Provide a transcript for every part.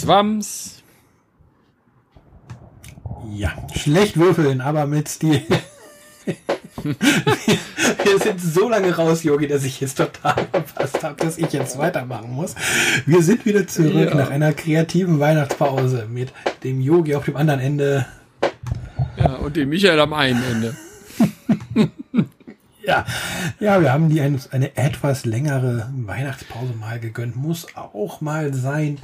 Swams. Ja, schlecht würfeln, aber mit die. wir sind so lange raus, Yogi, dass ich jetzt total verpasst habe, dass ich jetzt weitermachen muss. Wir sind wieder zurück ja. nach einer kreativen Weihnachtspause mit dem Yogi auf dem anderen Ende. Ja, und dem Michael am einen Ende. ja, ja, wir haben die eine, eine etwas längere Weihnachtspause mal gegönnt. Muss auch mal sein.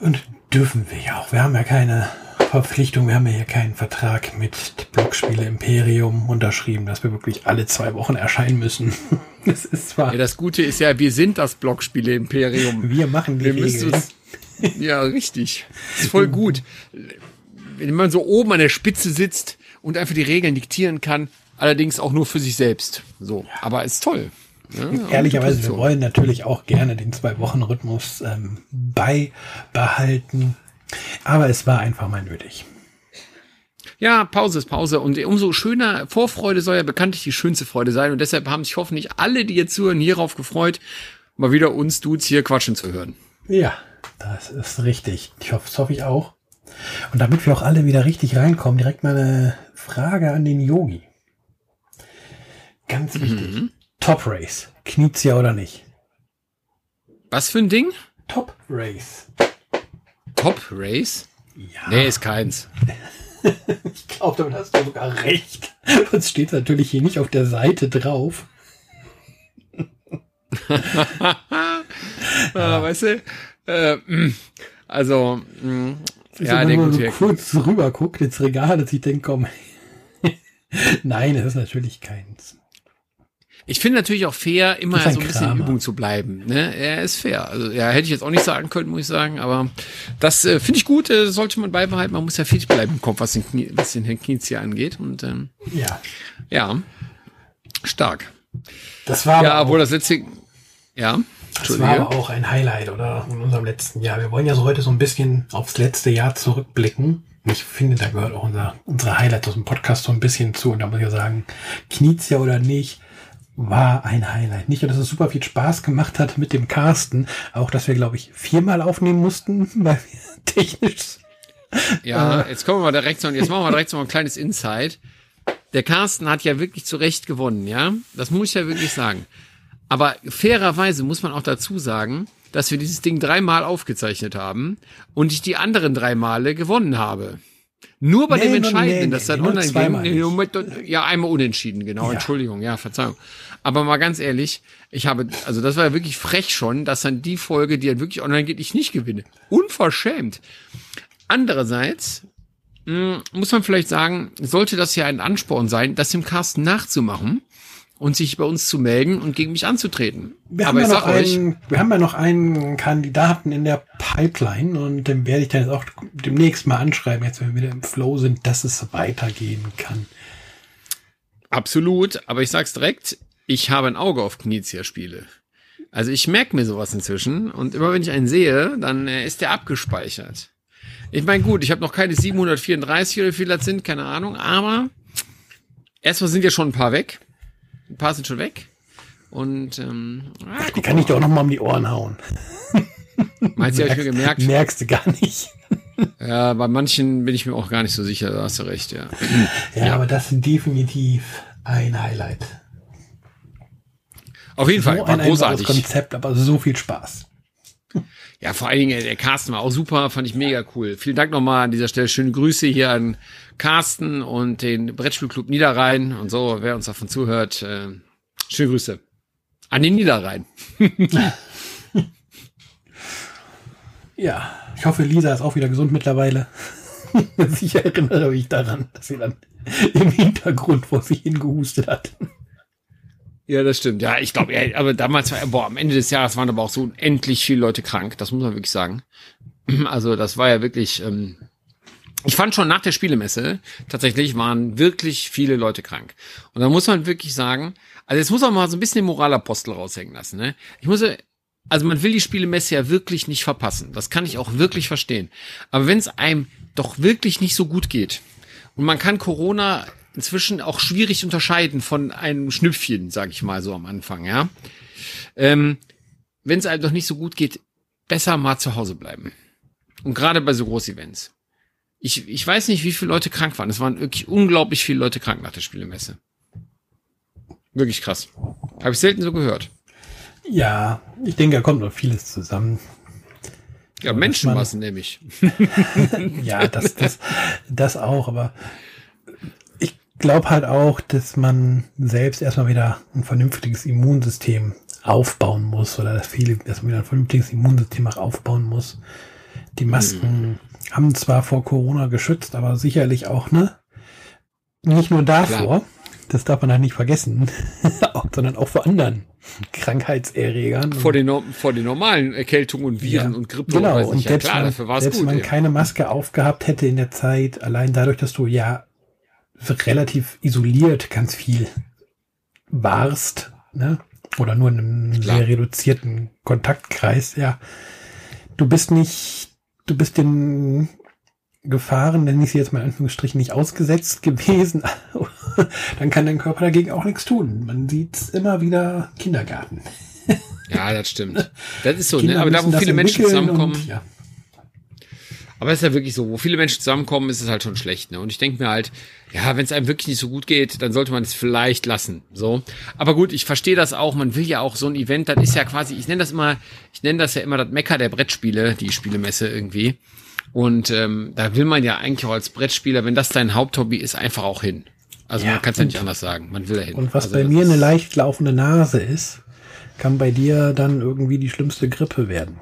Und dürfen wir ja auch. Wir haben ja keine Verpflichtung. Wir haben ja hier keinen Vertrag mit Blockspiele Imperium unterschrieben, dass wir wirklich alle zwei Wochen erscheinen müssen. Das ist zwar. Ja, das Gute ist ja, wir sind das Blockspiele Imperium. Wir machen die wir Regeln. Ja, richtig. Das ist voll gut. Wenn man so oben an der Spitze sitzt und einfach die Regeln diktieren kann, allerdings auch nur für sich selbst. So, ja. aber ist toll. Ja, Ehrlicherweise, wir wollen natürlich auch gerne den Zwei-Wochen-Rhythmus ähm, beibehalten. Aber es war einfach mal nötig. Ja, Pause ist Pause. Und umso schöner, Vorfreude soll ja bekanntlich die schönste Freude sein. Und deshalb haben sich hoffentlich alle, die jetzt zuhören, hierauf gefreut, mal wieder uns Dudes hier quatschen zu hören. Ja, das ist richtig. Ich hoffe, das hoffe ich auch. Und damit wir auch alle wieder richtig reinkommen, direkt mal eine Frage an den Yogi. Ganz wichtig. Mhm. Top Race. Knizia oder nicht? Was für ein Ding? Top Race. Top Race? Ja. Nee, ist keins. ich glaube, damit hast du sogar recht. Das steht natürlich hier nicht auf der Seite drauf. ah, ja. Weißt du, äh, mm, also, mh, mm, ja, wenn man so kurz rüber guckt ins Regal, dass ich denke, komm, nein, es ist natürlich keins. Ich finde natürlich auch fair, immer ein so ein bisschen Kramer. in Übung zu bleiben. Ne? Er ist fair. Also ja, hätte ich jetzt auch nicht sagen können, muss ich sagen. Aber das äh, finde ich gut, äh, sollte man beibehalten. Man muss ja fit bleiben im Kopf, was den, Knie, was den Herrn Kienz hier angeht. Und ähm, ja. Ja. Stark. Das war ja, obwohl das letzte. Ja. Das war aber auch ein Highlight, oder? In unserem letzten Jahr. Wir wollen ja so heute so ein bisschen aufs letzte Jahr zurückblicken. Ich finde, da gehört auch unser, unsere Highlight aus dem Podcast so ein bisschen zu. Und da muss ich ja sagen, Knizia oder nicht, war ein Highlight. Nicht nur, dass es super viel Spaß gemacht hat mit dem Carsten, auch, dass wir, glaube ich, viermal aufnehmen mussten, weil wir technisch. Ja, äh, jetzt kommen wir mal direkt so, jetzt machen wir direkt so ein kleines Insight. Der Carsten hat ja wirklich zu Recht gewonnen, ja? Das muss ich ja wirklich sagen. Aber fairerweise muss man auch dazu sagen, dass wir dieses Ding dreimal aufgezeichnet haben und ich die anderen drei Male gewonnen habe. Nur bei nee, dem Entscheidenden, nee, dass nee, dann online ging. Ja, einmal unentschieden, genau. Ja. Entschuldigung, ja, Verzeihung. Aber mal ganz ehrlich, ich habe, also das war ja wirklich frech schon, dass dann die Folge, die dann wirklich online geht, ich nicht gewinne. Unverschämt. Andererseits mh, hm, muss man vielleicht sagen, sollte das ja ein Ansporn sein, das dem Cast nachzumachen und sich bei uns zu melden und gegen mich anzutreten. Wir Aber haben, ja noch einen, wir haben ja noch einen Kandidaten in der Pipeline und den werde ich dann jetzt auch demnächst mal anschreiben, jetzt wenn wir wieder im Flow sind, dass es weitergehen kann. Absolut, aber ich sag's direkt, ich habe ein Auge auf Knizia-Spiele. Also ich merke mir sowas inzwischen und immer wenn ich einen sehe, dann äh, ist der abgespeichert. Ich meine, gut, ich habe noch keine 734 oder wie viele das sind, keine Ahnung, aber erstmal sind ja schon ein paar weg. Ein paar sind schon weg. Und ähm, ah, die kann ich doch noch mal um die Ohren hauen. Meinst du, habe ich mir gemerkt? Merkst du gar nicht. ja, bei manchen bin ich mir auch gar nicht so sicher, da hast du recht, ja. ja. Ja, aber das ist definitiv ein Highlight. Auf jeden so Fall, war ein großartig. Konzept, aber so viel Spaß. Ja, vor allen Dingen, der Carsten war auch super, fand ich mega cool. Vielen Dank nochmal an dieser Stelle. Schöne Grüße hier an Carsten und den Brettspielclub Niederrhein und so, wer uns davon zuhört. Äh, schöne Grüße. An den Niederrhein. ja, ich hoffe, Lisa ist auch wieder gesund mittlerweile. ich erinnere mich daran, dass sie dann im Hintergrund vor sich hingehustet hat. Ja, das stimmt. Ja, ich glaube, ja, aber damals war, boah, am Ende des Jahres waren aber auch so unendlich viele Leute krank. Das muss man wirklich sagen. Also, das war ja wirklich, ähm, ich fand schon nach der Spielemesse, tatsächlich waren wirklich viele Leute krank. Und da muss man wirklich sagen, also jetzt muss man mal so ein bisschen den Moralapostel raushängen lassen, ne? Ich muss, also man will die Spielemesse ja wirklich nicht verpassen. Das kann ich auch wirklich verstehen. Aber wenn es einem doch wirklich nicht so gut geht und man kann Corona inzwischen auch schwierig unterscheiden von einem Schnüpfchen, sag ich mal so am Anfang, ja. Ähm, Wenn es einem doch nicht so gut geht, besser mal zu Hause bleiben. Und gerade bei so Groß-Events. Ich, ich weiß nicht, wie viele Leute krank waren. Es waren wirklich unglaublich viele Leute krank nach der Spielemesse. Wirklich krass. Habe ich selten so gehört. Ja, ich denke, da kommt noch vieles zusammen. Ja, Menschenmassen nämlich. ja, das, das, das auch, aber glaube halt auch, dass man selbst erstmal wieder ein vernünftiges Immunsystem aufbauen muss oder dass viele, dass man wieder ein vernünftiges Immunsystem auch aufbauen muss. Die Masken mhm. haben zwar vor Corona geschützt, aber sicherlich auch, ne? Nicht nur davor, Klar. das darf man halt nicht vergessen, sondern auch vor anderen Krankheitserregern. Vor den, vor den normalen Erkältungen und Viren ja, und Grippe. Genau, und, und selbst, ja, klar, dafür selbst gut, wenn man ja. keine Maske aufgehabt hätte in der Zeit, allein dadurch, dass du ja relativ isoliert ganz viel warst, ne? oder nur in einem klar. sehr reduzierten Kontaktkreis, ja, du bist nicht, du bist den Gefahren, nenne ich sie jetzt mal in Anführungsstrichen, nicht ausgesetzt gewesen, dann kann dein Körper dagegen auch nichts tun. Man sieht immer wieder Kindergarten. Ja, das stimmt. Das ist so, ne? Aber da, wo viele Menschen zusammenkommen. Und, ja. Aber es ist ja wirklich so, wo viele Menschen zusammenkommen, ist es halt schon schlecht, ne? Und ich denke mir halt, ja, wenn es einem wirklich nicht so gut geht, dann sollte man es vielleicht lassen. So. Aber gut, ich verstehe das auch. Man will ja auch so ein Event, das ist ja quasi, ich nenne das immer, ich nenne das ja immer das Mecker der Brettspiele, die Spielemesse irgendwie. Und ähm, da will man ja eigentlich auch als Brettspieler, wenn das dein Haupthobby ist, einfach auch hin. Also ja, man kann es ja nicht anders sagen. Man will da hin. Und was also bei mir eine leicht laufende Nase ist, kann bei dir dann irgendwie die schlimmste Grippe werden.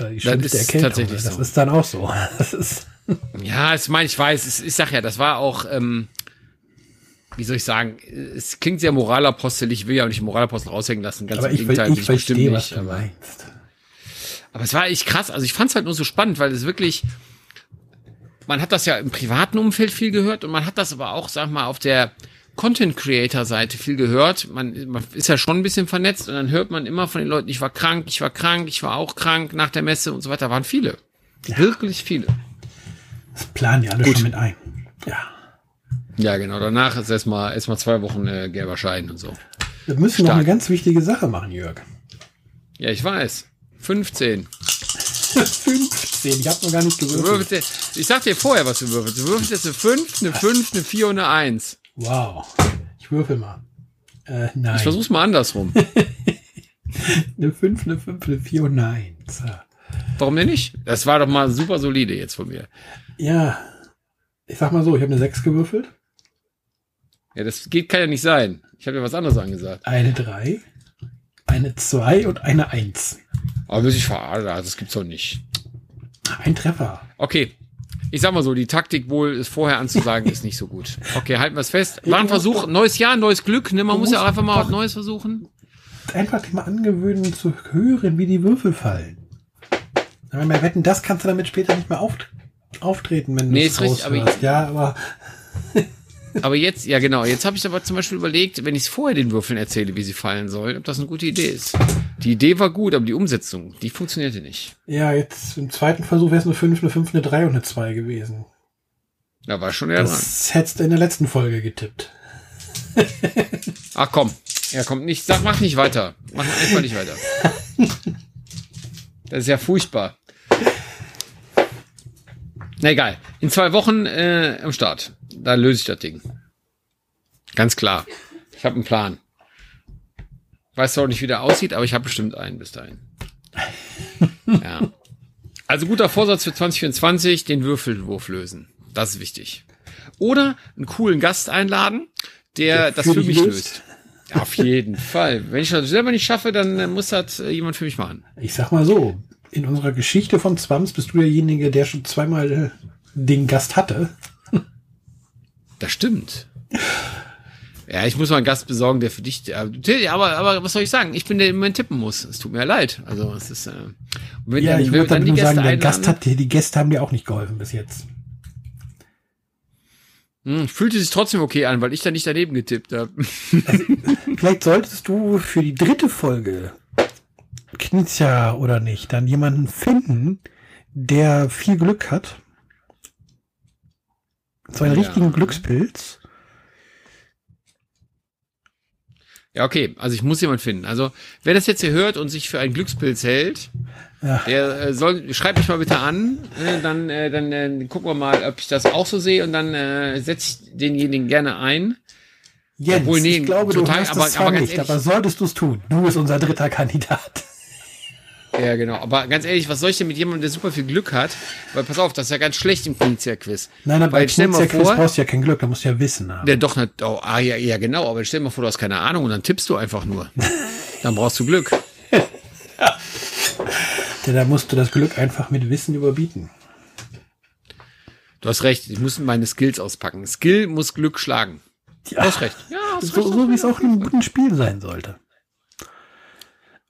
Die schlimmste das ist Erkältung. Tatsächlich das so. ist dann auch so. Ja, das meine ich weiß. ich sag ja, das war auch, ähm, wie soll ich sagen, es klingt sehr moralapostelig. Ich will ja auch nicht Moralapostel raushängen lassen. Ganz aber im ich, Gegenteil. Ich, ich verstehe, was du meinst. Aber es war echt krass. Also ich fand es halt nur so spannend, weil es wirklich, man hat das ja im privaten Umfeld viel gehört und man hat das aber auch, sag mal, auf der Content Creator Seite viel gehört. Man, man ist ja schon ein bisschen vernetzt und dann hört man immer von den Leuten, ich war krank, ich war krank, ich war auch krank nach der Messe und so weiter. Waren viele. Ja. Wirklich viele. Das planen die alle Gut. schon mit ein. Ja. Ja, genau. Danach ist erstmal erstmal zwei Wochen äh, gelber Schein und so. Wir müssen Stark. noch eine ganz wichtige Sache machen, Jörg. Ja, ich weiß. 15. 15, ich habe noch gar nicht gewürfelt. Ich sag dir vorher, was du würfelst. Du würfelst jetzt eine 5, eine 5, eine 4 und eine 1. Wow. Ich würfel mal. Äh, nein. Ich versuch's mal andersrum. eine 5, eine 5, eine 4 und eine 1. Warum denn nicht? Das war doch mal super solide jetzt von mir. Ja. Ich sag mal so, ich habe eine 6 gewürfelt. Ja, das geht, kann ja nicht sein. Ich habe ja was anderes angesagt. Eine 3, eine 2 und eine 1. Aber muss ich verarschen, das gibt's doch nicht. Ein Treffer. Okay. Ich sag mal so, die Taktik wohl ist vorher anzusagen, ist nicht so gut. Okay, halten wir es fest. War ein Versuch, neues Jahr, neues Glück, ne? Man muss ja auch einfach mal was Neues versuchen. Einfach mal angewöhnen zu hören, wie die Würfel fallen. Wenn wir wetten, das kannst du damit später nicht mehr auft auftreten, wenn du nee, ist richtig, aber Ja, aber aber jetzt, ja genau, jetzt habe ich aber zum Beispiel überlegt, wenn ich es vorher den Würfeln erzähle, wie sie fallen sollen, ob das eine gute Idee ist. Die Idee war gut, aber die Umsetzung, die funktionierte nicht. Ja, jetzt im zweiten Versuch wäre es eine 5, eine 5, eine 3 und eine 2 gewesen. Da war schon eher dran. Das hättest du in der letzten Folge getippt. Ach komm, er kommt nicht, sag, mach nicht weiter. Mach einfach nicht weiter. Das ist ja furchtbar. Na egal. In zwei Wochen äh, am Start. Da löse ich das Ding. Ganz klar. Ich habe einen Plan. Weiß zwar auch nicht, wie der aussieht, aber ich habe bestimmt einen bis dahin. ja. Also guter Vorsatz für 2024, den Würfelwurf lösen. Das ist wichtig. Oder einen coolen Gast einladen, der, der das für, mich löst. Ja, auf jeden Fall. Wenn ich das selber nicht schaffe, dann muss das äh, jemand für mich machen. Ich sag mal so, in unserer Geschichte von Zwams bist du derjenige, der schon zweimal den Gast hatte. Das stimmt. Ja, ich muss mal einen Gast besorgen, der für dich. Aber, aber was soll ich sagen? Ich bin der, der immer tippen muss. Es tut mir leid. Also es ist. Äh, wenn ja, ich würde dann Gäste sagen, der Gast hat, die Gäste haben dir auch nicht geholfen bis jetzt. Hm, fühlte sich trotzdem okay an, weil ich da nicht daneben getippt habe. Also, vielleicht solltest du für die dritte Folge Knizia oder nicht, dann jemanden finden, der viel Glück hat. So einen ja. richtigen Glückspilz. Ja, okay. Also ich muss jemanden finden. Also wer das jetzt hier hört und sich für einen Glückspilz hält, Ja. Der äh, soll, schreibt mich mal bitte an, äh, dann, äh, dann äh, gucken wir mal, ob ich das auch so sehe und dann äh, setze ich denjenigen gerne ein. Jens, Obwohl, nee, ich glaube, total, du hast aber, aber, ganz nicht, ehrlich, aber solltest du es tun. Du bist unser dritter Kandidat. Ja, genau. Aber ganz ehrlich, was soll ich denn mit jemandem, der super viel Glück hat? Weil pass auf, das ist ja ganz schlecht im Knizia-Quiz. Nein, aber beim Knizia-Quiz brauchst du ja kein Glück, da musst du ja Wissen haben. Ja, doch, nicht, oh, ah, ja, ja, genau. Aber stell dir mal vor, du hast keine Ahnung und dann tippst du einfach nur. dann brauchst du Glück. ja. da musst du das Glück einfach mit Wissen überbieten. Du hast recht, ich muss meine Skills auspacken. Skill muss Glück schlagen. Ja, du hast recht. Ja, hast so, recht, so wie es auch in einem guten Spiel sein sollte.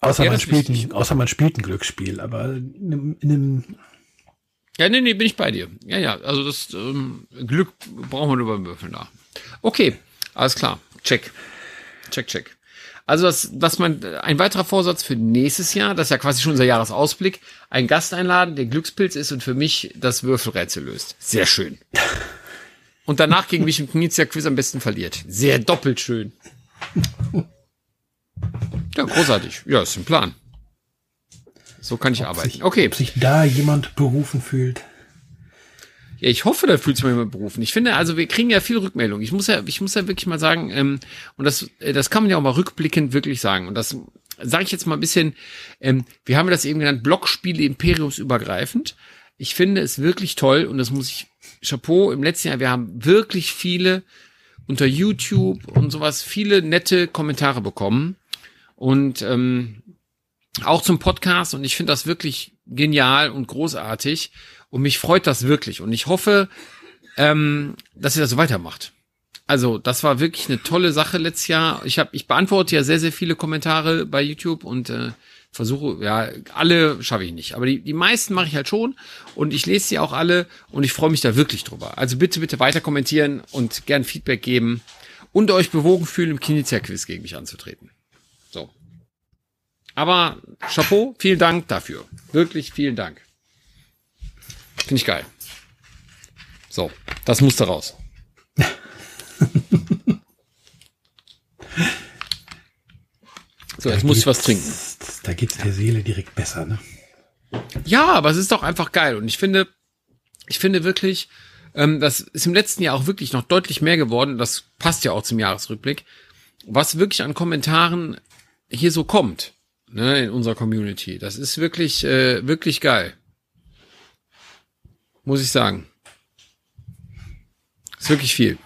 Außer, ja, man spielt ein, außer man spielt ein Glücksspiel, aber in einem, in einem ja, nee, nee, bin ich bei dir. Ja, ja, also das ähm, Glück brauchen wir nur beim Würfeln da. Okay, alles klar. Check. Check, check. Also das, was man, ein weiterer Vorsatz für nächstes Jahr, das ist ja quasi schon unser Jahresausblick, ein Gast einladen, der Glückspilz ist und für mich das Würfelrätsel löst. Sehr schön. Und danach gegen mich im Knizia Quiz am besten verliert. Sehr doppelt schön. Ja, großartig. Ja, ist ein Plan. So kann ich ob arbeiten. Sich, okay. Ob sich da jemand berufen fühlt. Ja, ich hoffe, da fühlt sich mal jemand berufen. Ich finde, also wir kriegen ja viel Rückmeldung. Ich muss ja, ich muss ja wirklich mal sagen, ähm, und das, äh, das kann man ja auch mal rückblickend wirklich sagen. Und das sage ich jetzt mal ein bisschen, ähm, wir haben das eben genannt, Blockspiele imperiumsübergreifend. Ich finde es wirklich toll und das muss ich, Chapeau, im letzten Jahr, wir haben wirklich viele unter YouTube und sowas, viele nette Kommentare bekommen. Und ähm, auch zum Podcast und ich finde das wirklich genial und großartig und mich freut das wirklich und ich hoffe, ähm, dass ihr das so weitermacht. Also das war wirklich eine tolle Sache letztes Jahr. Ich habe, ich beantworte ja sehr sehr viele Kommentare bei YouTube und äh, versuche ja alle schaffe ich nicht, aber die die meisten mache ich halt schon und ich lese sie auch alle und ich freue mich da wirklich drüber. Also bitte bitte weiter kommentieren und gern Feedback geben und euch bewogen fühlen im Kinezia-Quiz gegen mich anzutreten. Aber Chapeau, vielen Dank dafür. Wirklich vielen Dank. Finde ich geil. So, das musste raus. so, jetzt muss ich was trinken. Da geht's der Seele direkt besser, ne? Ja, aber es ist doch einfach geil. Und ich finde, ich finde wirklich, ähm, das ist im letzten Jahr auch wirklich noch deutlich mehr geworden. Das passt ja auch zum Jahresrückblick. Was wirklich an Kommentaren hier so kommt ne, in unserer Community. Das ist wirklich, äh, wirklich geil. Muss ich sagen. Ist wirklich viel.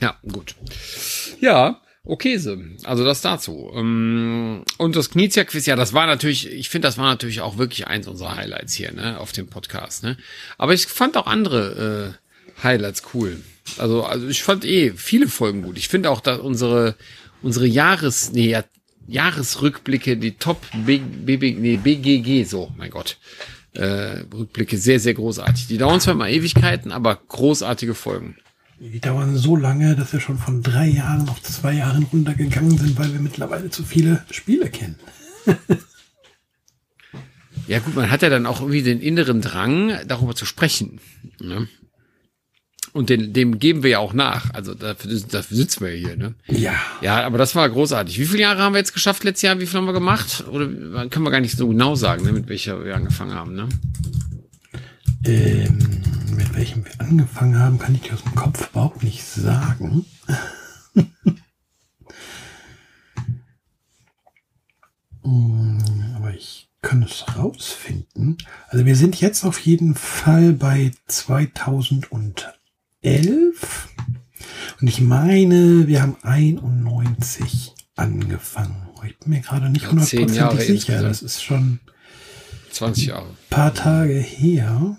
Ja, gut. Ja, okay, so. also das dazu. Ähm, und das Knizia-Quiz, ja, das war natürlich, ich finde, das war natürlich auch wirklich eins unserer Highlights hier, ne, auf dem Podcast, ne. Aber ich fand auch andere äh, Highlights cool. Also, also ich fand eh viele Folgen gut. Ich finde auch, dass unsere unsere Jahres, nee, Jahresrückblicke, die Top BG, nee, BGG, so, mein Gott. Äh, Rückblicke sehr, sehr großartig. Die dauern zwar mal Ewigkeiten, aber großartige Folgen. Die dauern so lange, dass wir schon von drei Jahren auf zwei Jahren runtergegangen sind, weil wir mittlerweile zu viele Spiele kennen. ja gut, man hat ja dann auch irgendwie den inneren Drang, darüber zu sprechen. Ne? Und den, dem geben wir ja auch nach. Also dafür, dafür sitzen wir hier, ne? Ja. Ja, aber das war großartig. Wie viele Jahre haben wir jetzt geschafft letztes Jahr? Wie viel haben wir gemacht? Oder können wir gar nicht so genau sagen, ne, mit welcher wir angefangen haben, ne? Ähm, mit welchem wir angefangen haben, kann ich dir aus dem Kopf überhaupt nicht sagen. Hm, aber ich kann es rausfinden. Also wir sind jetzt auf jeden Fall bei 2000 11. Und ich meine, wir haben 91 angefangen. Ich bin mir gerade nicht hundertprozentig ja, sicher. Insgesamt. Das ist schon 20 Jahre. Ein paar Tage her.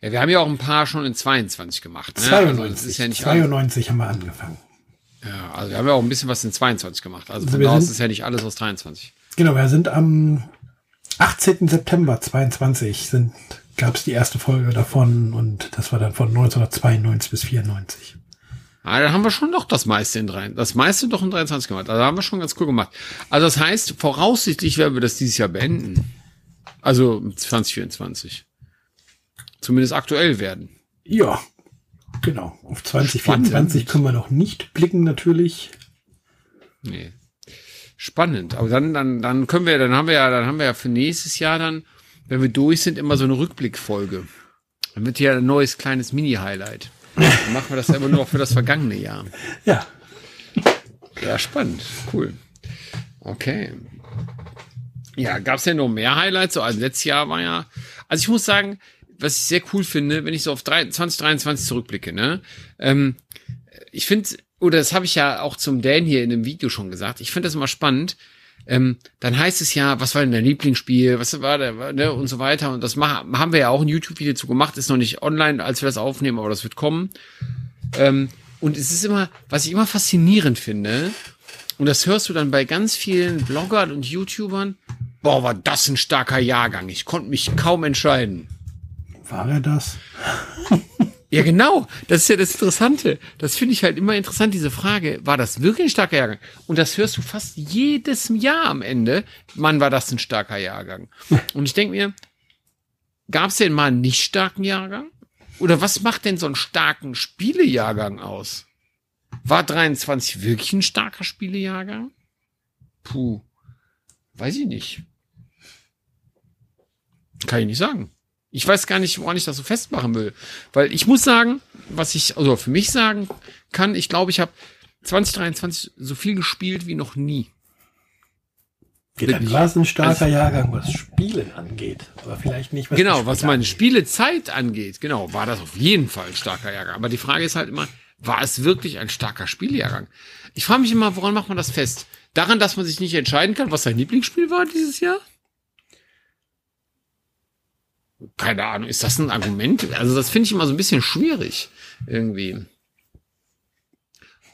Ja, wir haben ja auch ein paar schon in 22 gemacht. Ne? 92, also ja 92 haben wir angefangen. Ja, also wir haben ja auch ein bisschen was in 22 gemacht. Also, also von da aus ist ja nicht alles aus 23. Genau, wir sind am 18. September 22 sind gab es die erste Folge davon und das war dann von 1992 bis 94. Ah, da haben wir schon doch das meiste in drei, das meiste doch in 23 gemacht. Also da haben wir schon ganz cool gemacht. Also das heißt, voraussichtlich werden wir das dieses Jahr beenden. Also 2024. Zumindest aktuell werden. Ja, genau. Auf 2024 können wir noch nicht blicken, natürlich. Nee. Spannend. Aber dann, dann, dann können wir, dann haben wir ja, dann haben wir ja für nächstes Jahr dann, wenn wir durch sind, immer so eine Rückblickfolge. Dann wird hier ein neues kleines Mini-Highlight. Dann machen wir das immer nur noch für das vergangene Jahr. Ja. Ja, spannend. Cool. Okay. Ja, gab's ja noch mehr Highlights? So, also letztes Jahr war ja, also ich muss sagen, was ich sehr cool finde, wenn ich so auf 2023 zurückblicke, ne? Ähm, ich finde, oder das habe ich ja auch zum Dan hier in dem Video schon gesagt, ich finde das immer spannend. Ähm, dann heißt es ja, was war denn dein Lieblingsspiel, was war der, ne, und so weiter. Und das machen, haben wir ja auch ein YouTube-Video zu gemacht, ist noch nicht online, als wir das aufnehmen, aber das wird kommen. Ähm, und es ist immer, was ich immer faszinierend finde, und das hörst du dann bei ganz vielen Bloggern und YouTubern, boah, war das ein starker Jahrgang. Ich konnte mich kaum entscheiden. War er das? Ja, genau. Das ist ja das Interessante. Das finde ich halt immer interessant, diese Frage. War das wirklich ein starker Jahrgang? Und das hörst du fast jedes Jahr am Ende. Mann, war das ein starker Jahrgang. Und ich denke mir, gab es denn mal einen nicht starken Jahrgang? Oder was macht denn so einen starken Spielejahrgang aus? War 23 wirklich ein starker Spielejahrgang? Puh. Weiß ich nicht. Kann ich nicht sagen. Ich weiß gar nicht, woran ich das so festmachen will. Weil ich muss sagen, was ich also für mich sagen kann, ich glaube, ich habe 2023 so viel gespielt wie noch nie. Es ein starker also, Jahrgang, was Spielen angeht. Aber vielleicht nicht, was Genau, was meine angeht. Spielezeit angeht. Genau, war das auf jeden Fall ein starker Jahrgang. Aber die Frage ist halt immer, war es wirklich ein starker Spieljahrgang? Ich frage mich immer, woran macht man das fest? Daran, dass man sich nicht entscheiden kann, was sein Lieblingsspiel war dieses Jahr? Keine Ahnung, ist das ein Argument? Also das finde ich immer so ein bisschen schwierig irgendwie.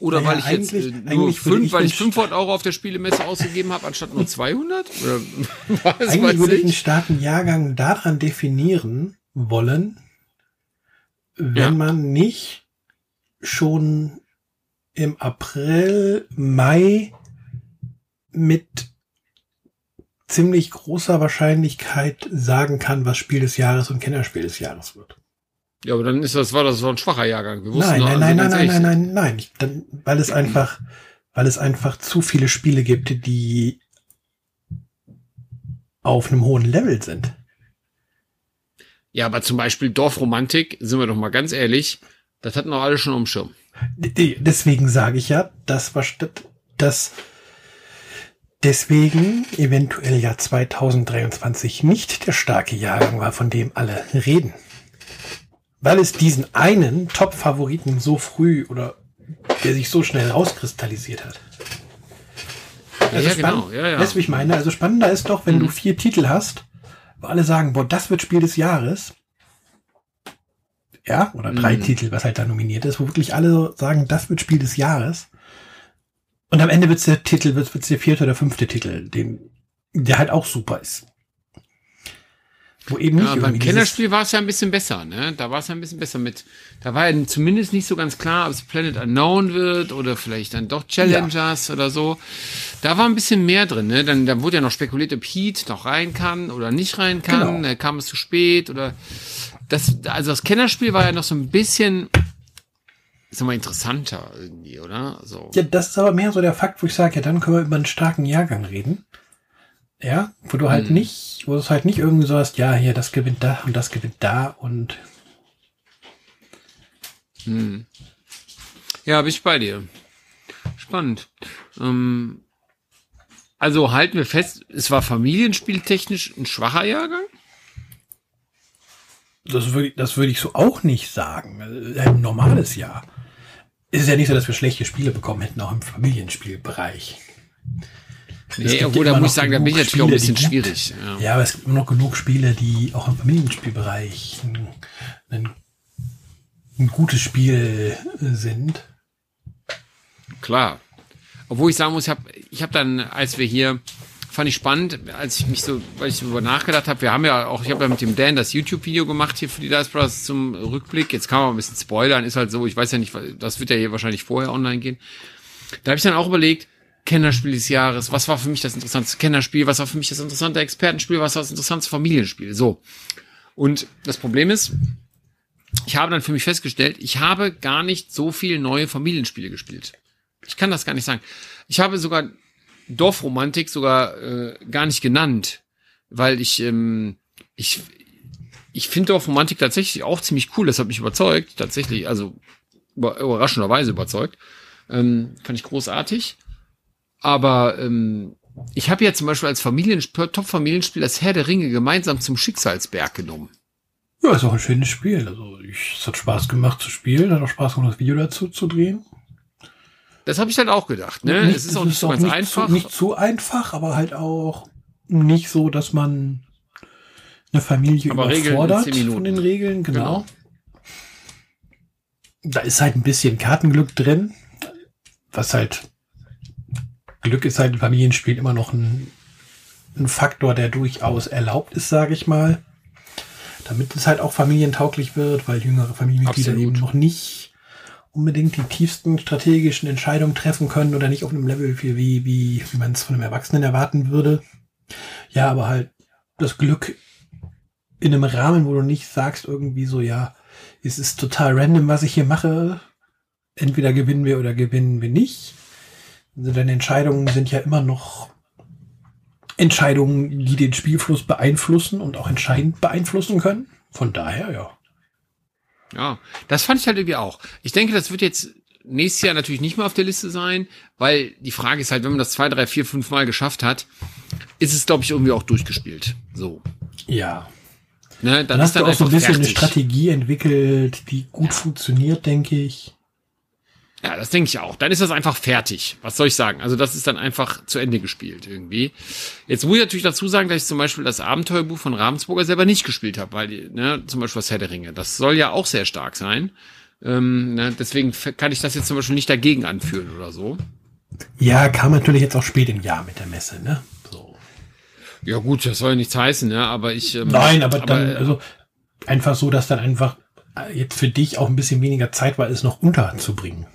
Oder naja, weil ich jetzt äh, nur fünf, weil ich 500 Euro auf der Spielemesse ausgegeben habe, anstatt nur 200? Oder was eigentlich würde ich einen starken Jahrgang daran definieren wollen, wenn ja. man nicht schon im April, Mai mit ziemlich großer Wahrscheinlichkeit sagen kann, was Spiel des Jahres und Kennerspiel des Jahres wird. Ja, aber dann ist das, war das so ein schwacher Jahrgang. Wir nein, nein, nein, nein, nein, nein, nein, nein, ich, dann, weil es einfach, weil es einfach zu viele Spiele gibt, die auf einem hohen Level sind. Ja, aber zum Beispiel Dorfromantik, sind wir doch mal ganz ehrlich, das hatten auch alle schon um Schirm. Deswegen sage ich ja, das war das deswegen eventuell ja 2023 nicht der starke Jahrgang war, von dem alle reden. Weil es diesen einen Top-Favoriten so früh oder der sich so schnell rauskristallisiert hat. Also ja, genau. Ja, ja. Du, wie ich meine? Also spannender ist doch, wenn mhm. du vier Titel hast, wo alle sagen, boah, das wird Spiel des Jahres. Ja, oder drei mhm. Titel, was halt da nominiert ist, wo wirklich alle sagen, das wird Spiel des Jahres. Und am Ende wird's der Titel, wird's, wird's der vierte oder fünfte Titel, den, der halt auch super ist. Wo eben nicht ja, beim Kennerspiel war es ja ein bisschen besser, ne? Da war es ja ein bisschen besser mit. Da war ja zumindest nicht so ganz klar, ob es Planet Unknown wird oder vielleicht dann doch Challengers ja. oder so. Da war ein bisschen mehr drin, ne? Dann, dann wurde ja noch spekuliert, ob Heat noch rein kann oder nicht rein kann. Genau. Kam es zu spät oder das, also das Kennerspiel war ja noch so ein bisschen ist immer interessanter irgendwie, oder? So. Ja, das ist aber mehr so der Fakt, wo ich sage, ja, dann können wir über einen starken Jahrgang reden. Ja, wo du halt hm. nicht, wo du es halt nicht irgendwie so hast, ja, hier, das gewinnt da und das gewinnt da und. Hm. Ja, bin ich bei dir. Spannend. Ähm, also halten wir fest, es war familienspieltechnisch ein schwacher Jahrgang? Das würde, das würde ich so auch nicht sagen. Ein normales Jahr es ist ja nicht so, dass wir schlechte Spiele bekommen hätten, auch im Familienspielbereich. Nee, obwohl, da muss ich sagen, da bin ich natürlich auch ein bisschen schwierig. Ja. ja. aber es gibt immer noch genug Spiele, die auch im Familienspielbereich ein, ein, ein gutes Spiel sind. Klar. Obwohl ich sagen muss, ich habe ich hab dann, als wir hier fand ich spannend, als ich mich so, weil ich darüber nachgedacht habe. Wir haben ja auch, ich habe ja mit dem Dan das YouTube-Video gemacht hier für die Dice Brothers zum Rückblick. Jetzt kann man ein bisschen spoilern, ist halt so, ich weiß ja nicht, das wird ja hier wahrscheinlich vorher online gehen. Da habe ich dann auch überlegt, Kennerspiel des Jahres, was war für mich das interessanteste Kennerspiel, was war für mich das interessante Expertenspiel, was war das interessanteste Familienspiel, so. Und das Problem ist, ich habe dann für mich festgestellt, ich habe gar nicht so viel neue Familienspiele gespielt. Ich kann das gar nicht sagen. Ich habe sogar Dorfromantik sogar äh, gar nicht genannt, weil ich, ähm, ich, ich finde Dorfromantik tatsächlich auch ziemlich cool. Das hat mich überzeugt, tatsächlich, also überraschenderweise überzeugt. Ähm, fand ich großartig. Aber ähm, ich habe ja zum Beispiel als Familienspiel, Top-Familienspiel das Herr der Ringe gemeinsam zum Schicksalsberg genommen. Ja, ist auch ein schönes Spiel. Also ich, es hat Spaß gemacht zu spielen, hat auch Spaß gemacht, das Video dazu zu drehen. Das habe ich dann auch gedacht. Ne? Nicht, es ist auch nicht so ganz nicht einfach. Zu, nicht zu einfach, aber halt auch nicht so, dass man eine Familie Aber überfordert 10 Minuten. von den Regeln. Genau. Genau. Da ist halt ein bisschen Kartenglück drin, was halt Glück ist halt in Familienspielen immer noch ein, ein Faktor, der durchaus erlaubt ist, sage ich mal. Damit es halt auch familientauglich wird, weil jüngere Familienmitglieder eben noch nicht unbedingt die tiefsten strategischen Entscheidungen treffen können oder nicht auf einem Level wie, wie, wie, man es von einem Erwachsenen erwarten würde. Ja, aber halt das Glück in einem Rahmen, wo du nicht sagst irgendwie so, ja, es ist total random, was ich hier mache. Entweder gewinnen wir oder gewinnen wir nicht. Also deine Entscheidungen sind ja immer noch Entscheidungen, die den Spielfluss beeinflussen und auch entscheidend beeinflussen können. Von daher, ja. Ja, das fand ich halt irgendwie auch. Ich denke, das wird jetzt nächstes Jahr natürlich nicht mehr auf der Liste sein, weil die Frage ist halt, wenn man das zwei, drei, vier, fünf Mal geschafft hat, ist es, glaube ich, irgendwie auch durchgespielt. So. Ja. Ne, dann, Dann ist hast du dann auch so ein bisschen eine fertig. Strategie entwickelt, die gut funktioniert, denke ich. Ja, das denke ich auch. Dann ist das einfach fertig. Was soll ich sagen? Also das ist dann einfach zu Ende gespielt irgendwie. Jetzt muss ich natürlich dazu sagen, dass ich zum Beispiel das Abenteuerbuch von Ravensburger selber nicht gespielt habe, weil ne, zum Beispiel das Herr der Ringe, das soll ja auch sehr stark sein. Ähm, ne, deswegen kann ich das jetzt zum Beispiel nicht dagegen anführen oder so. Ja, kam natürlich jetzt auch spät im Jahr mit der Messe, ne? So. Ja gut, das soll ja nichts heißen, ne? Aber ich. Ähm, Nein, aber, dann, äh, also einfach so, dass dann einfach äh, jetzt für dich auch ein bisschen weniger Zeit war, es noch unterzubringen.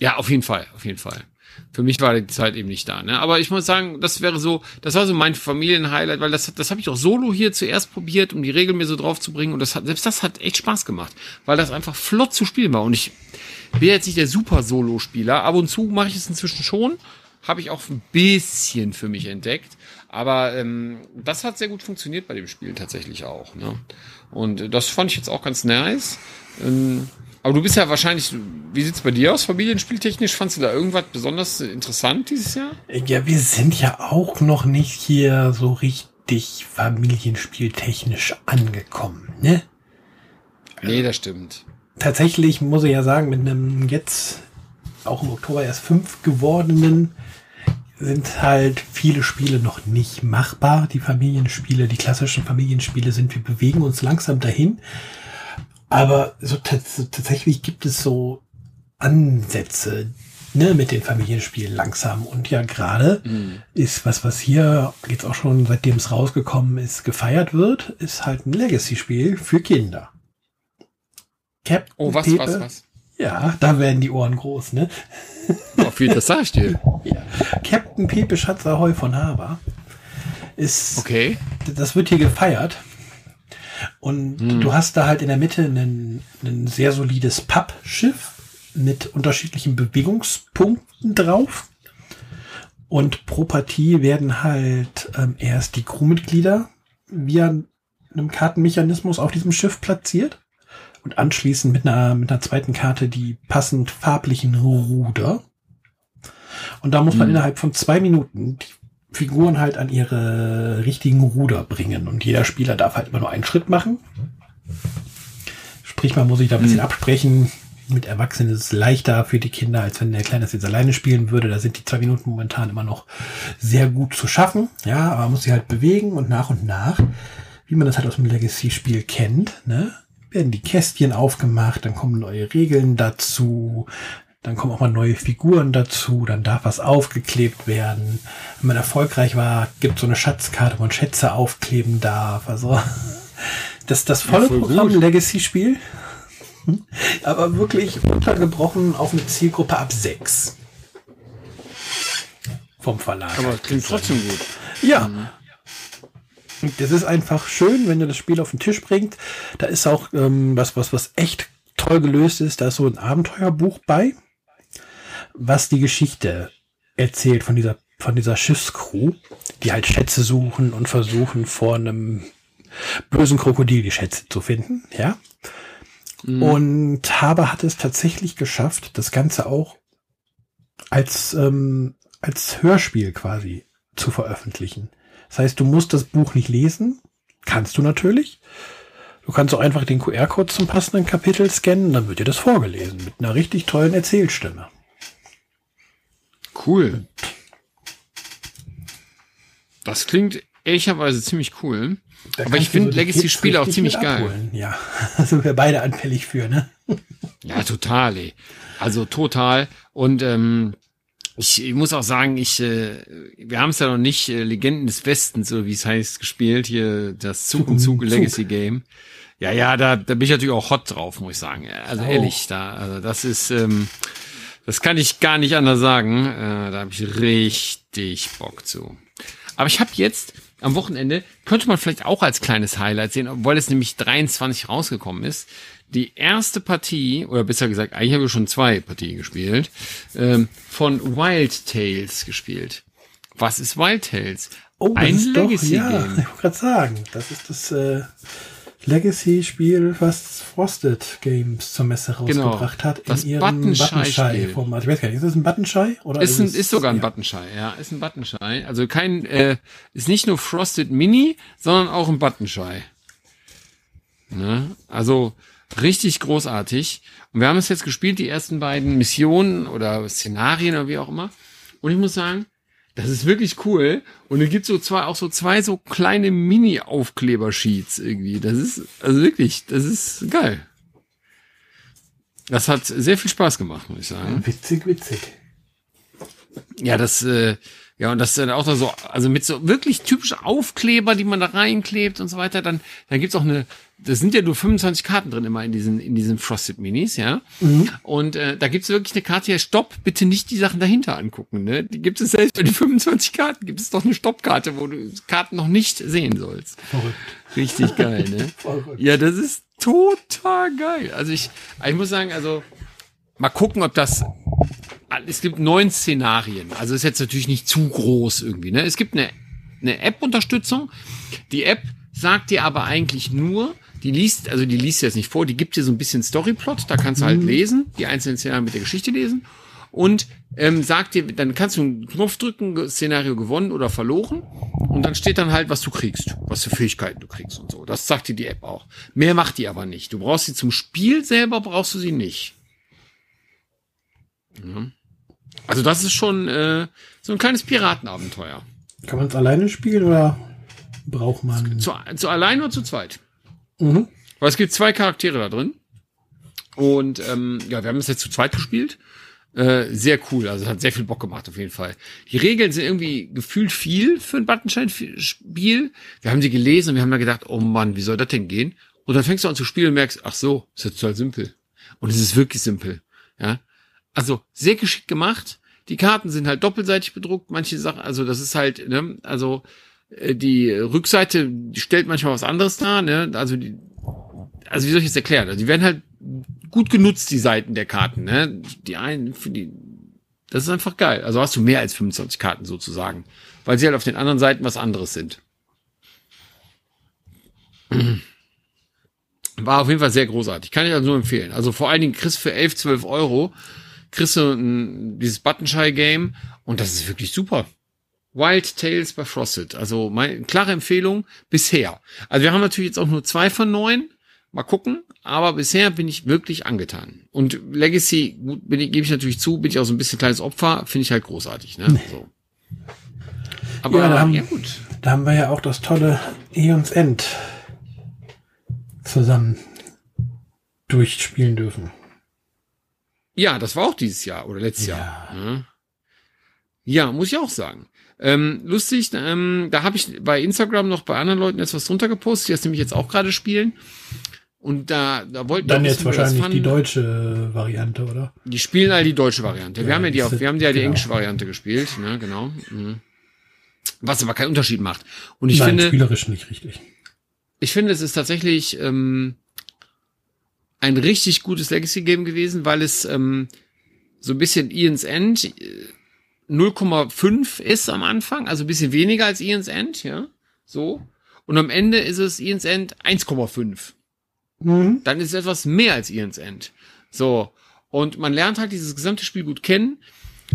Ja, auf jeden Fall, auf jeden Fall. Für mich war die Zeit eben nicht da. Ne? Aber ich muss sagen, das wäre so, das war so mein Familienhighlight, weil das, das habe ich auch solo hier zuerst probiert, um die Regeln mir so drauf zu bringen. Und das hat, selbst das hat echt Spaß gemacht, weil das einfach flott zu spielen war. Und ich bin jetzt nicht der super Solo-Spieler. Ab und zu mache ich es inzwischen schon. Habe ich auch ein bisschen für mich entdeckt. Aber ähm, das hat sehr gut funktioniert bei dem Spiel tatsächlich auch. Ne? Und äh, das fand ich jetzt auch ganz nice. Ähm, aber du bist ja wahrscheinlich, wie sieht's bei dir aus, familienspieltechnisch? Fandst du da irgendwas besonders interessant dieses Jahr? Ja, wir sind ja auch noch nicht hier so richtig familienspieltechnisch angekommen, ne? Nee, das stimmt. Tatsächlich muss ich ja sagen, mit einem jetzt auch im Oktober erst fünf gewordenen sind halt viele Spiele noch nicht machbar. Die Familienspiele, die klassischen Familienspiele sind, wir bewegen uns langsam dahin. Aber so tats- tatsächlich gibt es so Ansätze, ne, mit den Familienspielen langsam. Und ja, gerade ist was, was hier jetzt auch schon, seitdem es rausgekommen ist, gefeiert wird, ist halt ein Legacy-Spiel für Kinder. Captain Oh, was, Pepe, was, was? Ja, da werden die Ohren groß, ne? Oh, viel, das sag ich dir. Ja. Captain Pepe Schatz Ahoi von Haber ist, Okay. das wird hier gefeiert. Und du hast da halt in der Mitte ein, sehr solides Pappschiff mit unterschiedlichen Bewegungspunkten drauf. Und pro Partie werden halt ähm, erst die Crewmitglieder via einem Kartenmechanismus auf diesem Schiff platziert. Und anschließend mit einer, mit einer zweiten Karte die passend farblichen Ruder. Und da muss man innerhalb von zwei Minuten die Figuren halt an ihre richtigen Ruder bringen. Und jeder Spieler darf halt immer nur einen Schritt machen. Sprich, man muss sich da ein bisschen absprechen. Mit Erwachsenen ist es leichter für die Kinder, als wenn der Kleine das jetzt alleine spielen würde. Da sind die zwei Minuten momentan immer noch sehr gut zu schaffen. Ja, aber man muss sie halt bewegen und nach und nach, wie man das halt aus dem Legacy-Spiel kennt, ne, werden die Kästchen aufgemacht, dann kommen neue Regeln dazu, dann kommen auch mal neue Figuren dazu, dann darf was aufgeklebt werden. Wenn man erfolgreich war, gibt so eine Schatzkarte, wo man Schätze aufkleben darf. Also das das volle voll Programm. Legacy-Spiel, aber wirklich runtergebrochen auf eine Zielgruppe ab sechs vom Verlag. Aber klingt trotzdem gut. Ja. Und das ist einfach schön, wenn du das Spiel auf den Tisch bringt. Da ist auch ähm, was, was, was echt toll gelöst ist. Da ist so ein Abenteuerbuch bei, was die Geschichte erzählt von dieser, von dieser Schiffscrew, die halt Schätze suchen und versuchen vor einem bösen Krokodil die Schätze zu finden, ja. Mhm. Und Haber hat es tatsächlich geschafft, das Ganze auch als, ähm, als Hörspiel quasi zu veröffentlichen. Das heißt, du musst das Buch nicht lesen, kannst du natürlich. Du kannst auch einfach den QR-Code zum passenden Kapitel scannen, dann wird dir das vorgelesen mit einer richtig tollen Erzählstimme. Cool. Das klingt ehrlicherweise ziemlich cool. Da Aber ich finde so Legacy-Spiele auch ziemlich geil. Ja, also wir beide anfällig für, ne? Ja, total, ey. Also total. Und ähm, ich, ich muss auch sagen, ich, äh, wir haben es ja noch nicht äh, Legenden des Westens, so wie es heißt, gespielt hier, das Zug und Zug Legacy Game. Ja, ja, da, da bin ich natürlich auch hot drauf, muss ich sagen. Also oh. ehrlich, da, also das ist, ähm, das kann ich gar nicht anders sagen. Äh, da habe ich richtig Bock zu. Aber ich habe jetzt am Wochenende, könnte man vielleicht auch als kleines Highlight sehen, obwohl es nämlich 23 rausgekommen ist, die erste Partie, oder besser gesagt, eigentlich habe ich schon zwei Partien gespielt, ähm, von Wild Tales gespielt. Was ist Wild Tales? Oh, Ein Legacy-Game. Ja, ich wollte gerade sagen, das ist das äh, Legacy-Spiel, was Frosted Games zur Messe genau. rausgebracht genau, hat in das ihrem Buttonschei-Format. Ich weiß gar nicht, ist das ein Buttonschei oder ist, ein, ist, ist sogar ein ja. Buttonschei, ja, ist ein Buttonschei. Also kein, äh, ist nicht nur Frosted Mini, sondern auch ein Buttonschei. Ne? Also richtig großartig. Und wir haben es jetzt gespielt, die ersten beiden Missionen oder Szenarien oder wie auch immer. Und ich muss sagen, das ist wirklich cool. Und es gibt so zwei, auch so zwei so kleine Mini-Aufkleber-Sheets irgendwie. Das ist, also wirklich, das ist geil. Das hat sehr viel Spaß gemacht, muss ich sagen. Witzig, witzig. Ja, das, äh, ja, und das ist dann auch so, also mit so wirklich typischen Aufkleber, die man da reinklebt und so weiter, dann, dann gibt's auch eine, das sind ja nur 25 Karten drin immer in diesen, in diesen Frosted Minis, ja. Mhm. Und äh, da gibt's wirklich eine Karte hier, Stopp, bitte nicht die Sachen dahinter angucken, ne? Die gibt es selbst bei den 25 Karten, gibt es doch eine Stoppkarte, wo du Karten noch nicht sehen sollst. Verrückt. Richtig geil, ne? Verrückt. Ja, das ist total geil. Also ich, ich muss sagen, also mal gucken, ob das es gibt neun Szenarien. Also ist jetzt natürlich nicht zu groß irgendwie. Ne? Es gibt eine, eine App-Unterstützung. Die App sagt dir aber eigentlich nur, die liest, also die liest jetzt nicht vor, die gibt dir so ein bisschen Storyplot, da kannst du halt mhm. lesen, die einzelnen Szenarien mit der Geschichte lesen und ähm, sagt dir, dann kannst du einen Knopf drücken, Szenario gewonnen oder verloren und dann steht dann halt, was du kriegst, was für Fähigkeiten du kriegst und so. Das sagt dir die App auch. Mehr macht die aber nicht. Du brauchst sie zum Spiel selber, brauchst du sie nicht. Ja. Also das ist schon äh, so ein kleines Piratenabenteuer. Kann man es alleine spielen oder braucht man... Zu, zu allein oder zu zweit? Mhm. Weil es gibt zwei Charaktere da drin. Und ähm, ja, wir haben es jetzt zu zweit gespielt. Äh, sehr cool, also hat sehr viel Bock gemacht auf jeden Fall. Die Regeln sind irgendwie gefühlt viel für ein Buttonschein-Spiel. Wir haben sie gelesen und wir haben da gedacht, oh Mann, wie soll das denn gehen? Und dann fängst du an zu spielen und merkst, ach so, ist ja total simpel. Und es ist wirklich simpel. Ja, also sehr geschickt gemacht. Die Karten sind halt doppelseitig bedruckt, manche Sachen, also das ist halt, ne, also die Rückseite die stellt manchmal was anderes dar, ne? Also die, also wie soll ich das erklären? Also die werden halt gut genutzt, die Seiten der Karten, ne? Die einen für die, das ist einfach geil. Also hast du mehr als 25 Karten sozusagen, weil sie halt auf den anderen Seiten was anderes sind. War auf jeden Fall sehr großartig. Kann ich also nur empfehlen. Also vor allen Dingen kriegst für 11, 12 Euro kriegst du ein, dieses Buttonschei-Game und das ist wirklich super. Wild Tales bei Frosted. Also meine klare Empfehlung bisher. Also wir haben natürlich jetzt auch nur zwei von neun. Mal gucken. Aber bisher bin ich wirklich angetan. Und Legacy, gut, bin ich, gebe ich natürlich zu, bin ich auch so ein bisschen kleines Opfer, finde ich halt großartig. Ne? So. Aber ja, da haben, ja, gut. Da haben wir ja auch das tolle Eons End zusammen durchspielen dürfen. Ja, das war auch dieses Jahr oder letztes ja. Jahr. Ne? Ja, muss ich auch sagen. Ähm, lustig, ähm, da habe ich bei Instagram noch bei anderen Leuten jetzt was drunter gepostet, die das nämlich jetzt auch gerade spielen. Und da, da wollten Dann jetzt wahrscheinlich die deutsche Variante, oder? Die spielen alle die deutsche Variante. Ja, wir haben ja die, auf, wir haben ja die genau. englische Variante gespielt, ne, genau. Mhm. Was aber keinen Unterschied macht. Und ich Nein, finde. spielerisch nicht richtig. Ich finde, es ist tatsächlich, ähm, ein richtig gutes Legacy-Game gewesen, weil es ähm, so ein bisschen Ian's End äh, 0,5 ist am Anfang, also ein bisschen weniger als Ian's End, ja, so. Und am Ende ist es Ian's End 1,5. Mhm. Dann ist es etwas mehr als Ian's End. So. Und man lernt halt dieses gesamte Spiel gut kennen.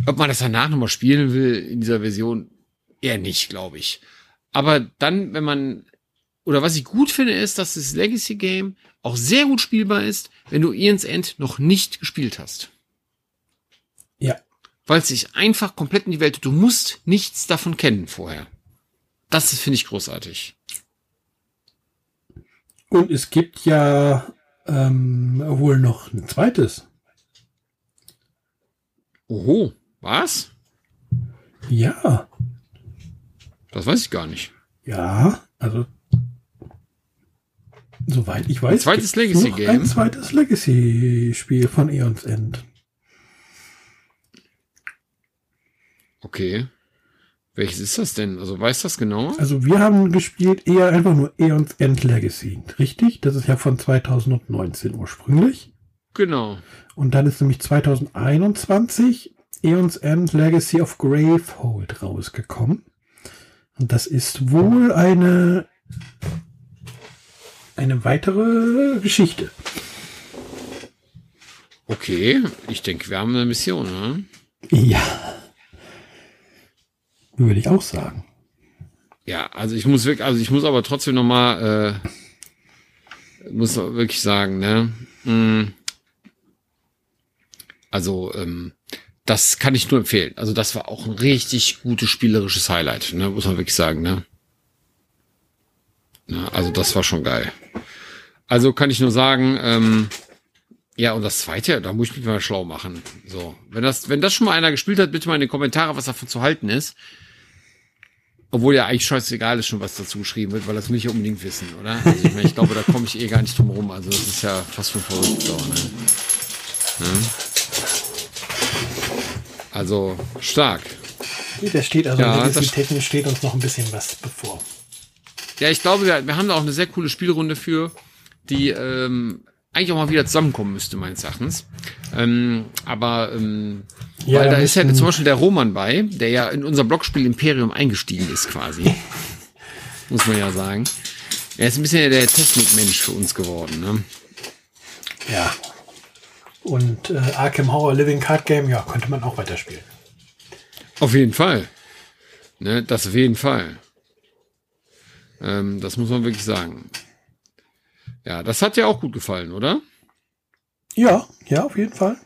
Ob man das danach nochmal spielen will in dieser Version, eher nicht, glaube ich. Aber dann, wenn man, oder was ich gut finde, ist, dass das Legacy Game auch sehr gut spielbar ist, wenn du Ian's End noch nicht gespielt hast. Weil es sich einfach komplett in die Welt, du musst nichts davon kennen vorher. Das finde ich großartig. Und es gibt ja ähm, wohl noch ein zweites. Oho, was? Ja. Das weiß ich gar nicht. Ja, also soweit ich weiß. Ein zweites Legacy Game. Ein zweites Legacy Spiel von Eons End. Okay. Welches ist das denn? Also weiß das genau? Also wir haben gespielt eher einfach nur Eons End Legacy, richtig? Das ist ja von 2019 ursprünglich. Genau. Und dann ist nämlich 2021 Eons End Legacy of Gravehold rausgekommen. Und das ist wohl eine, eine weitere Geschichte. Okay, ich denke, wir haben eine Mission, ne? Ja. Würde ich auch sagen. Ja, also ich muss wirklich, also ich muss aber trotzdem noch mal, äh, muss wirklich sagen, ne? Mm. Also ähm, das kann ich nur empfehlen. Also das war auch ein richtig gutes spielerisches Highlight, ne, muss man wirklich sagen, ne? Ja, also das war schon geil. Also kann ich nur sagen, ähm, ja, und das zweite, da muss ich mich mal schlau machen. So, wenn das, wenn das schon mal einer gespielt hat, bitte mal in die Kommentare, was davon zu halten ist. Obwohl ja eigentlich scheißegal ist schon, was dazu geschrieben wird, weil das will ich ja unbedingt wissen, oder? Also ich, meine, ich glaube, da komme ich eh gar nicht drum rum. Also das ist ja fast schon verrückt. So, ne? Ja. Also stark. Der steht also ja, technisch steht uns noch ein bisschen was bevor. Ja, ich glaube, wir, wir haben da auch eine sehr coole Spielrunde für, die ähm, eigentlich auch mal wieder zusammenkommen müsste, meines Erachtens. Ähm, aber ähm, ja, weil da ist ja zum Beispiel der Roman bei, der ja in unser Blogspiel Imperium eingestiegen ist quasi. Muss man ja sagen. Er ist ein bisschen der Technikmensch für uns geworden. Ne? Ja, und äh, Arkham Horror Living Card Game, ja, könnte man auch weiterspielen. Auf jeden Fall. Ne, das auf jeden Fall. Ähm, das muss man wirklich sagen. Ja, das hat dir auch gut gefallen, oder? Ja, ja, auf jeden Fall.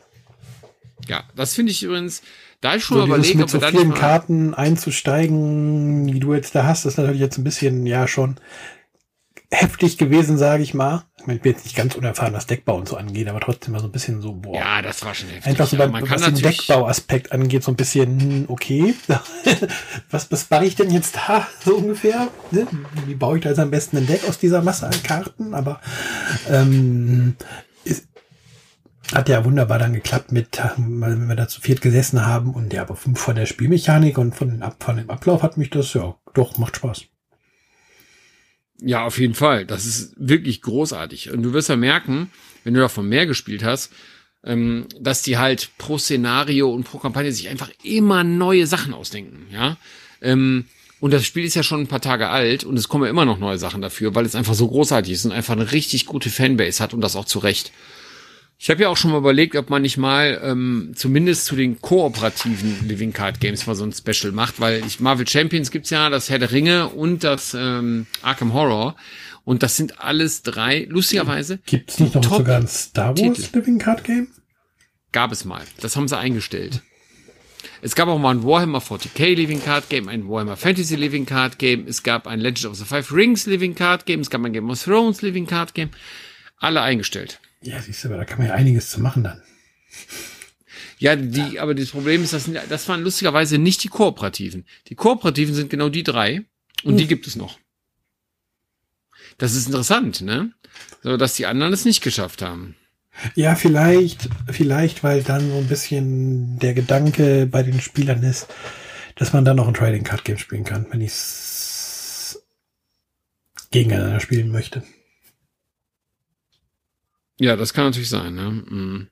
Ja, das finde ich übrigens, da ich schon so überlegt, mit so vielen Karten einzusteigen, wie du jetzt da hast, ist natürlich jetzt ein bisschen, ja, schon heftig gewesen, sage ich mal. Ich, meine, ich bin jetzt nicht ganz unerfahren, was Deckbau und so angeht, aber trotzdem mal so ein bisschen so, boah. Ja, das war schon heftig. Einfach so beim, ja, was den Deckbauaspekt angeht, so ein bisschen, hm, okay, was, was mache ich denn jetzt da, so ungefähr? Ne? Wie baue ich da jetzt am besten ein Deck aus dieser Masse an Karten? Aber ähm, ist, hat ja wunderbar dann geklappt mit, wenn wir da zu viert gesessen haben und ja, aber von der Spielmechanik und von, von dem Ablauf hat mich das ja doch, macht Spaß. Ja, auf jeden Fall. Das ist wirklich großartig. Und du wirst ja merken, wenn du davon mehr gespielt hast, ähm, dass die halt pro Szenario und pro Kampagne sich einfach immer neue Sachen ausdenken, ja. Ähm, und das Spiel ist ja schon ein paar Tage alt und es kommen ja immer noch neue Sachen dafür, weil es einfach so großartig ist und einfach eine richtig gute Fanbase hat und das auch zu Recht. Ich habe ja auch schon mal überlegt, ob man nicht mal ähm, zumindest zu den kooperativen Living Card Games mal so ein Special macht, weil ich Marvel Champions gibt's ja, das Herr der Ringe und das ähm, Arkham Horror. Und das sind alles drei, lustigerweise. Gibt's nicht noch sogar ein Star Wars Titel. Living Card Game? Gab es mal. Das haben sie eingestellt. Es gab auch mal ein Warhammer 40k Living Card Game, ein Warhammer Fantasy Living Card Game, es gab ein Legend of the Five Rings Living Card Game, es gab ein Game of Thrones Living Card Game. Alle eingestellt. Ja, siehst du, aber da kann man ja einiges zu machen dann. Ja, die, aber das Problem ist, das, sind, das waren lustigerweise nicht die Kooperativen. Die Kooperativen sind genau die drei und uh. die gibt es noch. Das ist interessant, ne? So, dass die anderen es nicht geschafft haben. Ja, vielleicht, vielleicht, weil dann so ein bisschen der Gedanke bei den Spielern ist, dass man dann noch ein Trading Card Game spielen kann, wenn ich es gegeneinander spielen möchte. Ja, das kann natürlich sein, ne? Mhm.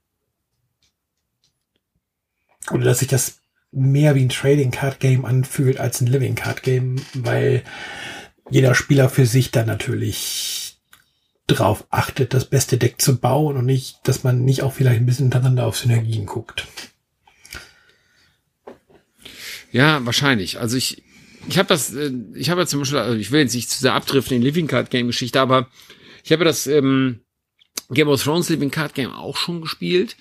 Oder dass sich das mehr wie ein Trading Card Game anfühlt als ein Living Card Game, weil jeder Spieler für sich dann natürlich drauf achtet, das beste Deck zu bauen und nicht, dass man nicht auch vielleicht ein bisschen hintereinander auf Synergien guckt. Ja, wahrscheinlich. Also ich, ich habe das, äh, ich habe ja zum Beispiel, also ich will jetzt nicht zu sehr abdriften in Living Card Game Geschichte, aber ich habe das ähm, Game of Thrones Living Card Game auch schon gespielt.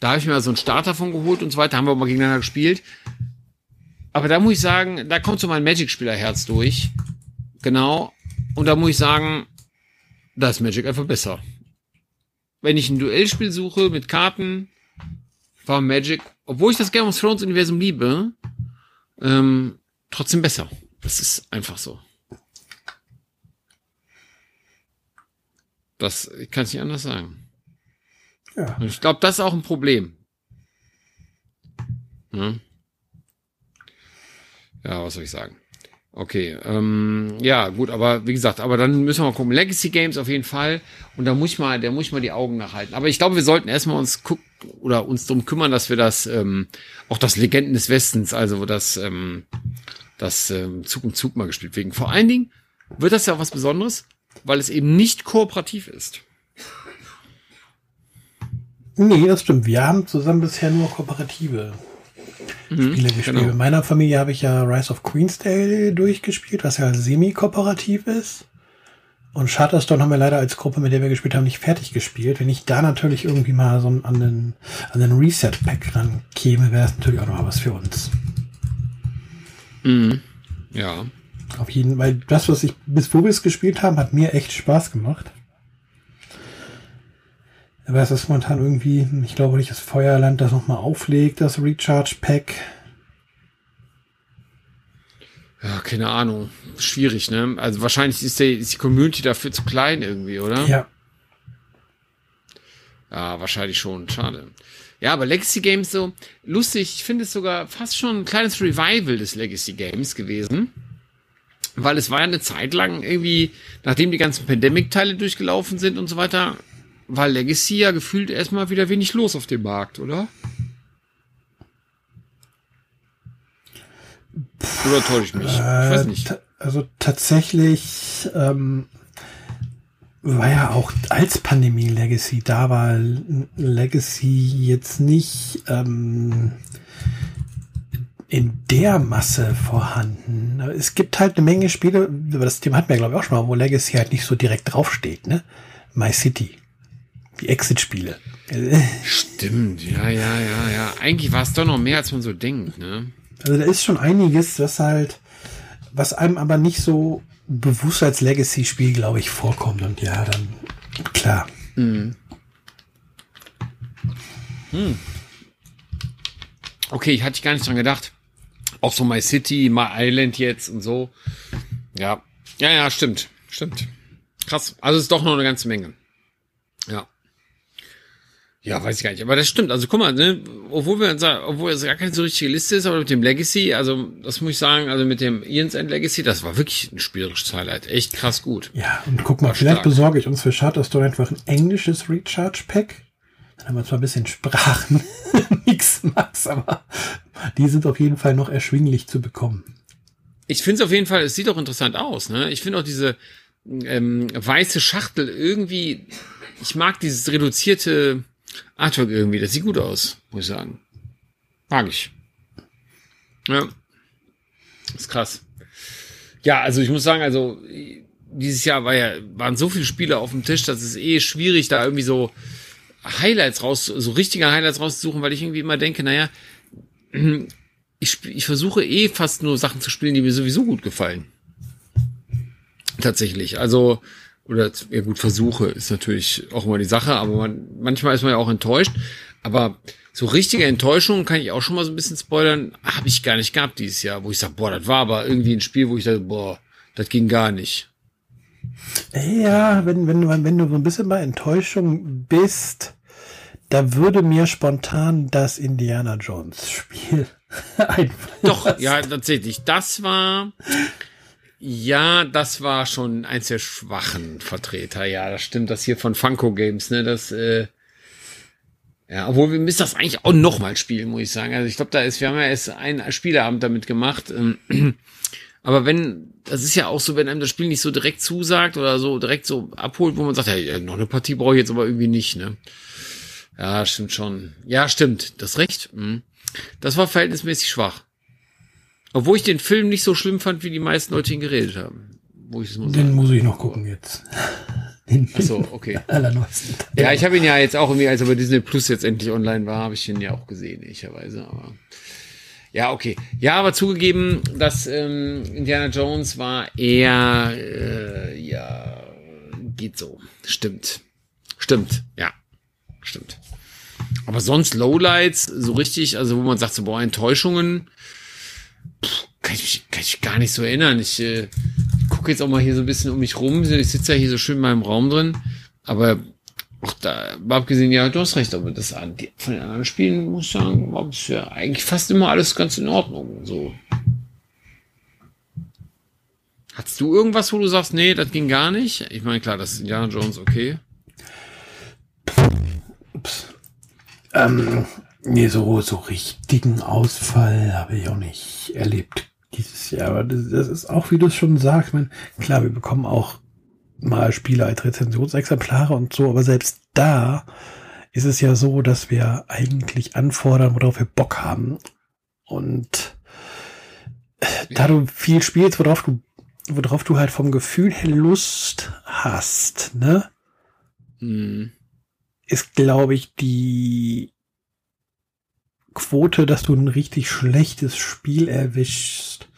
Da habe ich mir so einen Starter von geholt und so weiter, haben wir mal gegeneinander gespielt. Aber da muss ich sagen, da kommt so mein Magic-Spielerherz durch. Genau. Und da muss ich sagen, da ist Magic einfach besser. Wenn ich ein Duellspiel suche mit Karten, war Magic, obwohl ich das Game of Thrones Universum liebe, ähm, trotzdem besser. Das ist einfach so. Das ich kann es nicht anders sagen. Ja. Und ich glaube, das ist auch ein Problem. Hm? Ja, was soll ich sagen? Okay, ähm, ja, gut, aber wie gesagt, aber dann müssen wir mal gucken. Legacy Games auf jeden Fall. Und da muss ich mal, da muss ich mal die Augen nachhalten. Aber ich glaube, wir sollten erstmal uns gucken oder uns drum kümmern, dass wir das, ähm, auch das Legenden des Westens, also das, ähm, das ähm, Zug um Zug mal gespielt werden. Vor allen Dingen wird das ja auch was Besonderes, weil es eben nicht kooperativ ist. Nee, das stimmt. Wir haben zusammen bisher nur kooperative mhm, Spiele gespielt. Genau. In meiner Familie habe ich ja Rise of Queensdale durchgespielt, was ja semi-kooperativ ist. Und Shutterstone haben wir leider als Gruppe, mit der wir gespielt haben, nicht fertig gespielt. Wenn ich da natürlich irgendwie mal so an den, an den Reset-Pack ran käme, wäre es natürlich auch noch was für uns. Mhm. Ja. Auf jeden Fall, das, was ich bis wo wir es gespielt haben, hat mir echt Spaß gemacht. Aber es ist momentan irgendwie, ich glaube nicht, das Feuerland das nochmal auflegt, das Recharge Pack. Ja, keine Ahnung. Schwierig, ne? Also wahrscheinlich ist, der, ist die Community dafür zu klein irgendwie, oder? Ja. Ja, wahrscheinlich schon. Schade. Ja, aber Legacy Games so lustig. Ich finde es sogar fast schon ein kleines Revival des Legacy Games gewesen. Weil es war ja eine Zeit lang irgendwie, nachdem die ganzen Pandemic-Teile durchgelaufen sind und so weiter, war Legacy ja gefühlt erstmal wieder wenig los auf dem Markt, oder? Oder täusche ich mich? ich weiß nicht. Also tatsächlich ähm, war ja auch als Pandemie Legacy da war Legacy jetzt nicht ähm, in der Masse vorhanden. Es gibt halt eine Menge Spiele, über das Thema hatten wir glaube ich auch schon mal, wo Legacy halt nicht so direkt draufsteht, ne? My City. Die Exit-Spiele. Stimmt, ja, ja, ja, ja. Eigentlich war es doch noch mehr, als man so denkt, ne? Also da ist schon einiges, was halt, was einem aber nicht so bewusst als Legacy-Spiel, glaube ich, vorkommt. Und ja, dann klar. Hm. Hm. Okay, ich hatte gar nicht dran gedacht. Auch so My City, My Island jetzt und so. Ja, ja, ja, stimmt, stimmt. Krass. Also ist doch noch eine ganze Menge. Ja. Ja, weiß ich gar nicht. Aber das stimmt. Also guck mal, ne, obwohl wir sagen, obwohl es gar keine so richtige Liste ist, aber mit dem Legacy, also das muss ich sagen, also mit dem Ian's End Legacy, das war wirklich ein spielerisches Highlight. Echt krass gut. Ja, und guck mal, vielleicht stark. besorge ich uns für Shutterstone einfach ein englisches Recharge Pack. Dann haben wir zwar ein bisschen Sprachen, nix Max, aber die sind auf jeden Fall noch erschwinglich zu bekommen. Ich finde es auf jeden Fall, es sieht auch interessant aus, ne? Ich finde auch diese ähm, weiße Schachtel irgendwie, ich mag dieses reduzierte Artwork irgendwie, das sieht gut aus, muss ich sagen. Mag ich. Ja. Ist krass. Ja, also ich muss sagen, also dieses Jahr war ja, waren so viele Spiele auf dem Tisch, dass es eh schwierig, da irgendwie so Highlights raus, so richtige Highlights rauszusuchen, weil ich irgendwie immer denke, naja, ich, ich versuche eh fast nur Sachen zu spielen, die mir sowieso gut gefallen. Tatsächlich. Also, oder ja gut, Versuche ist natürlich auch immer die Sache, aber man, manchmal ist man ja auch enttäuscht. Aber so richtige Enttäuschungen kann ich auch schon mal so ein bisschen spoilern, habe ich gar nicht gehabt dieses Jahr, wo ich sage, boah, das war aber irgendwie ein Spiel, wo ich dachte, boah, das ging gar nicht. Ja, wenn, wenn, du, wenn du so ein bisschen bei Enttäuschung bist, da würde mir spontan das Indiana Jones Spiel einfallen. Doch, ja, tatsächlich. Das war, ja, das war schon eins der schwachen Vertreter. Ja, das stimmt. Das hier von Funko Games, ne? Das, äh, Ja, obwohl wir müssen das eigentlich auch nochmal spielen, muss ich sagen. Also ich glaube, da ist, wir haben ja erst einen Spieleabend damit gemacht. Ähm, aber wenn, das ist ja auch so, wenn einem das Spiel nicht so direkt zusagt oder so direkt so abholt, wo man sagt, ja, noch eine Partie brauche ich jetzt aber irgendwie nicht, ne? Ja, stimmt schon. Ja, stimmt. Das Recht. Mhm. Das war verhältnismäßig schwach. Obwohl ich den Film nicht so schlimm fand, wie die meisten Leute ihn geredet haben. Wo ich den sagen. muss ich noch gucken jetzt. Ach so, okay. Ja, ich habe ihn ja jetzt auch irgendwie, als aber Disney Plus jetzt endlich online war, habe ich ihn ja auch gesehen, ehrlicherweise. Aber ja, okay. Ja, aber zugegeben, dass ähm, Indiana Jones war eher, äh, ja, geht so. Stimmt. Stimmt, ja. Stimmt. Aber sonst Lowlights, so richtig, also wo man sagt, so, boah, Enttäuschungen, pff, kann, ich mich, kann ich gar nicht so erinnern. Ich äh, gucke jetzt auch mal hier so ein bisschen um mich rum. Ich sitze ja hier so schön in meinem Raum drin. Aber auch da, abgesehen, ja, du hast recht, aber das von den anderen Spielen, muss ich sagen, war bisher eigentlich fast immer alles ganz in Ordnung. So. Hast du irgendwas, wo du sagst, nee, das ging gar nicht? Ich meine, klar, das ist Indiana Jones, okay. Ups. Ähm, nee, so, so richtigen Ausfall habe ich auch nicht erlebt dieses Jahr. Aber das, das ist auch, wie du es schon sagst, man, klar, wir bekommen auch mal Spiele als Rezensionsexemplare und so, aber selbst da ist es ja so, dass wir eigentlich anfordern, worauf wir Bock haben. Und da du viel spielst, worauf du, worauf du halt vom Gefühl her Lust hast, ne? Hm. Ist, glaube ich, die Quote, dass du ein richtig schlechtes Spiel erwischst,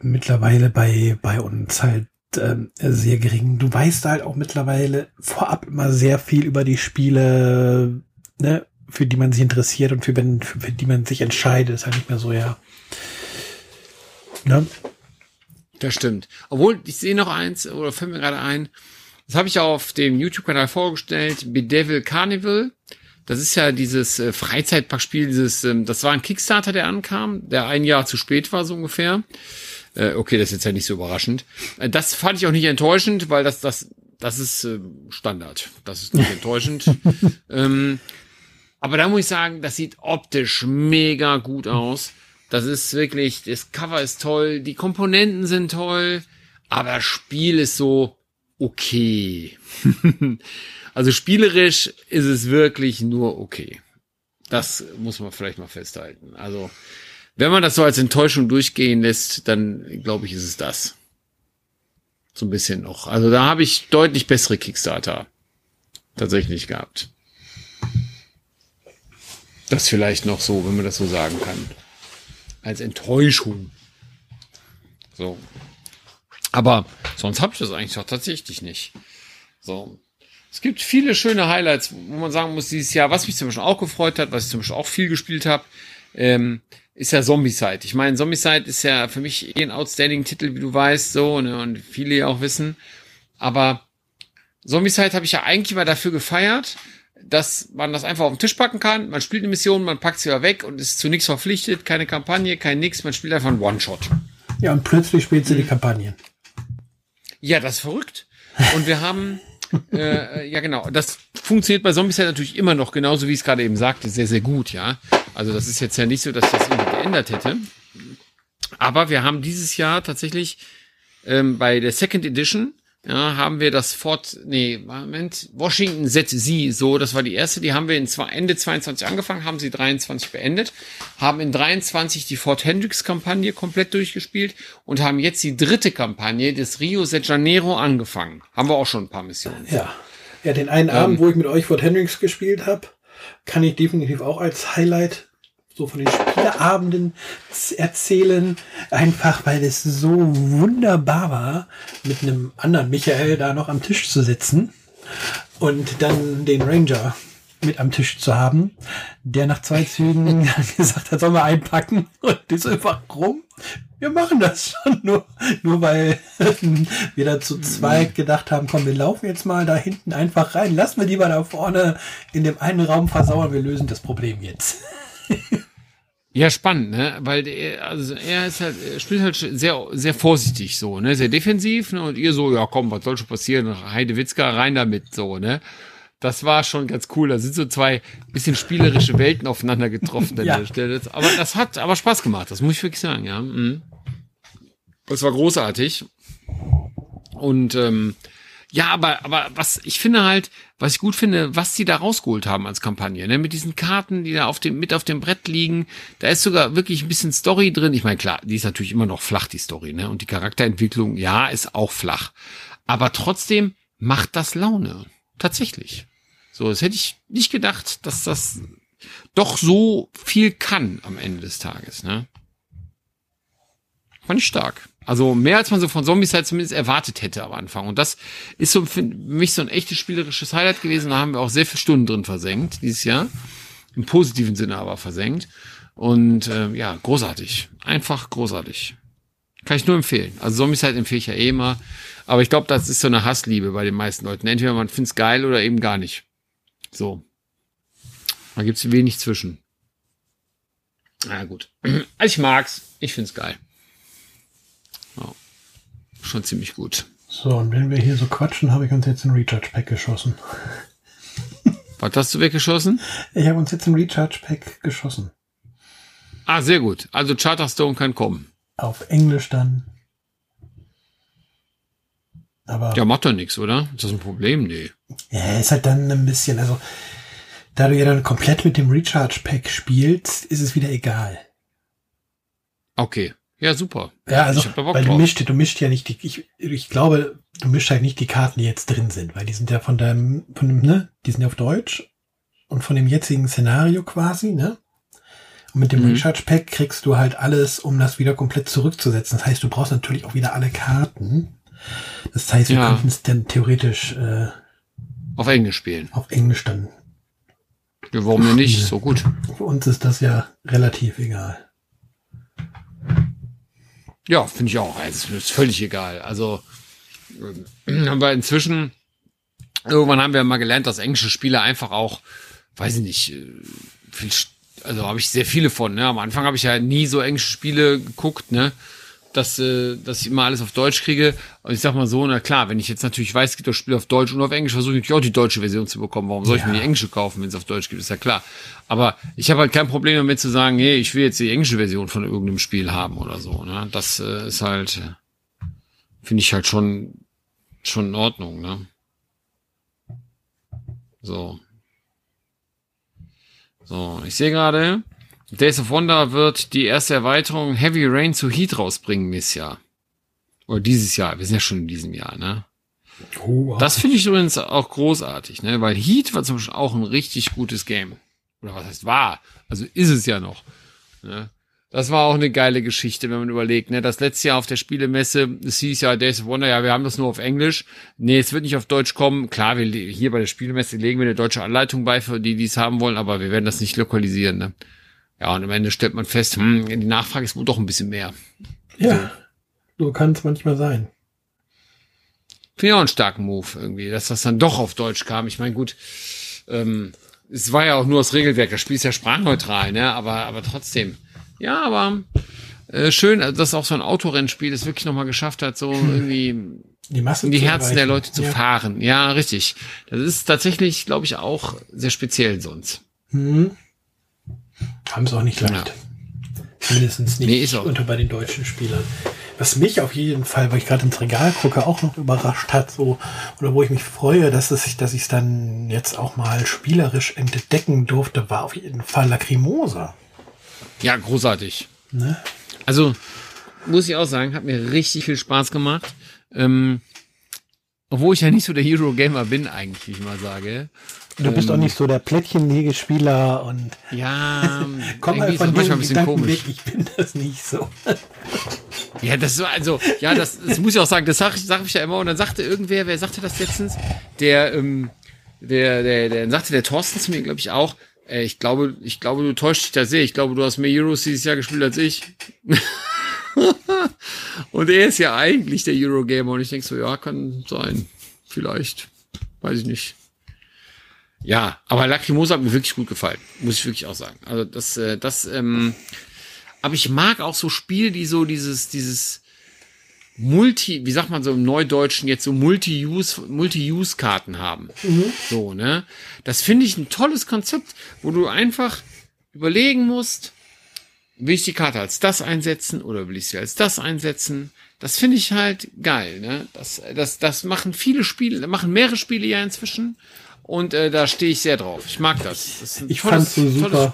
mittlerweile bei, bei uns halt ähm, sehr gering. Du weißt halt auch mittlerweile vorab immer sehr viel über die Spiele, ne, für die man sich interessiert und für, für, für die man sich entscheidet. Ist halt nicht mehr so, ja. Ne? Das stimmt. Obwohl, ich sehe noch eins, oder fällt mir gerade ein, das habe ich auf dem YouTube-Kanal vorgestellt, Bedevil Carnival. Das ist ja dieses äh, Freizeitparkspiel, dieses, ähm, das war ein Kickstarter, der ankam, der ein Jahr zu spät war, so ungefähr. Äh, okay, das ist jetzt ja nicht so überraschend. Äh, das fand ich auch nicht enttäuschend, weil das, das, das ist äh, Standard. Das ist nicht enttäuschend. ähm, aber da muss ich sagen, das sieht optisch mega gut aus. Das ist wirklich, das Cover ist toll, die Komponenten sind toll, aber das Spiel ist so okay. Also spielerisch ist es wirklich nur okay. Das muss man vielleicht mal festhalten. Also, wenn man das so als Enttäuschung durchgehen lässt, dann glaube ich, ist es das. So ein bisschen noch. Also da habe ich deutlich bessere Kickstarter tatsächlich gehabt. Das vielleicht noch so, wenn man das so sagen kann. Als Enttäuschung. So. Aber sonst habe ich das eigentlich auch tatsächlich nicht. So. Es gibt viele schöne Highlights, wo man sagen muss, dieses Jahr, was mich zum Beispiel auch gefreut hat, was ich zum Beispiel auch viel gespielt habe, ähm, ist ja Zombicide. Ich meine, Zombicide ist ja für mich eh ein outstanding Titel, wie du weißt, so, ne, und viele ja auch wissen. Aber Zombicide habe ich ja eigentlich mal dafür gefeiert, dass man das einfach auf den Tisch packen kann. Man spielt eine Mission, man packt sie ja weg und ist zu nichts verpflichtet, keine Kampagne, kein nix, man spielt einfach einen One-Shot. Ja, und plötzlich spielt sie mhm. die Kampagne. Ja, das ist verrückt. Und wir haben äh, ja, genau. Das funktioniert bei Zombies ja natürlich immer noch, genauso wie ich es gerade eben sagte, sehr, sehr gut, ja. Also das ist jetzt ja nicht so, dass das irgendwie geändert hätte. Aber wir haben dieses Jahr tatsächlich ähm, bei der Second Edition ja, haben wir das Fort, nee, Moment, Washington Set Sie, so, das war die erste, die haben wir in zwei, Ende 22 angefangen, haben sie 23 beendet, haben in 23 die Fort Hendricks Kampagne komplett durchgespielt und haben jetzt die dritte Kampagne des Rio de Janeiro angefangen. Haben wir auch schon ein paar Missionen. Ja. Ja, den einen ähm, Abend, wo ich mit euch Fort Hendricks gespielt habe, kann ich definitiv auch als Highlight so von den Spieleabenden erzählen, einfach weil es so wunderbar war, mit einem anderen Michael da noch am Tisch zu sitzen und dann den Ranger mit am Tisch zu haben, der nach zwei Zügen gesagt hat, sollen wir einpacken und die so einfach rum. Wir machen das schon, nur, nur weil wir da zu zweit gedacht haben, komm, wir laufen jetzt mal da hinten einfach rein, lassen wir lieber da vorne in dem einen Raum versauern, wir lösen das Problem jetzt. Ja, spannend, ne? Weil er, also er ist halt, er spielt halt sehr, sehr vorsichtig so, ne? Sehr defensiv, ne? Und ihr so, ja komm, was soll schon passieren? Heide Witzka rein damit, so, ne? das war schon ganz cool. Da sind so zwei bisschen spielerische Welten aufeinander getroffen an Ja. der Stelle. Aber das hat aber Spaß gemacht, das muss ich wirklich sagen, ja. Mhm. Das war großartig. Und ähm, ja, aber, aber was ich finde halt, was ich gut finde, was die da rausgeholt haben als Kampagne, ne, mit diesen Karten, die da auf dem, mit auf dem Brett liegen, da ist sogar wirklich ein bisschen Story drin. Ich meine, klar, die ist natürlich immer noch flach, die Story, ne? Und die Charakterentwicklung, ja, ist auch flach. Aber trotzdem macht das Laune. Tatsächlich. So, das hätte ich nicht gedacht, dass das doch so viel kann am Ende des Tages, ne? Fand ich stark. Also mehr als man so von Zombies halt zumindest erwartet hätte am Anfang. Und das ist so für mich so ein echtes spielerisches Highlight gewesen. Da haben wir auch sehr viele Stunden drin versenkt dieses Jahr. Im positiven Sinne aber versenkt. Und äh, ja, großartig. Einfach großartig. Kann ich nur empfehlen. Also Zombies halt empfehle ich ja eh immer. Aber ich glaube, das ist so eine Hassliebe bei den meisten Leuten. Entweder man find's geil oder eben gar nicht. So. Da gibt's wenig zwischen. Na gut. Also ich mag's. Ich find's geil. Schon ziemlich gut. So, und wenn wir hier so quatschen, habe ich uns jetzt ein Recharge Pack geschossen. Was hast du weggeschossen? Ich habe uns jetzt ein Recharge Pack geschossen. Ah, sehr gut. Also Charterstone kann kommen. Auf Englisch dann. Aber Ja, macht doch nichts, oder? Ist das ein Problem? Nee. Ja, ist halt dann ein bisschen, also da du ja dann komplett mit dem Recharge Pack spielst, ist es wieder egal. Okay. Ja, super. Ja, also weil du mischt, du mischt ja nicht die, ich, ich glaube, du mischt halt nicht die Karten, die jetzt drin sind, weil die sind ja von deinem, von dem, ne, die sind ja auf Deutsch und von dem jetzigen Szenario quasi, ne? Und mit dem Mhm. Recharge Pack kriegst du halt alles, um das wieder komplett zurückzusetzen. Das heißt, du brauchst natürlich auch wieder alle Karten. Das heißt, wir Ja. könnten es dann theoretisch äh, Auf Englisch spielen. auf Englisch dann Ja, warum denn nicht? So gut. Für uns ist das ja relativ egal. Ja, finde ich auch. Es ist völlig egal. Also ähm, aber inzwischen irgendwann haben wir mal gelernt, dass englische Spiele einfach auch, weiß ich nicht, äh, viel, also habe ich sehr viele von. Ne? Am Anfang habe ich ja nie so englische Spiele geguckt, ne, dass äh, dass ich immer alles auf Deutsch kriege. Und ich sag mal so, na klar, wenn ich jetzt natürlich weiß, es gibt auch Spiele auf Deutsch und auf Englisch, versuche ich natürlich auch die deutsche Version zu bekommen. Warum soll ich Ja. mir die englische kaufen, wenn es auf Deutsch gibt? Ist ja klar. Aber ich habe halt kein Problem damit zu sagen, hey, ich will jetzt die englische Version von irgendeinem Spiel haben oder so. Ne? Das äh, ist halt, finde ich halt schon schon in Ordnung, ne? So. So, ich sehe gerade, Days of Wonder wird die erste Erweiterung Heavy Rain zu Heat rausbringen nächstes Jahr. Oder dieses Jahr. Wir sind ja schon in diesem Jahr, ne? Oh, Das finde ich übrigens auch großartig, ne? Weil Heat war zum Beispiel auch ein richtig gutes Game. Oder was heißt war? Also ist es ja noch. Ne? Das war auch eine geile Geschichte, wenn man überlegt, ne? Das letzte Jahr auf der Spielemesse, es hieß ja Days of Wonder, ja, wir haben das nur auf Englisch. Nee, es wird nicht auf Deutsch kommen. Klar, wir hier bei der Spielemesse legen wir eine deutsche Anleitung bei für die, die es haben wollen, aber wir werden das nicht lokalisieren, ne? Ja, und am Ende stellt man fest, hm, die Nachfrage ist wohl doch ein bisschen mehr. ja, so kann es manchmal sein. Finde ich auch einen starken Move irgendwie, dass das dann doch auf Deutsch kam. Ich meine, gut, ähm, es war ja auch nur das Regelwerk, das Spiel ist ja sprachneutral, ne? Aber, aber trotzdem. Ja, aber äh, schön, also, dass auch so ein Autorennspiel es wirklich nochmal geschafft hat, so irgendwie Die Masse in die Herzen der. Leute zu ja. fahren. Ja, richtig. Das ist tatsächlich, glaube ich, auch sehr speziell sonst. Hm. Haben es auch nicht leicht. Ja. Mindestens nicht Nee, unter bei den deutschen Spielern. Was mich auf jeden Fall, weil ich gerade ins Regal gucke, auch noch überrascht hat, so, oder wo ich mich freue, dass es dass ich es dann jetzt auch mal spielerisch entdecken durfte, war auf jeden Fall Lacrimosa. Ja, großartig. Ne? Also, muss ich auch sagen, hat mir richtig viel Spaß gemacht. Ähm, obwohl ich ja nicht so der Hero-Gamer bin, eigentlich, wie ich mal sage. Du bist Ähm, auch nicht so der Plättchenlegespieler und Ja, komm irgendwie mal ist von manchmal ein bisschen Gedanken komisch. weg, ich bin das nicht so. Ja, das war also, ja, das, das muss ich auch sagen, das sag, ich- sag ich ja immer. Und dann sagte irgendwer, wer sagte das letztens? Der, ähm, der, der, der, dann sagte der Thorsten zu mir, glaube ich, auch, äh, ich glaube, ich glaube, du täuscht dich da sehr. Ich glaube, du hast mehr Euros dieses Jahr gespielt als ich. und er ist ja eigentlich der Eurogamer. Und ich denke so, ja, kann sein. Vielleicht. Weiß ich nicht. Ja, aber Lacrimosa hat mir wirklich gut gefallen. Muss ich wirklich auch sagen. Also das, äh, das, ähm, aber ich mag auch so Spiele, die so dieses, dieses, Multi, wie sagt man so im Neudeutschen jetzt so Multi-Use, Multi-Use-Karten haben. So, ne? Das finde ich ein tolles Konzept, wo du einfach überlegen musst, will ich die Karte als das einsetzen oder will ich sie als das einsetzen? Das finde ich halt geil, ne? Das, das, das machen viele Spiele, machen mehrere Spiele ja inzwischen. Und äh, da stehe ich sehr drauf. Ich mag das. das ist ein Ich fand's so super.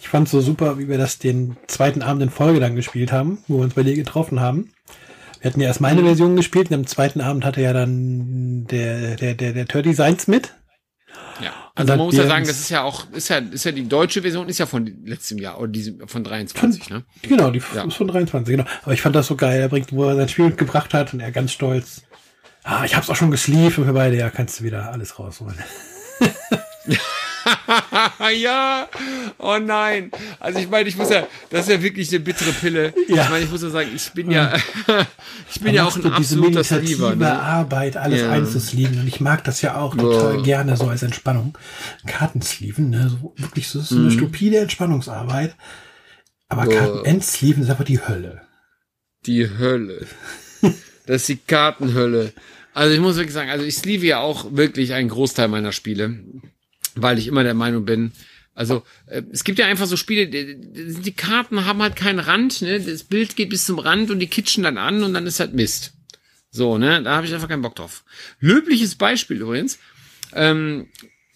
Ich fand so super, wie wir das den zweiten Abend in Folge dann gespielt haben, wo wir uns bei dir getroffen haben. Wir hatten ja erst meine Version gespielt und am zweiten Abend hatte ja dann der, der, der, der Turdy seins mit. Ja. Also man muss ja sagen, das ist ja auch, ist ja, ist ja die deutsche Version, ist ja von letztem Jahr oder diesem, von 23, ne? Genau, die Ja. ist von 23, genau. Aber ich fand das so geil. Er bringt, wo er sein Spiel mitgebracht hat und er ganz stolz. Ah, ich hab's auch schon gesleeved und wir beide, ja, kannst du wieder alles rausholen. ja, oh nein. Also ich meine, ich muss ja, das ist ja wirklich eine bittere Pille. Ja. Ich meine, ich muss ja sagen, ich bin ja, ich bin Da ja auch ein absoluter Sleever. Ne? Arbeit, alles Ja. einzusleeven. Und ich mag das ja auch total Ja. gerne so als Entspannung. Kartensleeven, ne? so, wirklich so, so Mhm. eine stupide Entspannungsarbeit. Aber Ja. Karten-Endsleeven ist einfach die Hölle. Die Hölle. Das ist die Kartenhölle. Also ich muss wirklich sagen, also ich sleeve ja auch wirklich einen Großteil meiner Spiele, weil ich immer der Meinung bin, also äh, es gibt ja einfach so Spiele, die, die Karten haben halt keinen Rand, ne? Das Bild geht bis zum Rand und die kitschen dann an und dann ist halt Mist. So, ne? Da habe ich einfach keinen Bock drauf. Löbliches Beispiel übrigens, ähm,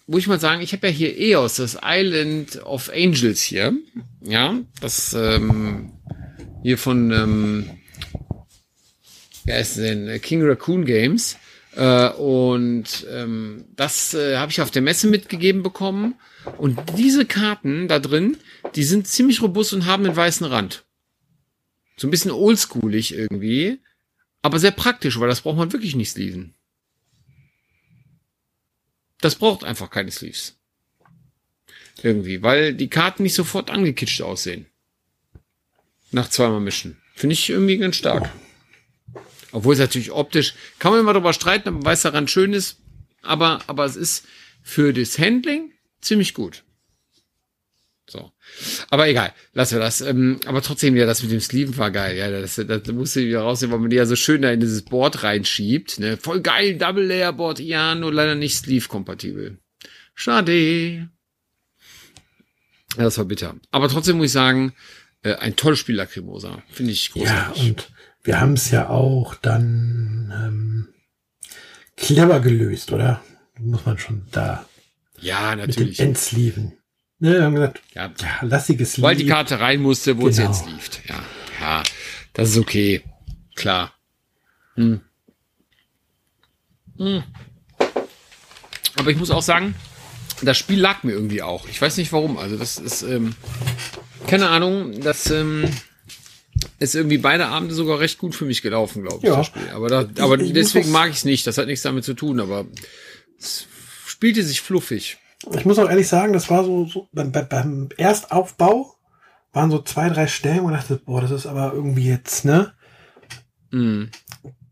wo ich mal sagen, ich habe ja hier EOS, das Island of Angels hier, ja, das ähm, hier von ähm, wer ist denn? Äh, King Raccoon Games. Äh, und ähm, das äh, habe ich auf der Messe mitgegeben bekommen. Und diese Karten da drin, die sind ziemlich robust und haben einen weißen Rand. So ein bisschen oldschoolig irgendwie, aber sehr praktisch, weil das braucht man wirklich nicht sleeven. Das braucht einfach keine Sleeves. Irgendwie, weil die Karten nicht sofort angekitscht aussehen. Nach zweimal mischen. Finde ich irgendwie ganz stark. Obwohl es natürlich optisch, kann man immer darüber streiten, ob ein weißer Rand schön ist, aber, aber es ist für das Handling ziemlich gut. So. Aber egal, lassen wir das. Ähm, aber trotzdem, ja, das mit dem Sleeven war geil. Ja, das, das musste ich wieder rausnehmen, weil man die ja so schön da in dieses Board reinschiebt. Ne? Voll geil, Double Layer Board, ja, nur leider nicht Sleeve-kompatibel. Schade. Ja, das war bitter. Aber trotzdem muss ich sagen, äh, ein tolles Spiel, Lacrimosa. Finde ich Ja, großartig. und wir haben es ja auch dann ähm, clever gelöst, oder? Muss man schon da Ja, mit natürlich. dem Endsleeven. Ne, wir haben gesagt, Ja, ja, lassiges weil die. Karte rein musste, sie Genau. jetzt lieft. Ja, ja, das ist okay. Klar. Hm. Hm. Aber ich muss auch sagen, das Spiel lag mir irgendwie auch. Ich weiß nicht warum. Also das ist, ähm, keine Ahnung, das ähm, ist irgendwie beide Abende sogar recht gut für mich gelaufen, glaube ich, Ja. das Spiel. Aber, da, aber ich muss deswegen mag ich es nicht. Das hat nichts damit zu tun, aber es spielte sich fluffig. Ich muss auch ehrlich sagen, das war so, so beim, beim- beim Erstaufbau waren so zwei, drei Stellen, wo ich dachte, boah, das ist aber irgendwie jetzt, ne? Mm.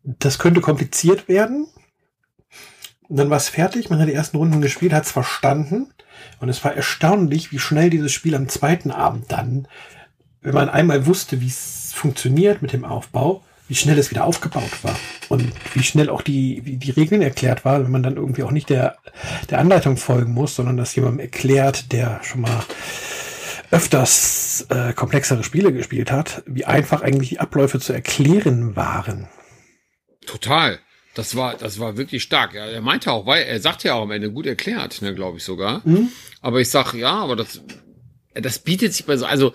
Das könnte kompliziert werden. Und dann war es fertig, man hat die ersten Runden gespielt, hat es verstanden. Und es war erstaunlich, wie schnell dieses Spiel am zweiten Abend dann, wenn man einmal wusste, wie es funktioniert mit dem Aufbau, wie schnell es wieder aufgebaut war. Und wie schnell auch die, wie die Regeln erklärt waren, wenn man dann irgendwie auch nicht der, der Anleitung folgen muss, sondern das jemandem erklärt, der schon mal öfters äh, komplexere Spiele gespielt hat, wie einfach eigentlich die Abläufe zu erklären waren. Total. Das war, das war wirklich stark. Ja, er meinte auch, weil er sagt ja auch am Ende gut erklärt, ne, glaube ich sogar. Aber ich sag, ja, aber das, das bietet sich bei so, also,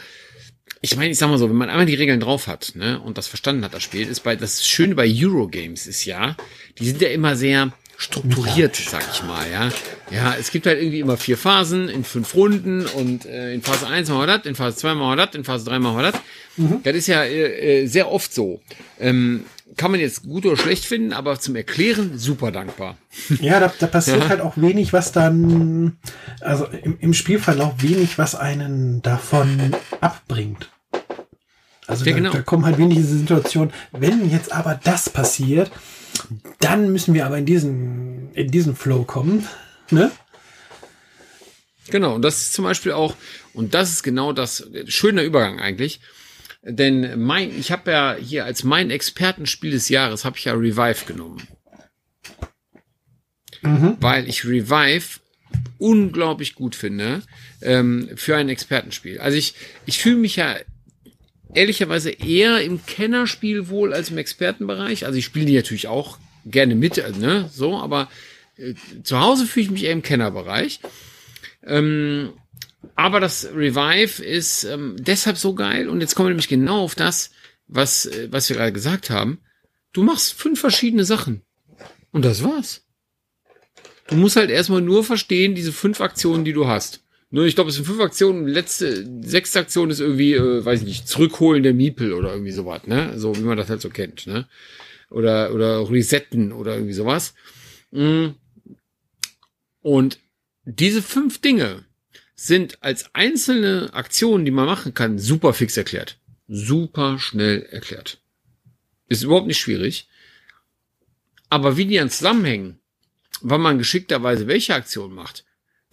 ich meine, ich sag mal so, wenn man einmal die Regeln drauf hat, ne, und das verstanden hat, das Spiel, ist bei, das Schöne bei Eurogames ist ja, die sind ja immer sehr strukturiert, sag ich mal, ja. Ja, es gibt halt irgendwie immer vier Phasen in fünf Runden und äh, in Phase 1 machen wir das, in Phase 2 machen wir das, in Phase 3 machen wir das. Das ist ja äh, äh, sehr oft so. Ähm, kann man jetzt gut oder schlecht finden, aber zum Erklären super dankbar. Ja, da, da passiert halt auch wenig, was dann, also im, im Spielverlauf wenig, was einen davon abbringt. Also Ja, da, genau. da kommen halt wenig diese Situation, wenn jetzt aber das passiert, dann müssen wir aber in diesen, in diesen Flow kommen. Ne? Genau, und das ist zum Beispiel auch, und das ist genau das, schöner Übergang eigentlich. Denn mein, ich habe ja hier als mein Expertenspiel des Jahres habe ich ja Revive genommen. Mhm. Weil ich Revive unglaublich gut finde ähm, für ein Expertenspiel. Also ich, ich fühle mich ja ehrlicherweise eher im Kennerspiel wohl als im Expertenbereich. Also ich spiele die natürlich auch gerne mit, ne, so, aber äh, zu Hause fühle ich mich eher im Kennerbereich. Ähm, aber das Revive ist ähm, deshalb so geil und jetzt kommen wir nämlich genau auf das, was, äh, was wir gerade gesagt haben. Du machst fünf verschiedene Sachen. Und das war's. Du musst halt erstmal nur verstehen, diese fünf Aktionen, die du hast. Nur ich glaube, es sind fünf Aktionen. Letzte, sechste Aktion ist irgendwie, äh, weiß ich nicht, zurückholen der Miepel oder irgendwie sowas, ne? So wie man das halt so kennt, ne? Oder, oder resetten oder irgendwie sowas. Mm. Und diese fünf Dinge sind als einzelne Aktionen, die man machen kann, super fix erklärt. Super schnell erklärt. Ist überhaupt nicht schwierig. Aber wie die dann zusammenhängen, wann man geschickterweise welche Aktion macht,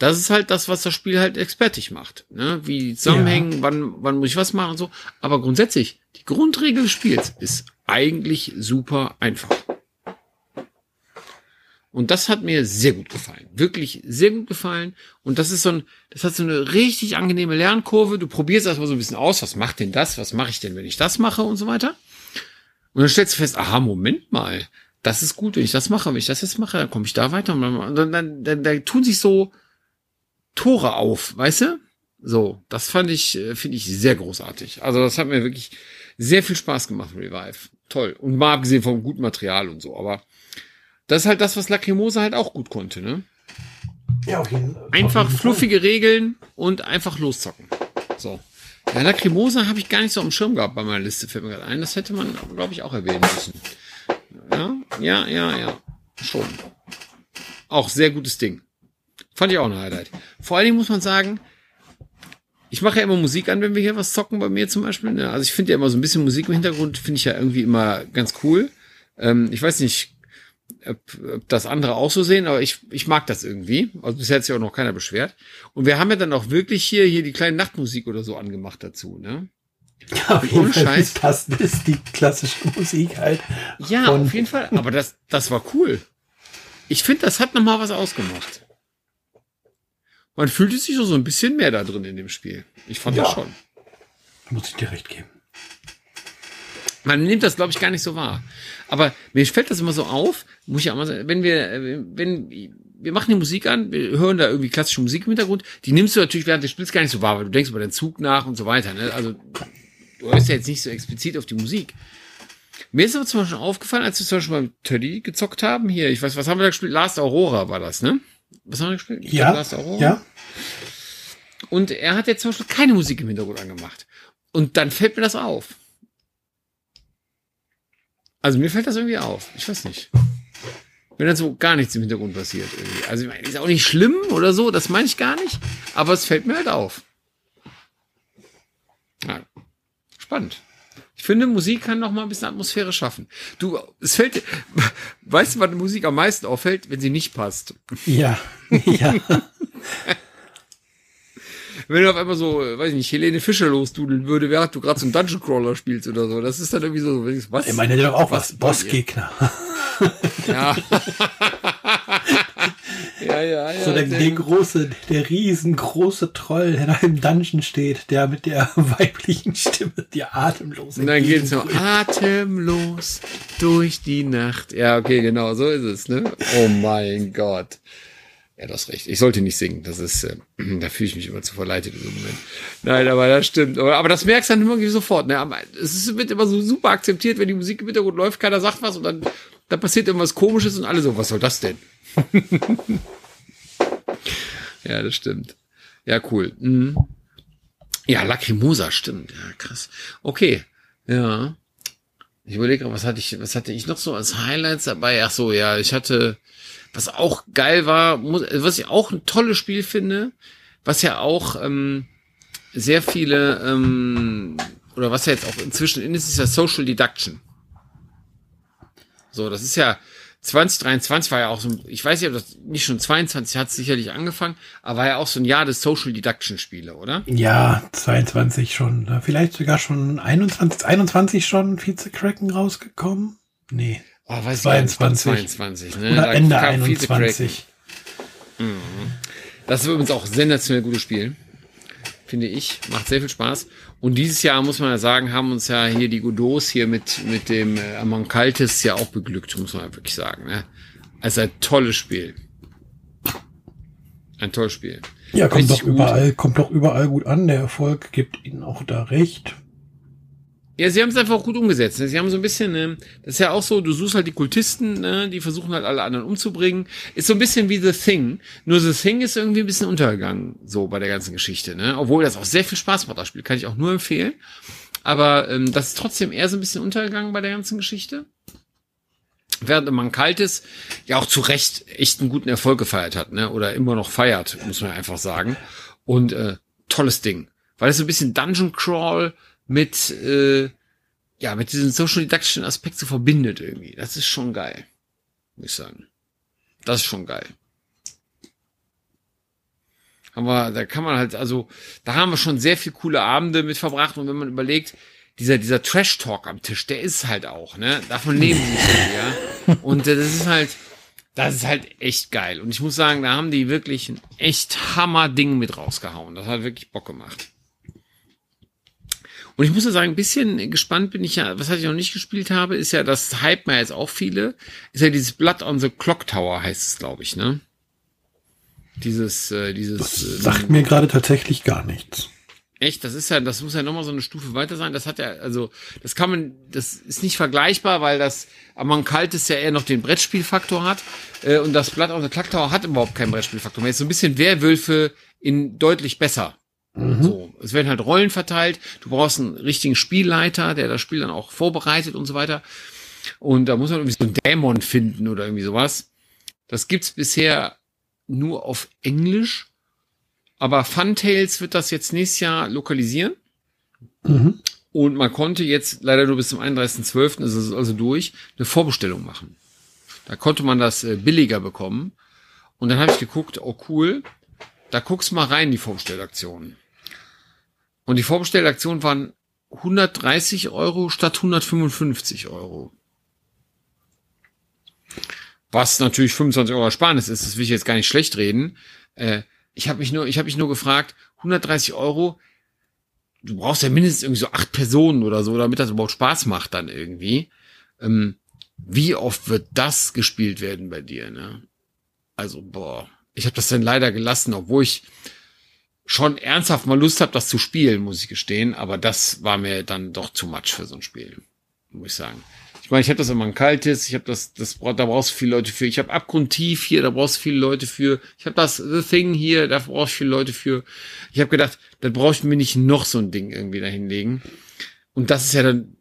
das ist halt das, was das Spiel halt expertig macht. Ne? Wie die zusammenhängen, ja. wann, wann muss ich was machen und so. Aber grundsätzlich, die Grundregel des Spiels ist eigentlich super einfach. Und das hat mir sehr gut gefallen. Wirklich sehr gut gefallen. Und das ist so ein, das hat so eine richtig angenehme Lernkurve. Du probierst erstmal so ein bisschen aus, was macht denn das? Was mache ich denn, wenn ich das mache und so weiter? Und dann stellst du fest, aha, Moment mal. Das ist gut, wenn ich das mache. Wenn ich das jetzt mache, dann komme ich da weiter. Und dann, dann, dann, dann, dann tun sich so Tore auf, weißt du? So, das fand ich, äh, finde ich sehr großartig. Also das hat mir wirklich sehr viel Spaß gemacht, Revive. Toll. Und mal abgesehen vom guten Material und so. Aber das ist halt das, was Lacrimosa halt auch gut konnte, ne? Ja, Fall. Einfach fluffige Regeln und einfach loszocken. So. Ja, Lacrimosa habe ich gar nicht so am Schirm gehabt bei meiner Liste, fällt mir gerade ein. Das hätte man, glaube ich, auch erwähnen müssen. Ja, ja, ja, ja. Schon. Auch sehr gutes Ding. Fand ich auch ein Highlight. Vor allen Dingen muss man sagen, ich mache ja immer Musik an, wenn wir hier was zocken, bei mir zum Beispiel. Ne? Also ich finde ja immer so ein bisschen Musik im Hintergrund, finde ich ja irgendwie immer ganz cool. Ähm, ich weiß nicht, ob, ob das andere auch so sehen, aber ich, ich mag das irgendwie. Also bisher hat sich auch noch keiner beschwert. Und wir haben ja dann auch wirklich hier, hier die kleine Nachtmusik oder so angemacht dazu, ne? Ja, auf jeden Fall Scheiß. Ist ist die klassische Musik halt. Ja, auf jeden Fall. Aber das, das war cool. Ich finde, das hat nochmal was ausgemacht. Man fühlte sich so ein bisschen mehr da drin in dem Spiel. Ich fand ja, das schon. Muss ich dir recht geben. Man nimmt das, glaube ich, gar nicht so wahr. Aber mir fällt das immer so auf, muss ich auch mal sagen, wenn wir, wenn, wir machen die Musik an, wir hören da irgendwie klassische Musik im Hintergrund, die nimmst du natürlich während des Spiels gar nicht so wahr, weil du denkst über den Zug nach und so weiter. Ne? Also du hörst ja jetzt nicht so explizit auf die Musik. Mir ist aber zum Beispiel aufgefallen, als wir zum Beispiel beim Teddy gezockt haben, hier, ich weiß, was haben wir da gespielt? Last Aurora war das, ne? Was haben wir gespielt? Ja. Last Aurora. Ja. Und er hat jetzt zum Beispiel keine Musik im Hintergrund angemacht. Und dann fällt mir das auf. Also mir fällt das irgendwie auf. Ich weiß nicht. Wenn dann so gar nichts im Hintergrund passiert. Irgendwie. Also ich meine, ist auch nicht schlimm oder so, das meine ich gar nicht. Aber es fällt mir halt auf. Ja. Spannend. Ich finde, Musik kann noch mal ein bisschen Atmosphäre schaffen. Du, es fällt, weißt du, was Musik am meisten auffällt, wenn sie nicht passt? Ja, ja. wenn du auf einmal so, weiß ich nicht, Helene Fischer losdudeln würde, während du gerade so einen Dungeon Crawler spielst oder so. Das ist dann irgendwie so, was? Ich meine doch auch was, was Bossgegner. Ja. ja, ja, ja. So der, der große, der riesengroße Troll, der da im Dungeon steht, der mit der weiblichen Stimme dir atemlos Und dann geht's so atemlos durch die Nacht. Ja, okay, genau, so ist es, ne? Oh mein Gott. Ja, das recht. Ich sollte nicht singen. Das ist, äh, da fühle ich mich immer zu verleitet in so einem Moment. Nein, aber das stimmt. Aber, aber das merkst du dann irgendwie sofort. Ne? Aber es ist, wird immer so super akzeptiert, wenn die Musik im Hintergrund läuft, keiner sagt was und dann, dann passiert irgendwas komisches und alle so, was soll das denn? ja, das stimmt. Ja, cool. Mhm. Ja, Lacrimosa, stimmt. Ja, krass. Okay. Ja. Ich überlege, was hatte ich, was hatte ich noch so als Highlights dabei? Ach so, ja, ich hatte, was auch geil war, was ich auch ein tolles Spiel finde, was ja auch ähm, sehr viele, ähm, oder was ja jetzt auch inzwischen in ist, ist ja Social Deduction. So, das ist ja, 2023 war ja auch so, ich weiß nicht, ob das nicht schon 22 hat sicherlich angefangen, aber war ja auch so ein Jahr des Social Deduction Spiele, oder? Ja, 22 schon. Vielleicht sogar schon 21, 21 schon Vize-Cracken rausgekommen? Nee. Oh, weiß 22. Ich 22 ne? Oder Da Ende kam Vize-Cracken. 21. Das ist übrigens auch sensationell gutes Spiel. Finde ich. Macht sehr viel Spaß. Und dieses Jahr, muss man ja sagen, haben uns ja hier die Godots hier mit, mit dem äh, Amankaltis ja auch beglückt, muss man ja wirklich sagen. Ne? Also ein tolles Spiel. Ein tolles Spiel. Ja, kommt Richtig doch gut. überall, kommt doch überall gut an. Der Erfolg gibt ihnen auch da recht. Ja, sie haben es einfach auch gut umgesetzt. ne? Sie haben so ein bisschen, ne, das ist ja auch so, du suchst halt die Kultisten, ne, die versuchen halt alle anderen umzubringen. Ist so ein bisschen wie The Thing. Nur The Thing ist irgendwie ein bisschen untergegangen, so bei der ganzen Geschichte, ne. Obwohl das auch sehr viel Spaß macht, das Spiel, kann ich auch nur empfehlen. Aber ähm, das ist trotzdem eher so ein bisschen untergegangen bei der ganzen Geschichte. Während man kaltes ja auch zu Recht echt einen guten Erfolg gefeiert hat, ne? Oder immer noch feiert, muss man einfach sagen. Und äh, tolles Ding. Weil es so ein bisschen Dungeon Crawl mit, äh, ja, mit diesem Social Deduction Aspekt so verbindet irgendwie. Das ist schon geil. Muss ich sagen. Das ist schon geil. Aber da kann man halt, also, da haben wir schon sehr viel coole Abende mit verbracht und wenn man überlegt, dieser, dieser Trash-Talk am Tisch, der ist halt auch, ne? Davon leben sie schon, ja. Und äh, das ist halt, das ist halt echt geil. Und ich muss sagen, da haben die wirklich ein echt Hammer-Ding mit rausgehauen. Das hat wirklich Bock gemacht. Und ich muss ja sagen, ein bisschen gespannt bin ich ja, was ich noch nicht gespielt habe, ist ja, das hype mir jetzt auch viele, ist ja dieses Blood on the Clock Tower, heißt es, glaube ich, ne? Dieses, äh, dieses. äh, Sagt mir gerade tatsächlich gar nichts. Echt, das ist ja, das muss ja nochmal so eine Stufe weiter sein. Das hat ja, also, das kann man, das ist nicht vergleichbar, weil das Among Kaltes ja eher noch den Brettspielfaktor hat. Äh, und das Blatt on the Clock Tower hat überhaupt keinen Brettspielfaktor mehr. Ist so ein bisschen Werwölfe in deutlich besser. So, es werden halt Rollen verteilt. Du brauchst einen richtigen Spielleiter, der das Spiel dann auch vorbereitet und so weiter. Und da muss man irgendwie so einen Dämon finden oder irgendwie sowas. Das gibt's bisher nur auf Englisch. Aber Funtails wird das jetzt nächstes Jahr lokalisieren. Und man konnte jetzt leider nur bis zum 31.12., ist es also durch, eine Vorbestellung machen. Da konnte man das äh, billiger bekommen. Und dann habe ich geguckt, oh cool, da guckst mal rein, die Vorbestellaktionen. Und die Vorbestellaktionen waren 130 Euro statt 155 Euro. Was natürlich 25 Euro Ersparnis ist, das will ich jetzt gar nicht schlecht reden. Äh, ich habe mich nur, ich habe mich nur gefragt, 130 Euro, du brauchst ja mindestens irgendwie so acht Personen oder so, damit das überhaupt Spaß macht dann irgendwie. Ähm, wie oft wird das gespielt werden bei dir, ne? Also, boah, ich habe das dann leider gelassen, obwohl ich schon ernsthaft mal Lust habe, das zu spielen, muss ich gestehen. Aber das war mir dann doch zu much für so ein Spiel, muss ich sagen. Ich meine, ich habe das immer ein kaltes, ich habe das, das braucht, da brauchst du viele Leute für. Ich habe Abgrundtief hier, da brauchst du viele Leute für. Ich habe das The Thing hier, da brauchst du viele Leute für. Ich habe gedacht, da brauche ich mir nicht noch so ein Ding irgendwie dahinlegen. Und das ist ja dann,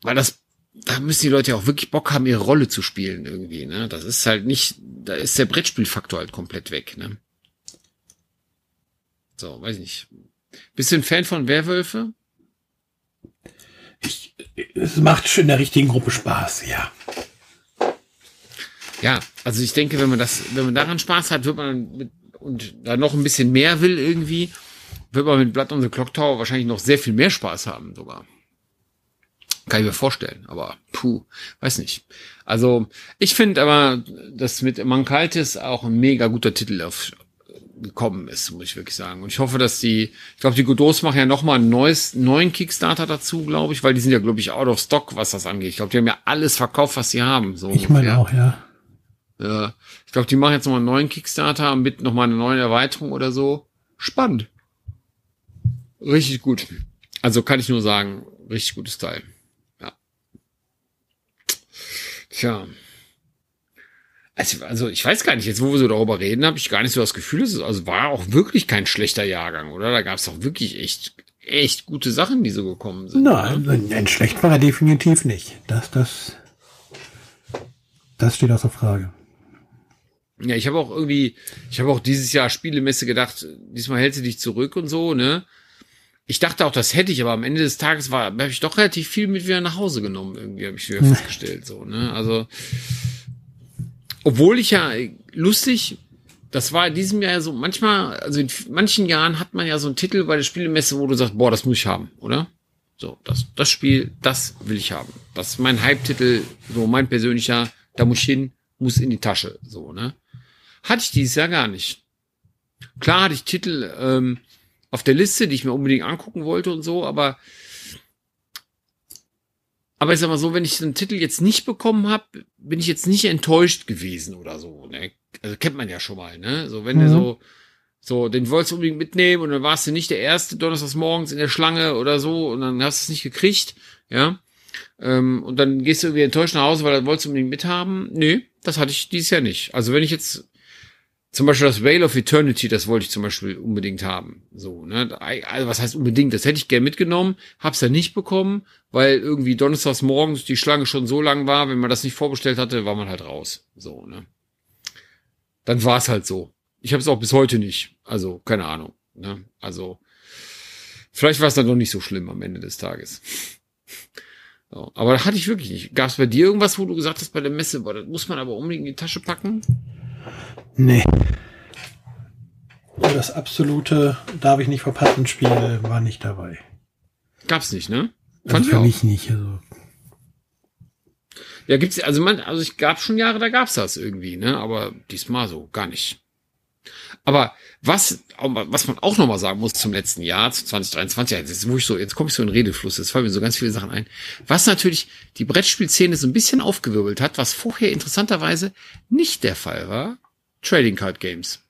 weil das, da müssen die Leute ja auch wirklich Bock haben, ihre Rolle zu spielen irgendwie. Ne? Das ist halt nicht, da ist der Brettspielfaktor halt komplett weg. Ne? So, weiß nicht. Bist du ein Fan von Werwölfe? Ich, es macht schon in der richtigen Gruppe Spaß, ja. Ja, also ich denke, wenn man das, wenn man daran Spaß hat, wird man mit, und da noch ein bisschen mehr will irgendwie, wird man mit Blood on the Clock Tower wahrscheinlich noch sehr viel mehr Spaß haben sogar. Kann ich mir vorstellen, aber puh, weiß nicht. Also ich finde aber, dass mit Mankaltis auch ein mega guter Titel auf, gekommen ist, muss ich wirklich sagen. Und ich hoffe, dass die, ich glaube, die Godots machen ja nochmal ein neues, neuen Kickstarter dazu, glaube ich, weil die sind ja, glaube ich, out of stock, was das angeht. Ich glaube, die haben ja alles verkauft, was sie haben. So Ich meine auch, ja. Ja, ich glaube, die machen jetzt nochmal einen neuen Kickstarter mit nochmal einer neuen Erweiterung oder so. Spannend. Richtig gut. Also kann ich nur sagen, richtig gutes Teil. Ja. Tja. Also, also ich weiß gar nicht, jetzt wo wir so darüber reden, habe ich gar nicht so das Gefühl, es also war auch wirklich kein schlechter Jahrgang, oder? Da gab es auch wirklich echt, echt gute Sachen, die so gekommen sind. Nein, nein, schlecht war er definitiv nicht. Das, das, das steht außer Frage. Ja, ich habe auch irgendwie, ich habe auch dieses Jahr Spielemesse gedacht, diesmal hältst du dich zurück und so, ne? Ich dachte auch, das hätte ich, aber am Ende des Tages war, habe ich doch relativ viel mit wieder nach Hause genommen, irgendwie habe ich wieder festgestellt, so, ne? Also, obwohl ich ja lustig, das war in diesem Jahr ja so, manchmal, also in manchen Jahren hat man ja so einen Titel bei der Spielemesse, wo du sagst, boah, das muss ich haben, oder? So, das, das Spiel, das will ich haben. Das ist mein Hype-Titel, so mein persönlicher, da muss ich hin, muss in die Tasche, so, ne? Hatte ich dieses Jahr gar nicht. Klar hatte ich Titel ähm, auf der Liste, die ich mir unbedingt angucken wollte und so, aber aber ich sag mal so, wenn ich einen Titel jetzt nicht bekommen habe, bin ich jetzt nicht enttäuscht gewesen oder so. Ne? Also kennt man ja schon mal, ne? So, wenn mhm. du so, so, den wolltest du unbedingt mitnehmen und dann warst du nicht der erste Donnerstags morgens in der Schlange oder so und dann hast du es nicht gekriegt, ja. Ähm, und dann gehst du irgendwie enttäuscht nach Hause, weil du wolltest unbedingt mithaben. Nö, das hatte ich dieses Jahr nicht. Also wenn ich jetzt zum Beispiel das Veil of Eternity, das wollte ich zum Beispiel unbedingt haben. So, ne? Also was heißt unbedingt? Das hätte ich gern mitgenommen, hab's ja nicht bekommen, weil irgendwie donnerstags morgens die Schlange schon so lang war, wenn man das nicht vorbestellt hatte, war man halt raus. So, ne? Dann war's halt so. Ich habe es auch bis heute nicht. Also, keine Ahnung. Ne? Also, vielleicht war es dann doch nicht so schlimm am Ende des Tages. So, aber da hatte ich wirklich nicht. Gab es bei dir irgendwas, wo du gesagt hast bei der Messe, boah, das muss man aber unbedingt in die Tasche packen? Nee. Das absolute darf ich nicht verpassen Spiel war nicht dabei. Gab's nicht, ne? Fand also für mich nicht. Also. Ja, gibt's, also man, also ich gab schon Jahre, da gab's das irgendwie, ne? Aber diesmal so gar nicht. Aber was, was man auch nochmal sagen muss zum letzten Jahr, zu 2023, jetzt, wo ich so, jetzt komme ich so in Redefluss, jetzt fallen mir so ganz viele Sachen ein, was natürlich die Brettspielszene so ein bisschen aufgewirbelt hat, was vorher interessanterweise nicht der Fall war, Trading Card Games.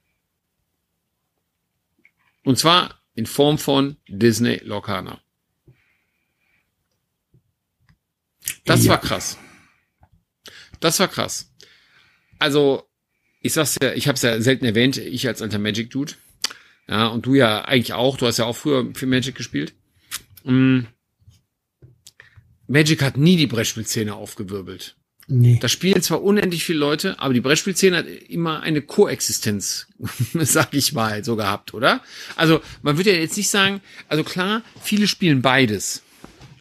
Und zwar in Form von Disney Lorcaner. Das ja. war krass. Das war krass. Also, ich sag's ja, ich habe es ja selten erwähnt, ich als alter Magic Dude. Ja, und du ja eigentlich auch, du hast ja auch früher für Magic gespielt. Mm. Magic hat nie die Brettspielszene aufgewirbelt. Nee. Da spielen zwar unendlich viele Leute, aber die Brettspielszene hat immer eine Koexistenz, sag ich mal, so gehabt, oder? Also, man würde ja jetzt nicht sagen, also klar, viele spielen beides.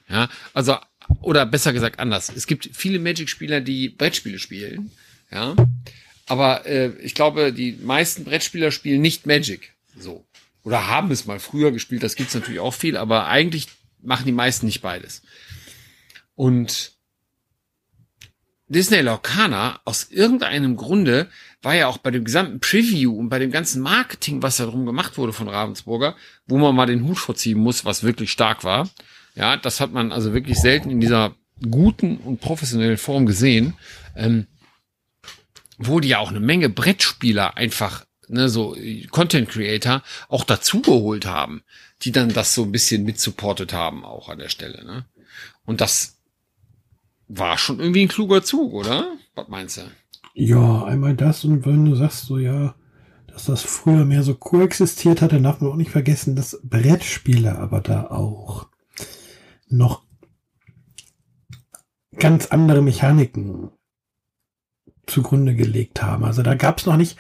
Ja, also, oder besser gesagt anders. Es gibt viele Magic-Spieler, die Brettspiele spielen, ja. Aber äh, ich glaube, die meisten Brettspieler spielen nicht Magic. So. Oder haben es mal früher gespielt, das gibt's natürlich auch viel, aber eigentlich machen die meisten nicht beides. Und Disney Lorcana aus irgendeinem Grunde war ja auch bei dem gesamten Preview und bei dem ganzen Marketing, was da drum gemacht wurde von Ravensburger, wo man mal den Hut vorziehen muss, was wirklich stark war. Ja, das hat man also wirklich selten in dieser guten und professionellen Form gesehen. Ähm, wo die ja auch eine Menge Brettspieler einfach, ne, so Content Creator auch dazugeholt haben, die dann das so ein bisschen mitsupportet haben auch an der Stelle, ne? Und das war schon irgendwie ein kluger Zug, oder? Was meinst du? Ja, einmal das und wenn du sagst so, ja, dass das früher mehr so koexistiert hat, dann darf man auch nicht vergessen, dass Brettspiele aber da auch noch ganz andere Mechaniken zugrunde gelegt haben. Also da gab's noch nicht,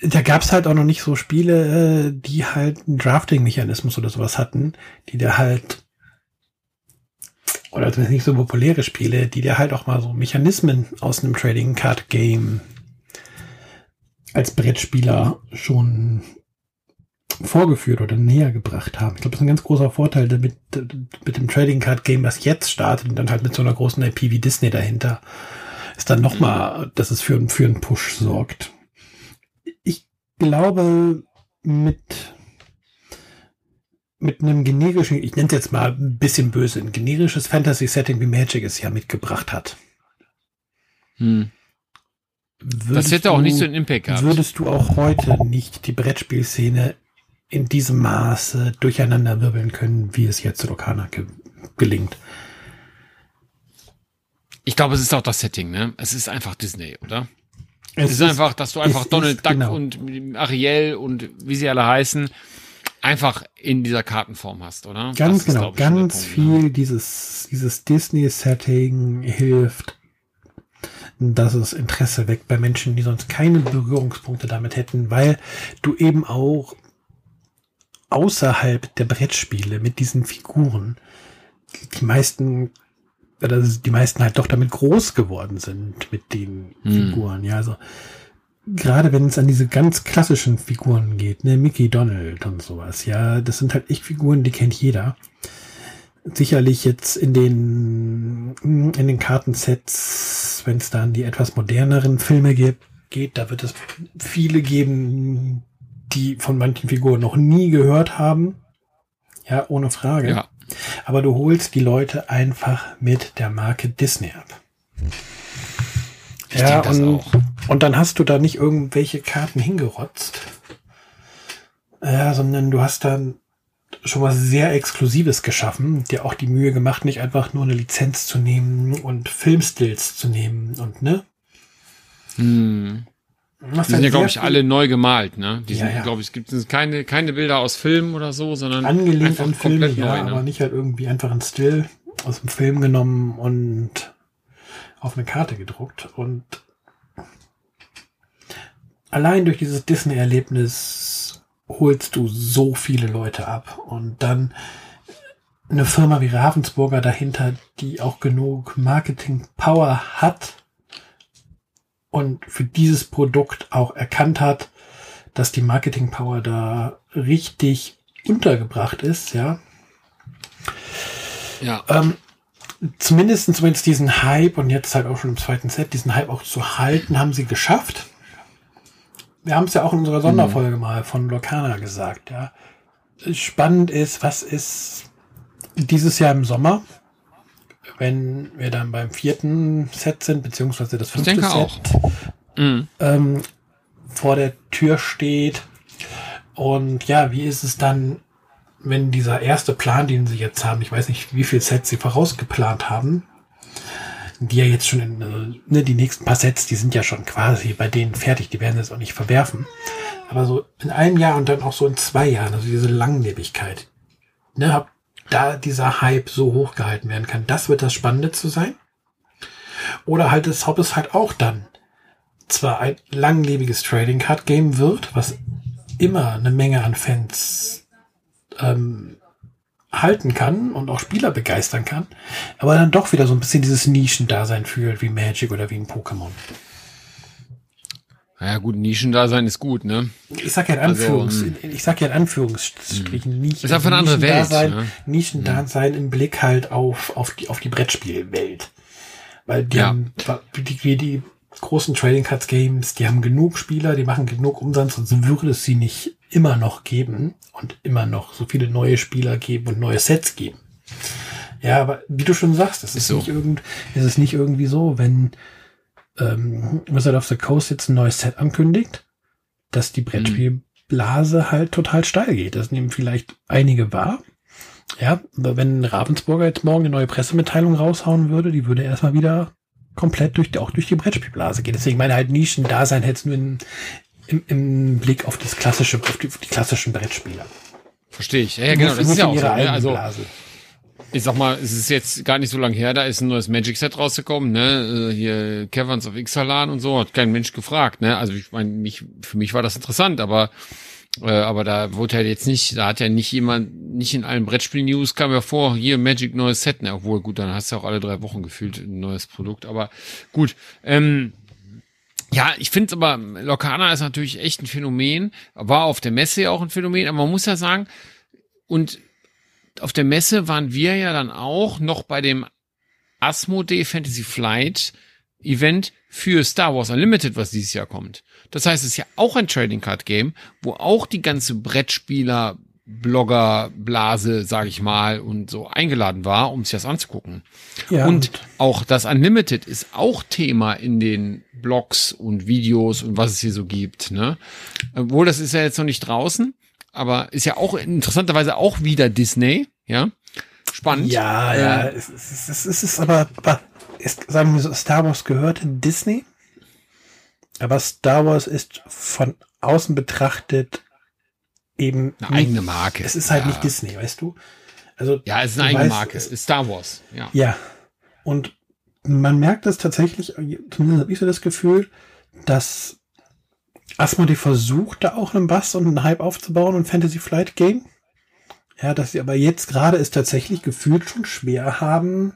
da gab's halt auch noch nicht so Spiele, äh, die halt einen Drafting-Mechanismus oder sowas hatten, die da halt oder zumindest nicht so populäre Spiele, die dir halt auch mal so Mechanismen aus einem Trading Card Game als Brettspieler schon vorgeführt oder näher gebracht haben. Ich glaube, das ist ein ganz großer Vorteil mit, mit dem Trading Card Game, was jetzt startet und dann halt mit so einer großen IP wie Disney dahinter, ist dann nochmal, dass es für, für einen Push sorgt. Ich glaube, mit mit einem generischen, ich nenne es jetzt mal ein bisschen böse, ein generisches Fantasy-Setting wie Magic es ja mitgebracht hat. Hm. das hätte du, auch nicht so einen Impact gehabt. Würdest du auch heute nicht die Brettspielszene in diesem Maße durcheinander wirbeln können, wie es jetzt Rokana ge gelingt? Ich glaube, es ist auch das Setting, ne? Es ist einfach Disney, oder? Es, es ist, ist, einfach, dass du einfach Donald Duck genau. und Ariel und wie sie alle heißen, einfach in dieser Kartenform hast, oder? Ganz das genau, ist, ganz Punkt, viel ne? dieses, dieses Disney-Setting hilft, dass es Interesse weckt bei Menschen, die sonst keine Berührungspunkte damit hätten, weil du eben auch außerhalb der Brettspiele mit diesen Figuren die meisten die meisten halt doch damit groß geworden sind mit den Hm. Figuren. Ja, also gerade wenn es an diese ganz klassischen Figuren geht, ne, Mickey Donald und sowas, ja, das sind halt echt Figuren, die kennt jeder. Sicherlich jetzt in den in den Kartensets, wenn es dann die etwas moderneren Filme gibt, geht, da wird es viele geben, die von manchen Figuren noch nie gehört haben. Ja, ohne Frage. Ja. Aber du holst die Leute einfach mit der Marke Disney ab. Ich das und, auch. Und dann hast du da nicht irgendwelche Karten hingerotzt. Ja, sondern du hast dann schon was sehr Exklusives geschaffen, dir auch die Mühe gemacht, nicht einfach nur eine Lizenz zu nehmen und Filmstills zu nehmen und ne? Hm. Die halt sind ja, sehr glaube ich, alle neu gemalt, ne? Die Ja, sind, ja. glaube ich, es gibt keine, keine Bilder aus Filmen oder so, sondern angelehnt an Filme, ja, neu, aber ne? nicht halt irgendwie einfach ein Still aus dem Film genommen und auf eine Karte gedruckt. Und allein durch dieses Disney-Erlebnis holst du so viele Leute ab. Und dann eine Firma wie Ravensburger dahinter, die auch genug Marketing-Power hat und für dieses Produkt auch erkannt hat, dass die Marketing-Power da richtig untergebracht ist, ja. Ja. Ähm, zumindest zumindest diesen Hype und jetzt halt auch schon im zweiten Set, diesen Hype auch zu halten, haben sie geschafft. Wir haben es ja auch in unserer Sonderfolge mal von Locana gesagt, ja. Spannend ist, was ist dieses Jahr im Sommer, wenn wir dann beim vierten Set sind, beziehungsweise das fünfte Set auch. Mhm. ähm, vor der Tür steht. Und ja, wie ist es dann, wenn dieser erste Plan, den sie jetzt haben, ich weiß nicht, wie viel Sets sie vorausgeplant haben, die ja jetzt schon in, äh, ne, die nächsten paar Sets, die sind ja schon quasi bei denen fertig, die werden es auch nicht verwerfen. Aber so in einem Jahr und dann auch so in zwei Jahren, also diese Langlebigkeit, ne, hab da dieser Hype so hoch gehalten werden kann, das wird das Spannende zu sein. Oder halt es, ob es halt auch dann zwar ein langlebiges Trading Card Game wird, was immer eine Menge an Fans ähm, halten kann und auch Spieler begeistern kann, aber dann doch wieder so ein bisschen dieses Nischendasein fühlt, wie Magic oder wie ein Pokémon. Naja, gut, Nischendasein ist gut, ne? Ich sag ja in Also, Anführungs, ich sag ja in Anführungsstrichen nicht. Ist einfach eine andere Welt, Nischendasein, ne? Nischendasein im Blick halt auf, auf die, auf die Brettspielwelt. Weil die Ja. haben, die, wie die großen Trading Cards Games, die haben genug Spieler, die machen genug Umsatz, sonst würde es sie nicht immer noch geben und immer noch so viele neue Spieler geben und neue Sets geben. Ja, aber wie du schon sagst, es ist, so. nicht irgend, es ist nicht irgendwie so, wenn ähm, Wizard of the Coast jetzt ein neues Set ankündigt, dass die Brettspielblase halt total steil geht. Das nehmen vielleicht einige wahr. Ja, aber wenn Ravensburger jetzt morgen eine neue Pressemitteilung raushauen würde, die würde erstmal wieder komplett durch, auch durch die Brettspielblase gehen. Deswegen meine halt Nischen-Dasein hätte es nur in, im, im Blick auf das klassische, auf die, auf die klassischen Brettspieler. Verstehe ich. Ja, ja, genau, das ist ja auch so. Ne? Also, Blase. ich sag mal, es ist jetzt gar nicht so lange her, da ist ein neues Magic-Set rausgekommen, ne? Äh, Hier Caverns of Ixalan und so, hat kein Mensch gefragt, ne? Also ich meine, mich, für mich war das interessant, aber äh, aber da wurde ja jetzt nicht, da hat ja nicht jemand, nicht in allen Brettspiel-News kam ja vor, hier Magic neues Set, ne? Obwohl, gut, dann hast du auch alle drei Wochen gefühlt ein neues Produkt, aber gut. Ähm, ja, ich finde aber, Locana ist natürlich echt ein Phänomen, war auf der Messe ja auch ein Phänomen, aber man muss ja sagen, und auf der Messe waren wir ja dann auch noch bei dem Asmodee Fantasy Flight Event für Star Wars Unlimited, was dieses Jahr kommt. Das heißt, es ist ja auch ein Trading Card Game, wo auch die ganze Brettspieler Blogger Blase, sage ich mal, und so eingeladen war, um sich das anzugucken. Ja, und auch das Unlimited ist auch Thema in den Blogs und Videos und was es hier so gibt. Ne? Obwohl, das ist ja jetzt noch nicht draußen, aber ist ja auch interessanterweise auch wieder Disney. Ja, spannend. Ja, ja, Äh, es, es, es, es ist aber, aber ist, sagen wir so, Star Wars gehört Disney, aber Star Wars ist von außen betrachtet eben Eine eigene Marke. Es ist halt ja. nicht Disney, weißt du? Also Ja, es ist eine eigene weißt, Marke. es- Es ist Star Wars. Ja. Ja. Und man merkt das tatsächlich, zumindest habe ich so das Gefühl, dass Asmodee versucht, da auch einen Bass und einen Hype aufzubauen und Fantasy Flight Game. Ja, dass sie aber jetzt gerade es tatsächlich gefühlt schon schwer haben,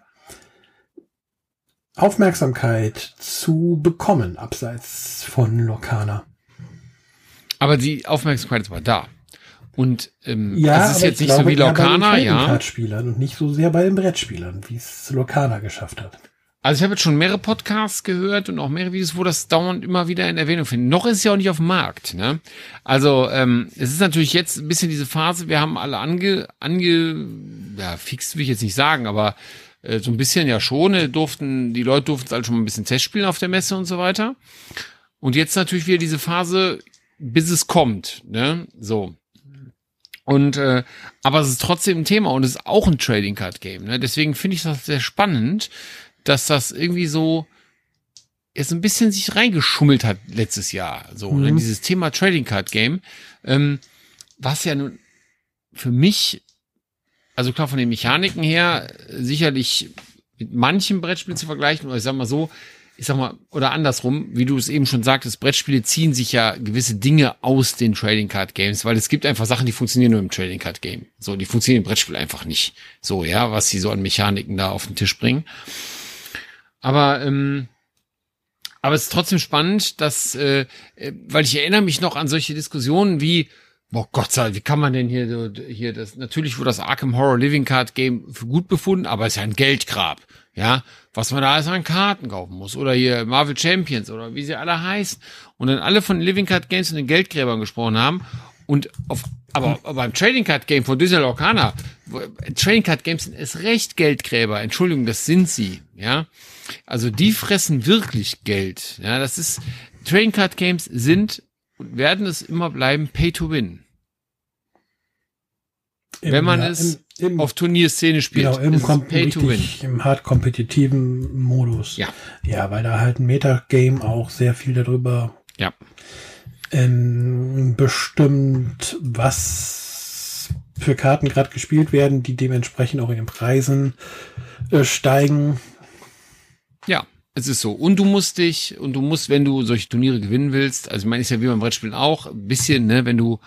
Aufmerksamkeit zu bekommen, abseits von Lokana. Aber die Aufmerksamkeit ist aber da. Und ähm, Ja, das ist jetzt ich nicht so wie eher bei den Lokana, ja. Und nicht so sehr bei den Brettspielern, wie es Lokana geschafft hat. Also ich habe jetzt schon mehrere Podcasts gehört und auch mehrere Videos, wo das dauernd immer wieder in Erwähnung findet. Noch ist es ja auch nicht auf dem Markt. Ne? Also ähm, es ist natürlich jetzt ein bisschen diese Phase, wir haben alle ange, ange ja, fix will ich jetzt nicht sagen, aber äh, so ein bisschen ja schon, äh, durften, die Leute durften es halt schon mal ein bisschen testspielen auf der Messe und so weiter. Und jetzt natürlich wieder diese Phase, bis es kommt. Ne? So. Und äh, aber es ist trotzdem ein Thema und es ist auch ein Trading Card Game. Ne? Deswegen finde ich das sehr spannend, dass das irgendwie so jetzt ein bisschen sich reingeschummelt hat letztes Jahr. So, ne? Mhm. dieses Thema Trading Card Game, ähm, was ja nun für mich, also klar von den Mechaniken her, äh, sicherlich mit manchen Brettspielen zu vergleichen, oder ich sag mal so, ich sag mal, oder andersrum, wie du es eben schon sagtest, Brettspiele ziehen sich ja gewisse Dinge aus den Trading Card Games, weil es gibt einfach Sachen, die funktionieren nur im Trading Card Game. So, die funktionieren im Brettspiel einfach nicht. So, ja, was sie so an Mechaniken da auf den Tisch bringen. Aber, ähm, aber es ist trotzdem spannend, dass, äh, äh, weil ich erinnere mich noch an solche Diskussionen wie, boah Gott sei Dank, wie kann man denn hier, hier das, natürlich wurde das Arkham Horror Living Card Game für gut befunden, aber es ist ja ein Geldgrab, ja, was man da alles an Karten kaufen muss oder hier Marvel Champions oder wie sie alle heißen und dann alle von Living Card Games und den Geldgräbern gesprochen haben und auf, aber beim Trading Card Game von Disney Locana, wo- Trading Card Games sind es recht Geldgräber, Entschuldigung, das sind sie, ja. Also die fressen wirklich Geld. Ja, das ist Trading Card Games sind und werden es immer bleiben Pay to Win. Im- Wenn man ja, es im, im, Auf Turnierszene spielt, genau, im, kom- Pay to Win. richtig, im hart kompetitiven Modus. Ja. Ja, weil da halt ein Metagame auch sehr viel darüber Ja. ähm, bestimmt, was für Karten gerade gespielt werden, die dementsprechend auch in den Preisen äh, steigen. Ja, es ist so. Und du musst dich, und du musst, wenn du solche Turniere gewinnen willst, also ich meine, ist ja wie beim Brettspielen auch, ein bisschen, ne, wenn du,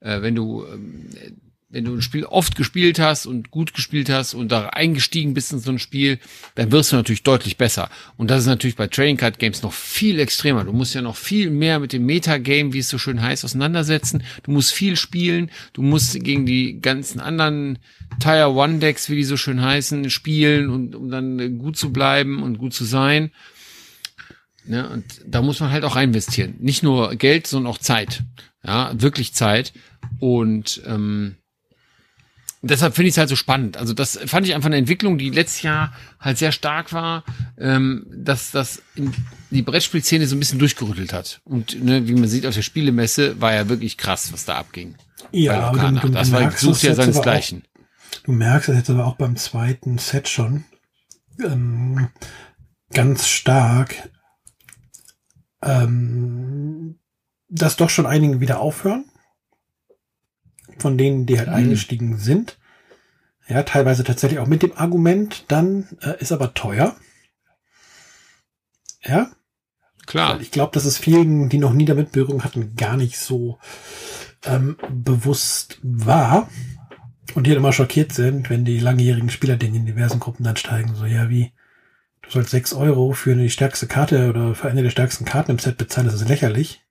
äh, wenn du, ähm, wenn du ein Spiel oft gespielt hast und gut gespielt hast und da eingestiegen bist in so ein Spiel, dann wirst du natürlich deutlich besser. Und das ist natürlich bei Trading Card Games noch viel extremer. Du musst ja noch viel mehr mit dem Metagame, wie es so schön heißt, auseinandersetzen. Du musst viel spielen. Du musst gegen die ganzen anderen Tire One Decks, wie die so schön heißen, spielen und um dann gut zu bleiben und gut zu sein. Ne, und da muss man halt auch reinvestieren. Nicht nur Geld, sondern auch Zeit. Ja, wirklich Zeit. Und ähm, deshalb finde ich es halt so spannend. Also das fand ich einfach eine Entwicklung, die letztes Jahr halt sehr stark war, ähm, dass das die Brettspielszene so ein bisschen durchgerüttelt hat. Und ne, wie man sieht auf der Spielemesse, war ja wirklich krass, was da abging. Ja, aber du- du das war merkst sucht es ja seinesgleichen. Du merkst es jetzt aber auch beim zweiten Set schon ähm, ganz stark, ähm, dass doch schon einige wieder aufhören. Von denen, die halt Mhm. eingestiegen sind. Ja, teilweise tatsächlich auch mit dem Argument, dann äh, ist aber teuer. Ja, Klar. weil ich glaube, dass es vielen, die noch nie damit Berührung hatten, gar nicht so ähm, bewusst war. Und die dann immer schockiert sind, wenn die langjährigen Spieler, die in den diversen Gruppen dann steigen, so, ja, wie, du sollst sechs Euro für die stärkste Karte oder für eine der stärksten Karten im Set bezahlen, das ist lächerlich.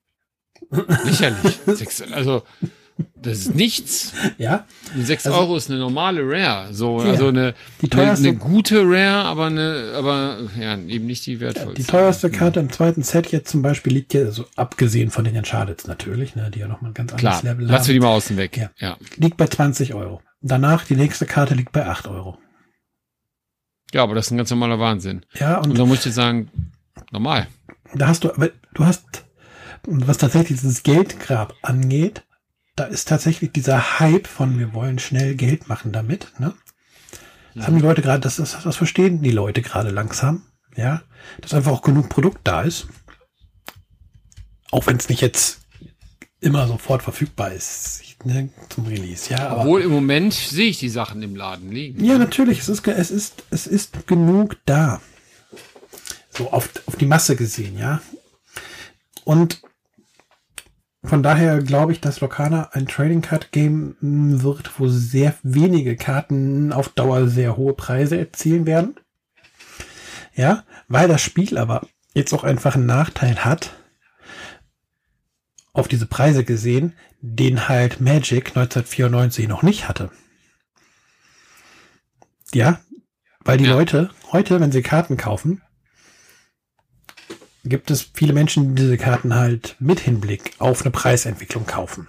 Lächerlich. Sechs, also, das ist nichts. Ja, Sechs Also- Euro ist eine normale Rare. So, Ja. also eine, Die eine, teuerste- eine gute Rare, aber eine, aber ja, eben nicht die wertvollste. die teuerste Karte im zweiten Set jetzt zum Beispiel liegt ja, also abgesehen von den Enchardeds natürlich, ne, die ja nochmal ein ganz anderes Klar, Level lassen wir haben, die mal außen weg. Ja. ja. liegt bei 20 Euro. Danach, die nächste Karte liegt bei 8 Euro. Ja, aber das ist ein ganz normaler Wahnsinn. Ja, und Und da muss ich dir sagen, normal. Da hast du, aber du hast, was tatsächlich dieses Geldgrab angeht, da ist tatsächlich dieser Hype von wir wollen schnell Geld machen damit, ne? Das haben die Leute gerade, das, das, das verstehen die Leute gerade langsam, ja? Dass einfach auch genug Produkt da ist. Auch wenn es nicht jetzt immer sofort verfügbar ist, ne, zum Release, ja, aber. Obwohl im Moment sehe ich die Sachen im Laden liegen. Ja, natürlich. Es ist, es ist, es ist genug da. So auf, auf die Masse gesehen, ja. Und von daher glaube ich, dass Locana ein Trading Card Game wird, wo sehr wenige Karten auf Dauer sehr hohe Preise erzielen werden. Ja, weil das Spiel aber jetzt auch einfach einen Nachteil hat, auf diese Preise gesehen, den halt Magic 1994 noch nicht hatte. Ja, weil die ja. Leute heute, wenn sie Karten kaufen, gibt es viele Menschen, die diese Karten halt mit Hinblick auf eine Preisentwicklung kaufen.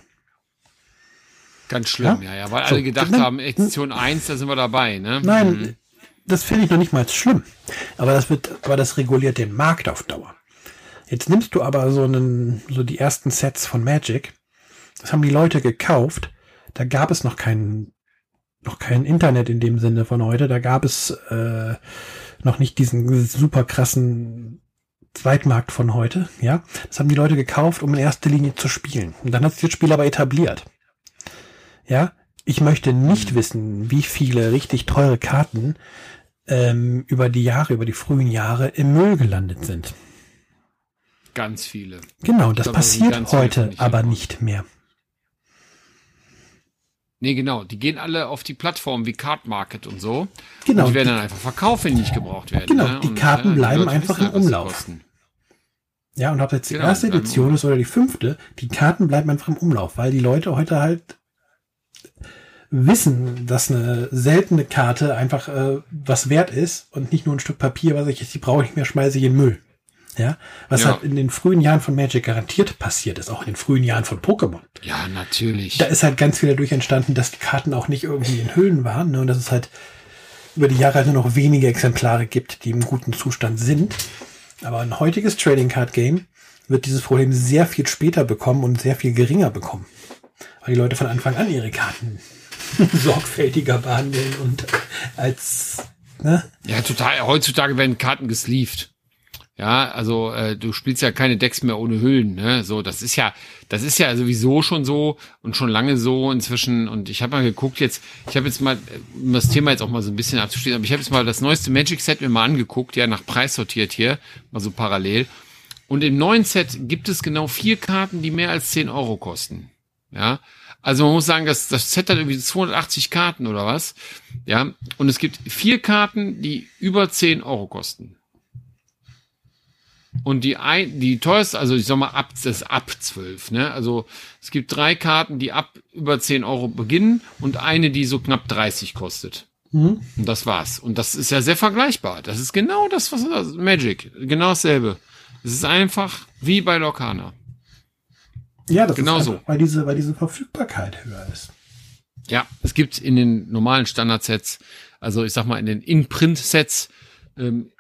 Ganz schlimm, ja, ja, ja weil so, alle gedacht dann, haben, Edition 1, da sind wir dabei, ne? Nein, mhm. das finde ich noch nicht mal schlimm. Aber das wird, aber das reguliert den Markt auf Dauer. Jetzt nimmst du aber so einen, so die ersten Sets von Magic. Das haben die Leute gekauft. Da gab es noch kein, noch kein Internet in dem Sinne von heute. Da gab es äh, noch nicht diesen super krassen Zweitmarkt von heute. Ja, das haben die Leute gekauft, um in erster Linie zu spielen. Und dann hat sich das Spiel aber etabliert. Ja, ich möchte nicht wissen, wie viele richtig teure Karten ähm, über die Jahre, über die frühen Jahre im Müll gelandet sind. Ganz viele. Genau, das glaube, passiert heute nicht aber nicht mehr. Nee, genau. Die gehen alle auf die Plattformen wie Card Market und so. Genau. Und die werden dann einfach verkauft, wenn die nicht gebraucht werden. Genau, ne? die und, Karten äh, bleiben einfach im Umlauf. Ja, und ob jetzt die genau, erste Edition ist oder die fünfte, die Karten bleiben einfach im Umlauf, weil die Leute heute halt wissen, dass eine seltene Karte einfach äh, was wert ist und nicht nur ein Stück Papier, was ich jetzt, die brauche ich nicht mehr, schmeiße ich in Müll. Ja, was ja. halt in den frühen Jahren von Magic garantiert passiert ist, auch in den frühen Jahren von Pokémon. Ja, natürlich. Da ist halt ganz viel dadurch entstanden, dass die Karten auch nicht irgendwie in Hüllen waren, ne, und dass es halt über die Jahre halt nur noch wenige Exemplare gibt, die im guten Zustand sind. Aber ein heutiges Trading Card Game wird dieses Problem sehr viel später bekommen und sehr viel geringer bekommen. Weil die Leute von Anfang an ihre Karten sorgfältiger behandeln und als, ne? Ja, total. Heutzutage werden Karten gesleeved. Ja, also äh, du spielst ja keine Decks mehr ohne Hüllen, ne? So, das ist ja, das ist ja sowieso schon so und schon lange so inzwischen. Und ich habe mal geguckt jetzt, ich habe jetzt mal, um das Thema jetzt auch mal so ein bisschen abzuschließen, aber ich habe jetzt mal das neueste Magic Set mir mal angeguckt, ja, nach Preis sortiert hier, mal so parallel. Und im neuen Set gibt es genau vier Karten, die mehr als 10 Euro kosten. Ja, also man muss sagen, das, das Set hat irgendwie 280 Karten oder was. Ja, und es gibt vier Karten, die über 10 Euro kosten. Und die ein, die teuerste, also ich sag mal ab, das ab 12, ne? Also es gibt drei Karten, die ab über 10 Euro beginnen und eine, die so knapp 30 kostet. Mhm. Und das war's. Und das ist ja sehr vergleichbar. Das ist genau das, was das Magic. Genau dasselbe. Es ist einfach wie bei Locana. Ja, das genau ist so. weil diese, weil diese Verfügbarkeit höher ist. Ja, es gibt in den normalen Standardsets, also ich sag mal in den In-Print-Sets, ähm,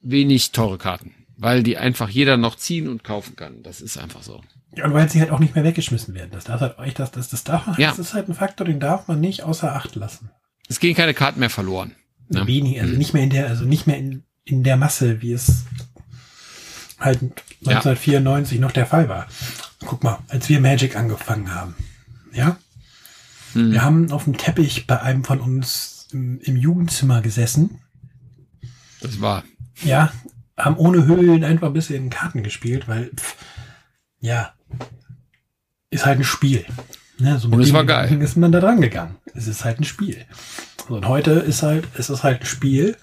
wenig teure Karten weil die einfach jeder noch ziehen und kaufen kann. Das ist einfach so. Ja, und weil sie halt auch nicht mehr weggeschmissen werden. Das darf halt echt, das, das, das darf man, ja. das ist halt ein Faktor, den darf man nicht außer Acht lassen. Es gehen keine Karten mehr verloren. Ne? Wenig, also mhm. nicht mehr in der, also nicht mehr in, in der Masse, wie es halt 1994 ja. noch der Fall war. Guck mal, als wir Magic angefangen haben, ja, mhm. wir haben auf dem Teppich bei einem von uns im, im Jugendzimmer gesessen. Das war. Ja, haben ohne Hüllen einfach ein bisschen Karten gespielt, weil, pff, ja, ist halt ein Spiel. Ne, so und es war geil. ist man da dran gegangen. Es ist halt ein Spiel. Und heute ist halt, es ist halt ein Spiel,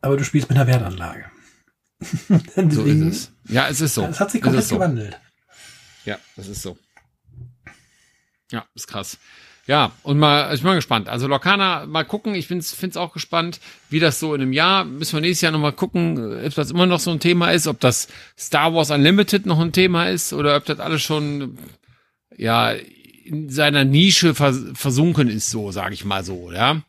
aber du spielst mit einer Wertanlage. Deswegen, so ist es. Ja, es ist so. Es hat sich komplett so. gewandelt. Ja, das ist so. Ja, ist krass. Ja, und mal, ich bin mal gespannt. Also Lorcana, mal gucken. Ich finde es auch gespannt, wie das so in einem Jahr, müssen wir nächstes Jahr nochmal gucken, ob das immer noch so ein Thema ist, ob das Star Wars Unlimited noch ein Thema ist oder ob das alles schon, ja, in seiner Nische vers versunken ist, so, sage ich mal so, ja.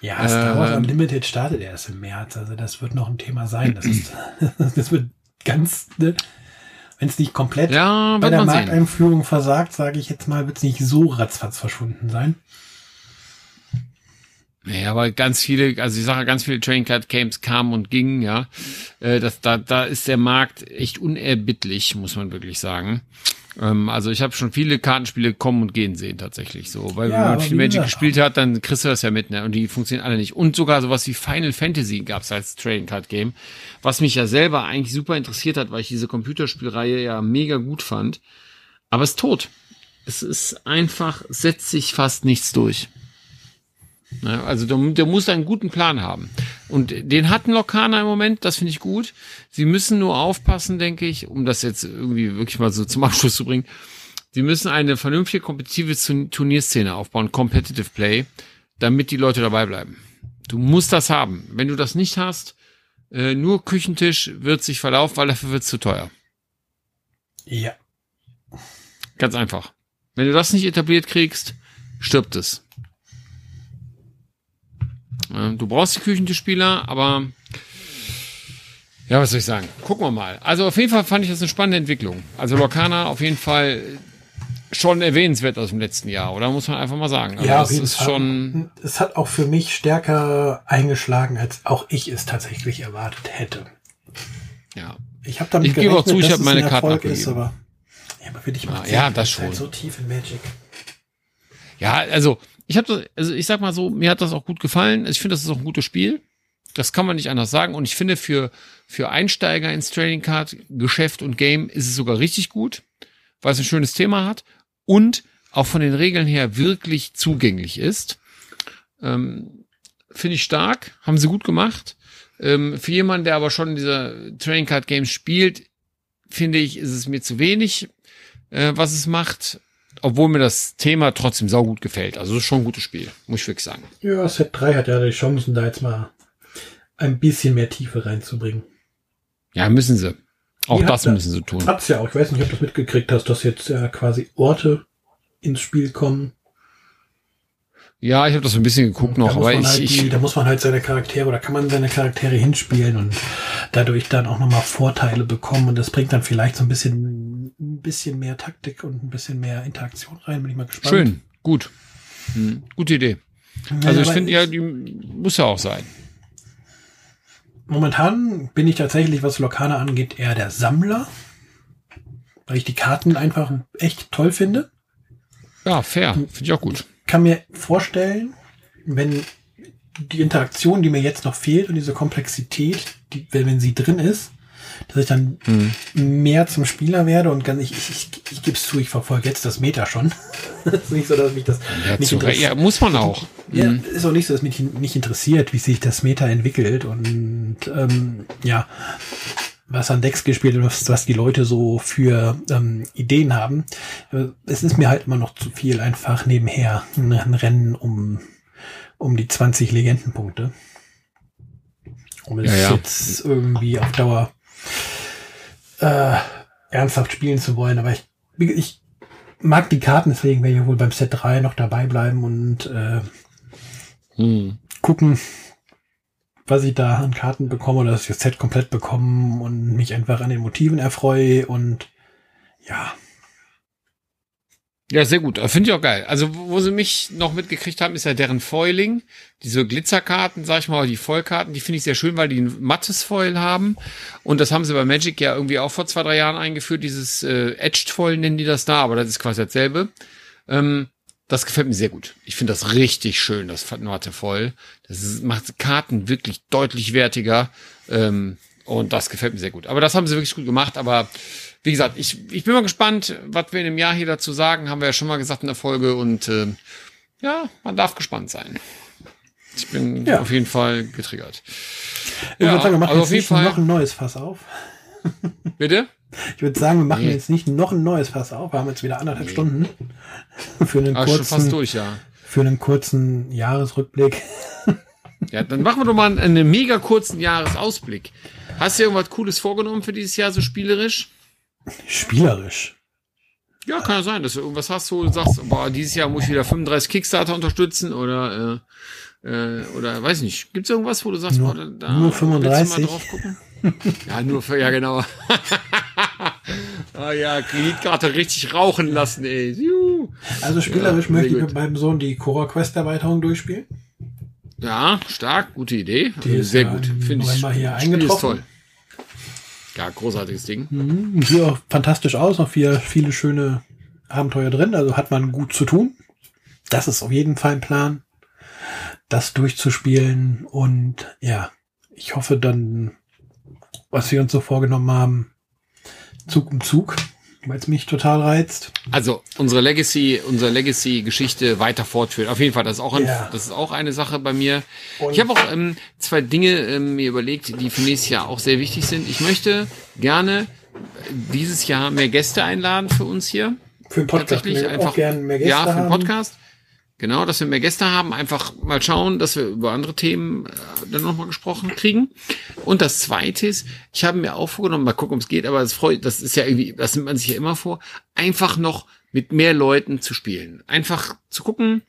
Ja, Star Wars ähm, Unlimited startet erst im März, also das wird noch ein Thema sein. Das, ist, das wird ganz, ne? Wenn es nicht komplett ja, bei der Markteinführung sehen. versagt, sage ich jetzt mal, wird es nicht so ratzfatz verschwunden sein. Ja, aber ganz viele, also ich sage ganz viele Trading Card Games kamen und gingen, ja. Äh, das, da, da ist der Markt echt unerbittlich, muss man wirklich sagen. Ähm, also ich habe schon viele Kartenspiele kommen und gehen sehen tatsächlich so, weil ja, wenn man viel Magic gespielt hat, dann kriegst du das ja mit, ne? Und die funktionieren alle nicht. Und sogar sowas wie Final Fantasy gab's als Trading Card Game, was mich ja selber eigentlich super interessiert hat, weil ich diese Computerspielreihe ja mega gut fand. Aber es ist tot. Es ist einfach, setzt sich fast nichts durch. Ne? Also der, der muss einen guten Plan haben. Und den hat ein Lokana im Moment, das finde ich gut. Sie müssen nur aufpassen, denke ich, um das jetzt irgendwie wirklich mal so zum Abschluss zu bringen. Sie müssen eine vernünftige kompetitive Turnierszene aufbauen, Competitive Play, damit die Leute dabei bleiben. Du musst das haben. Wenn du das nicht hast, äh, nur Küchentisch wird sich verlaufen, weil dafür wird es zu teuer. Ja. Ganz einfach. Wenn du das nicht etabliert kriegst, stirbt es. Du brauchst die Küchentischspieler, aber ja, was soll ich sagen? Gucken wir mal. Also auf jeden Fall fand ich das eine spannende Entwicklung. Also Lorcana auf jeden Fall schon erwähnenswert aus dem letzten Jahr, oder muss man einfach mal sagen. Also ja, auf jeden ist Fall. schon. Es hat auch für mich stärker eingeschlagen, als auch ich es tatsächlich erwartet hätte. Ja. Ich habe damit ich gebe auch zu, ich habe meine Karten abgegeben. Ist, aber, ja, aber für dich ja, ja das schon. Halt so tief in Magic. Ja, also ich habe also ich sag mal so, mir hat das auch gut gefallen. Ich finde, das ist auch ein gutes Spiel. Das kann man nicht anders sagen. Und ich finde, für, für Einsteiger ins Trading Card Geschäft und Game ist es sogar richtig gut, weil es ein schönes Thema hat und auch von den Regeln her wirklich zugänglich ist. Ähm, finde ich stark, haben sie gut gemacht. Ähm, für jemanden, der aber schon dieser Trading Card Games spielt, finde ich, ist es mir zu wenig, äh, was es macht obwohl mir das Thema trotzdem saugut gefällt. Also es ist schon ein gutes Spiel, muss ich wirklich sagen. Ja, Set 3 hat ja die Chancen, da jetzt mal ein bisschen mehr Tiefe reinzubringen. Ja, müssen sie. Auch die das müssen sie tun. Hat's ja auch. Ich weiß nicht, ob du das mitgekriegt hast, dass jetzt ja quasi Orte ins Spiel kommen. Ja, ich habe das so ein bisschen geguckt noch, aber ich, halt die, da muss man halt seine Charaktere oder kann man seine Charaktere hinspielen und dadurch dann auch nochmal Vorteile bekommen und das bringt dann vielleicht so ein bisschen ein bisschen mehr Taktik und ein bisschen mehr Interaktion rein. Bin ich mal gespannt. Schön, gut, hm, gute Idee. Also ich finde ja, die muss ja auch sein. Momentan bin ich tatsächlich, was Lokane angeht, eher der Sammler, weil ich die Karten einfach echt toll finde. Ja, fair, finde ich auch gut kann mir vorstellen, wenn die Interaktion, die mir jetzt noch fehlt und diese Komplexität, die, wenn sie drin ist, dass ich dann mhm. mehr zum Spieler werde und ganz, ich, ich, ich, ich gebe es zu, ich verfolge jetzt das Meta schon. ist nicht so, dass mich das ja, nicht interessiert. Ja, muss man auch. Ja, mhm. ist auch nicht so, dass mich nicht interessiert, wie sich das Meta entwickelt und ähm, ja, was an Decks gespielt und was, was die Leute so für ähm, Ideen haben. Es ist mir halt immer noch zu viel einfach nebenher ein, ein Rennen um, um die 20 Legendenpunkte. Um es ja, ja. jetzt irgendwie auf Dauer äh, ernsthaft spielen zu wollen. Aber ich, ich mag die Karten, deswegen werde ich wohl beim Set 3 noch dabei bleiben und äh, hm. gucken, was ich da an Karten bekomme oder das Set komplett bekommen und mich einfach an den Motiven erfreue und ja. Ja, sehr gut. Finde ich auch geil. Also, wo sie mich noch mitgekriegt haben, ist ja deren Foiling. Diese Glitzerkarten, sag ich mal, die Foilkarten, die finde ich sehr schön, weil die ein mattes Foil haben. Und das haben sie bei Magic ja irgendwie auch vor zwei, drei Jahren eingeführt. Dieses äh, Edged Foil nennen die das da, aber das ist quasi dasselbe. Ähm, das gefällt mir sehr gut. Ich finde das richtig schön, das Matte voll. Das ist, macht Karten wirklich deutlich wertiger. Ähm, und das gefällt mir sehr gut. Aber das haben sie wirklich gut gemacht. Aber wie gesagt, ich, ich bin mal gespannt, was wir in einem Jahr hier dazu sagen. Haben wir ja schon mal gesagt in der Folge. Und äh, ja, man darf gespannt sein. Ich bin ja. auf jeden Fall getriggert. Ich ja, würde sagen, wir machen also auf jeden Fall noch ein neues Fass auf. Bitte? Ich würde sagen, wir machen nee. jetzt nicht noch ein neues Fass auf. Wir haben jetzt wieder anderthalb nee. Stunden für einen ah, kurzen, fast durch, ja. für einen kurzen Jahresrückblick. Ja, dann machen wir doch mal einen, mega kurzen Jahresausblick. Hast du irgendwas Cooles vorgenommen für dieses Jahr, so spielerisch? Spielerisch? Ja, kann ja sein, dass du irgendwas hast, wo du sagst, boah, dieses Jahr muss ich wieder 35 Kickstarter unterstützen oder äh, äh, oder weiß nicht. Gibt's irgendwas, wo du sagst, nur, boah, da nur 35. mal drauf gucken? ja, nur für, ja genau. ah ja, Kreditkarte richtig rauchen lassen, ey. Juhu. Also spielerisch ja, möchte ich mit meinem Sohn die Cora Quest Erweiterung durchspielen. Ja, stark, gute Idee. Die ist sehr gut. Finde ich. hier eingetroffen. Ist toll. Ja, großartiges Ding. Mhm, sieht auch fantastisch aus, noch viele, viele schöne Abenteuer drin, also hat man gut zu tun. Das ist auf jeden Fall ein Plan, das durchzuspielen und ja, ich hoffe dann, was wir uns so vorgenommen haben, Zug um Zug weil es mich total reizt. Also unsere Legacy, unsere Legacy-Geschichte weiter fortführen. Auf jeden Fall, das ist auch, ein, Ja. das ist auch eine Sache bei mir. Und- ich habe auch ähm, zwei Dinge ähm, mir überlegt, die für nächstes Jahr auch sehr wichtig sind. Ich möchte gerne äh, dieses Jahr mehr Gäste einladen für uns hier. Für den Podcast Tatsächlich einfach. auch gerne mehr Gäste ja, für den haben. Genau, dass wir mehr Gäste haben, einfach mal schauen, dass wir über andere Themen äh, dann nochmal gesprochen kriegen. Und das zweite ist, ich habe mir auch vorgenommen, mal gucken, ob es geht, aber das freut, das ist ja irgendwie, das nimmt man sich ja immer vor, einfach noch mit mehr Leuten zu spielen. Einfach zu gucken,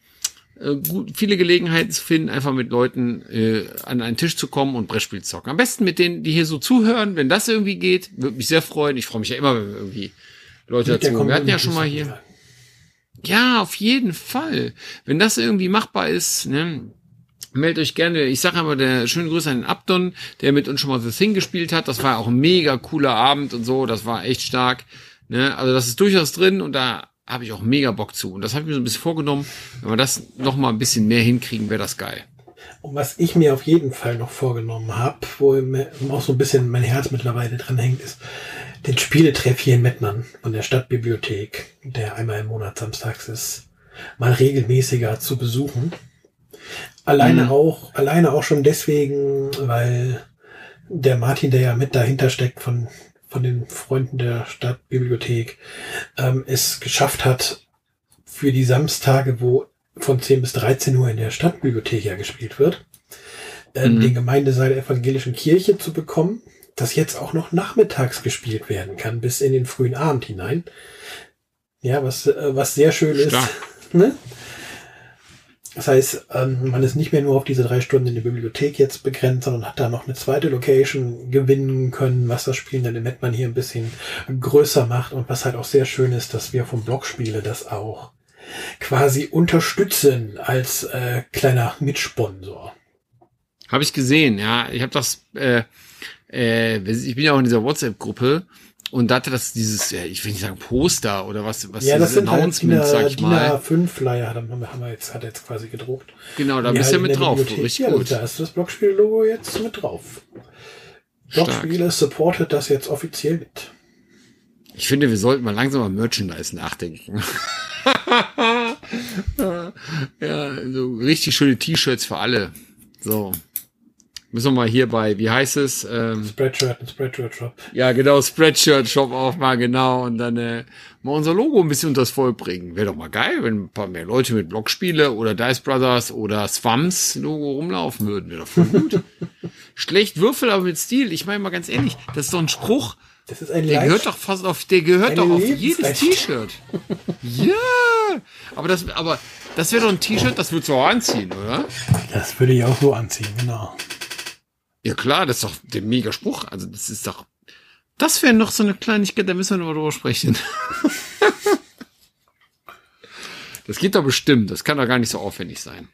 äh, gut, viele Gelegenheiten zu finden, einfach mit Leuten äh, an einen Tisch zu kommen und Brettspiel zu zocken. Am besten mit denen, die hier so zuhören, wenn das irgendwie geht, würde mich sehr freuen. Ich freue mich ja immer, wenn wir irgendwie Leute dazu. Wir hatten ja schon mal hier. Ja, auf jeden Fall. Wenn das irgendwie machbar ist, ne, meldet euch gerne. Ich sage aber der schöne Grüße an den Abdon, der mit uns schon mal The Thing gespielt hat. Das war auch ein mega cooler Abend und so. Das war echt stark. Ne? Also das ist durchaus drin und da habe ich auch mega Bock zu. Und das habe ich mir so ein bisschen vorgenommen. Wenn wir das noch mal ein bisschen mehr hinkriegen, wäre das geil. Und was ich mir auf jeden Fall noch vorgenommen habe, wo auch so ein bisschen mein Herz mittlerweile dran hängt, ist den Spieletreff hier in Mettmann von der Stadtbibliothek, der einmal im Monat samstags ist, mal regelmäßiger zu besuchen. Alleine Mhm. auch, alleine auch schon deswegen, weil der Martin, der ja mit dahinter steckt von, von den Freunden der Stadtbibliothek, ähm, es geschafft hat, für die Samstage, wo von 10 bis 13 Uhr in der Stadtbibliothek ja gespielt wird, ähm, Mhm. den Gemeindesaal der evangelischen Kirche zu bekommen, das jetzt auch noch nachmittags gespielt werden kann, bis in den frühen Abend hinein. Ja, was, äh, was sehr schön ist. Stark. Ne? Das heißt, ähm, man ist nicht mehr nur auf diese drei Stunden in der Bibliothek jetzt begrenzt, sondern hat da noch eine zweite Location gewinnen können, was das Spielen dann im Mettmann hier ein bisschen größer macht und was halt auch sehr schön ist, dass wir vom Blogspiele das auch quasi unterstützen als äh, kleiner Mitsponsor. Habe ich gesehen, ja. Ich habe das, äh, äh, ich bin ja auch in dieser WhatsApp-Gruppe und da hatte das dieses, ja, ich will nicht sagen Poster oder was, was Ja, das sind halt Announcement, DIN, sag ich mal. DIN A5 Flyer, haben haben wir jetzt, hat er jetzt quasi gedruckt. Genau, da Die bist du ja halt in mit drauf. Bibliothek- Richtig ja, gut. Da ist das Blogspiel-Logo jetzt mit drauf. Stark. Blogspiele supportet das jetzt offiziell mit. Ich finde, wir sollten mal langsam mal Merchandise nachdenken. ja, so richtig schöne T-Shirts für alle. So. Müssen wir mal hier bei, wie heißt es? Ähm, Spreadshirt, ein Spreadshirt-Shop. ja, genau, Spreadshirt-Shop aufmachen, genau. Und dann äh, mal unser Logo ein bisschen unters Volk bringen. Wäre doch mal geil, wenn ein paar mehr Leute mit Blockspiele oder Dice Brothers oder Swams Logo rumlaufen würden. Wäre doch voll gut. Schlecht Würfel, aber mit Stil. Ich meine mal ganz ehrlich, das ist doch ein Spruch. Das ist ein Der Live- gehört doch fast auf, der gehört doch auf jedes. T-Shirt. ja, aber das, aber das wäre doch ein T-Shirt, das würdest du auch anziehen, oder? Das würde ich auch so anziehen, genau. Ja klar, das ist doch der mega Spruch. Also das ist doch, das wäre noch so eine Kleinigkeit, da müssen wir noch drüber sprechen. das geht doch bestimmt. Das kann doch gar nicht so aufwendig sein.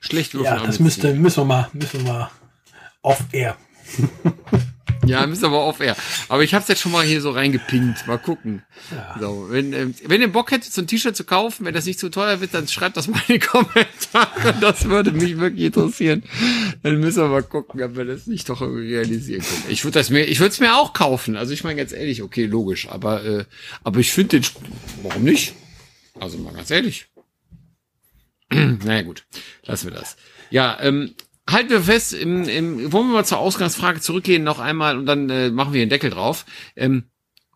Schlecht würfeln. Ja, das müsste, müssen wir mal, müssen wir mal off-air. Ja, müssen aber auf air. Aber ich hab's jetzt schon mal hier so reingepinkt. Mal gucken. So, wenn, ähm, wenn ihr Bock hättet, so ein T-Shirt zu kaufen, wenn das nicht zu teuer wird, dann schreibt das mal in die Kommentare. Das würde mich wirklich interessieren. Dann müssen wir mal gucken, ob wir das nicht doch irgendwie realisieren können. Ich würde das mir, ich würde es mir auch kaufen. Also ich meine ganz ehrlich, okay, logisch. Aber, äh, aber ich finde den, warum nicht? Also mal ganz ehrlich. naja, gut. Lassen wir das. Ja, ähm, halten wir fest, im, im, wollen wir mal zur Ausgangsfrage zurückgehen noch einmal und dann äh, machen wir den Deckel drauf. Ähm,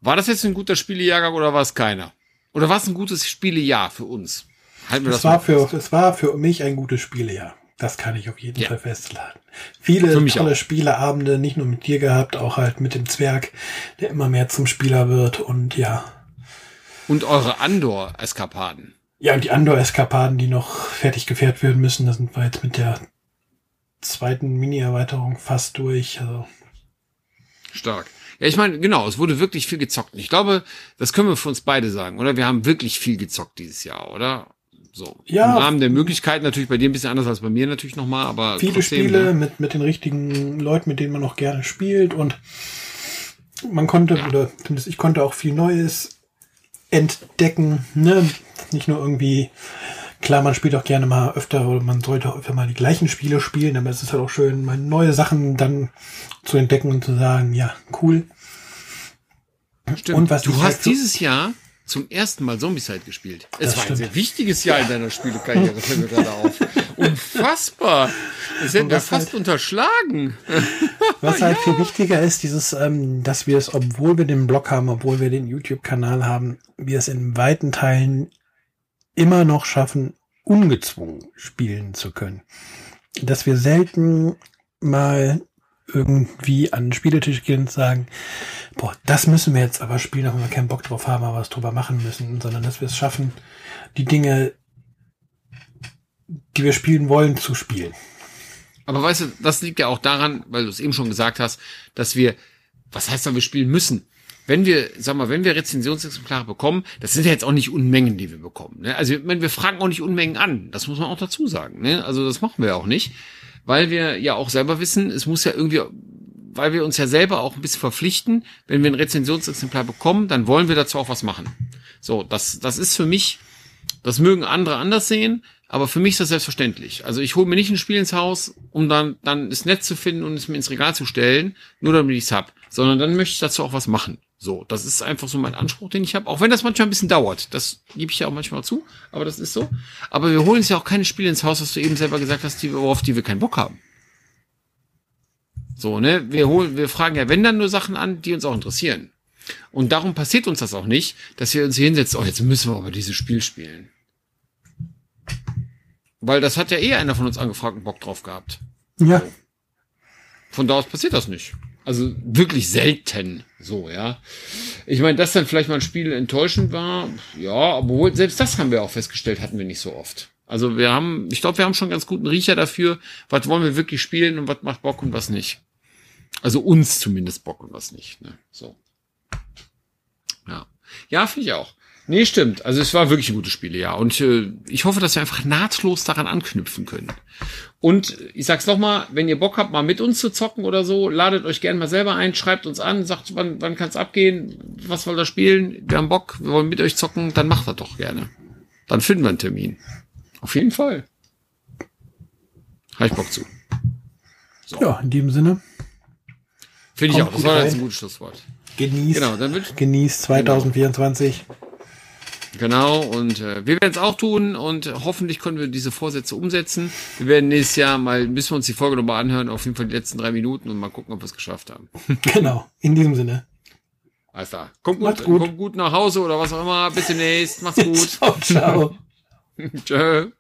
war das jetzt ein guter Spielejahrgang oder war es keiner? Oder war es ein gutes Spielejahr für uns? Halten wir das Es war mal für, es war für mich ein gutes Spielejahr. Das kann ich auf jeden Ja. Fall festhalten. Viele tolle auch. Spieleabende, nicht nur mit dir gehabt, auch halt mit dem Zwerg, der immer mehr zum Spieler wird und ja. Und eure Andor-Eskapaden. Ja, und die Andor-Eskapaden, die noch fertig gefährt werden müssen, da sind wir jetzt mit der zweiten Mini-Erweiterung fast durch. Also, Stark. Ja, ich meine, genau, es wurde wirklich viel gezockt. Ich glaube, das können wir für uns beide sagen, oder? Wir haben wirklich viel gezockt dieses Jahr, oder? So. Ja. Im Rahmen der Möglichkeiten natürlich bei dir ein bisschen anders als bei mir natürlich nochmal, aber viele trotzdem, Spiele ne? mit, mit den richtigen Leuten, mit denen man auch gerne spielt und man konnte, Ja. oder zumindest ich konnte auch viel Neues entdecken, ne? Nicht nur irgendwie, klar, man spielt auch gerne mal öfter oder man sollte auch öfter mal die gleichen Spiele spielen, aber es ist halt auch schön, mal neue Sachen dann zu entdecken und zu sagen, ja, cool. Stimmt. Und was du hast halt dieses Jahr zum ersten Mal Zombicide gespielt. Es Das war ein stimmt. sehr wichtiges Jahr in deiner Spielekarriere, fällt mir gerade auf. Unfassbar. Das hätten wir fast unterschlagen. Was halt viel wichtiger ist, dieses, ähm, dass wir es, obwohl wir den Blog haben, obwohl wir den YouTube-Kanal haben, wir es in weiten Teilen immer noch schaffen, ungezwungen spielen zu können. Dass wir selten mal irgendwie an den Spieletisch gehen und sagen, boah, das müssen wir jetzt aber spielen, auch wenn wir keinen Bock drauf haben, aber was drüber machen müssen, sondern dass wir es schaffen, die Dinge, die wir spielen wollen, zu spielen. Aber weißt du, das liegt ja auch daran, weil du es eben schon gesagt hast, dass wir, was heißt da, wir spielen müssen? Wenn wir, sag mal, wenn wir Rezensionsexemplare bekommen, das sind ja jetzt auch nicht Unmengen, die wir bekommen. Ne? Also meine, wir fragen auch nicht Unmengen an. Das muss man auch dazu sagen. Ne? Also das machen wir auch nicht, weil wir ja auch selber wissen, es muss ja irgendwie, weil wir uns ja selber auch ein bisschen verpflichten, wenn wir ein Rezensionsexemplar bekommen, dann wollen wir dazu auch was machen. So, das, das ist für mich, das mögen andere anders sehen, aber für mich ist das selbstverständlich. Also ich hole mir nicht ein Spiel ins Haus, um dann, dann es nett zu finden und es mir ins Regal zu stellen, nur damit ich es hab, sondern dann möchte ich dazu auch was machen. So, das ist einfach so mein Anspruch, den ich habe. Auch wenn das manchmal ein bisschen dauert. Das gebe ich ja auch manchmal zu, aber das ist so. Aber wir holen uns ja auch keine Spiele ins Haus, was du eben selber gesagt hast, die, worauf die wir keinen Bock haben. So, ne? Wir holen, wir fragen ja, wenn dann nur Sachen an, die uns auch interessieren. Und darum passiert uns das auch nicht, dass wir uns hier hinsetzen, oh, jetzt müssen wir aber dieses Spiel spielen. Weil das hat ja eh einer von uns angefragt und Bock drauf gehabt. Ja, Von da aus passiert das nicht. Also wirklich selten so, ja. Ich meine, dass dann vielleicht mal ein Spiel enttäuschend war, ja, aber wohl, selbst das haben wir auch festgestellt, hatten wir nicht so oft. Also wir haben, ich glaube, wir haben schon ganz guten Riecher dafür, was wollen wir wirklich spielen und was macht Bock und was nicht. Also uns zumindest Bock und was nicht. Ne? So. Ja. Ja, finde ich auch. Nee, stimmt. Also es war wirklich ein gutes Spiel, ja. Und äh, ich hoffe, dass wir einfach nahtlos daran anknüpfen können. Und ich sag's nochmal, wenn ihr Bock habt, mal mit uns zu zocken oder so, ladet euch gerne mal selber ein, schreibt uns an, sagt, wann, wann kann's abgehen, was wollt ihr spielen, wir haben Bock, wir wollen mit euch zocken, dann macht das doch gerne. Dann finden wir einen Termin. Auf jeden Fall. Habe ich Bock zu. ja, in diesem Sinne, Finde ich auch. Das war jetzt ein gutes Schlusswort. genießt, Genau, dann wird genießt 2024. Genau, und äh, wir werden es auch tun und hoffentlich können wir diese Vorsätze umsetzen. Wir werden nächstes Jahr mal, müssen wir uns die Folge nochmal anhören, auf jeden Fall die letzten drei Minuten und mal gucken, ob wir es geschafft haben. Genau, in diesem Sinne. Alles klar. Kommt gut, gut. kommt gut nach Hause oder was auch immer. Bis demnächst. Macht's gut. Ciao, ciao. Tschö.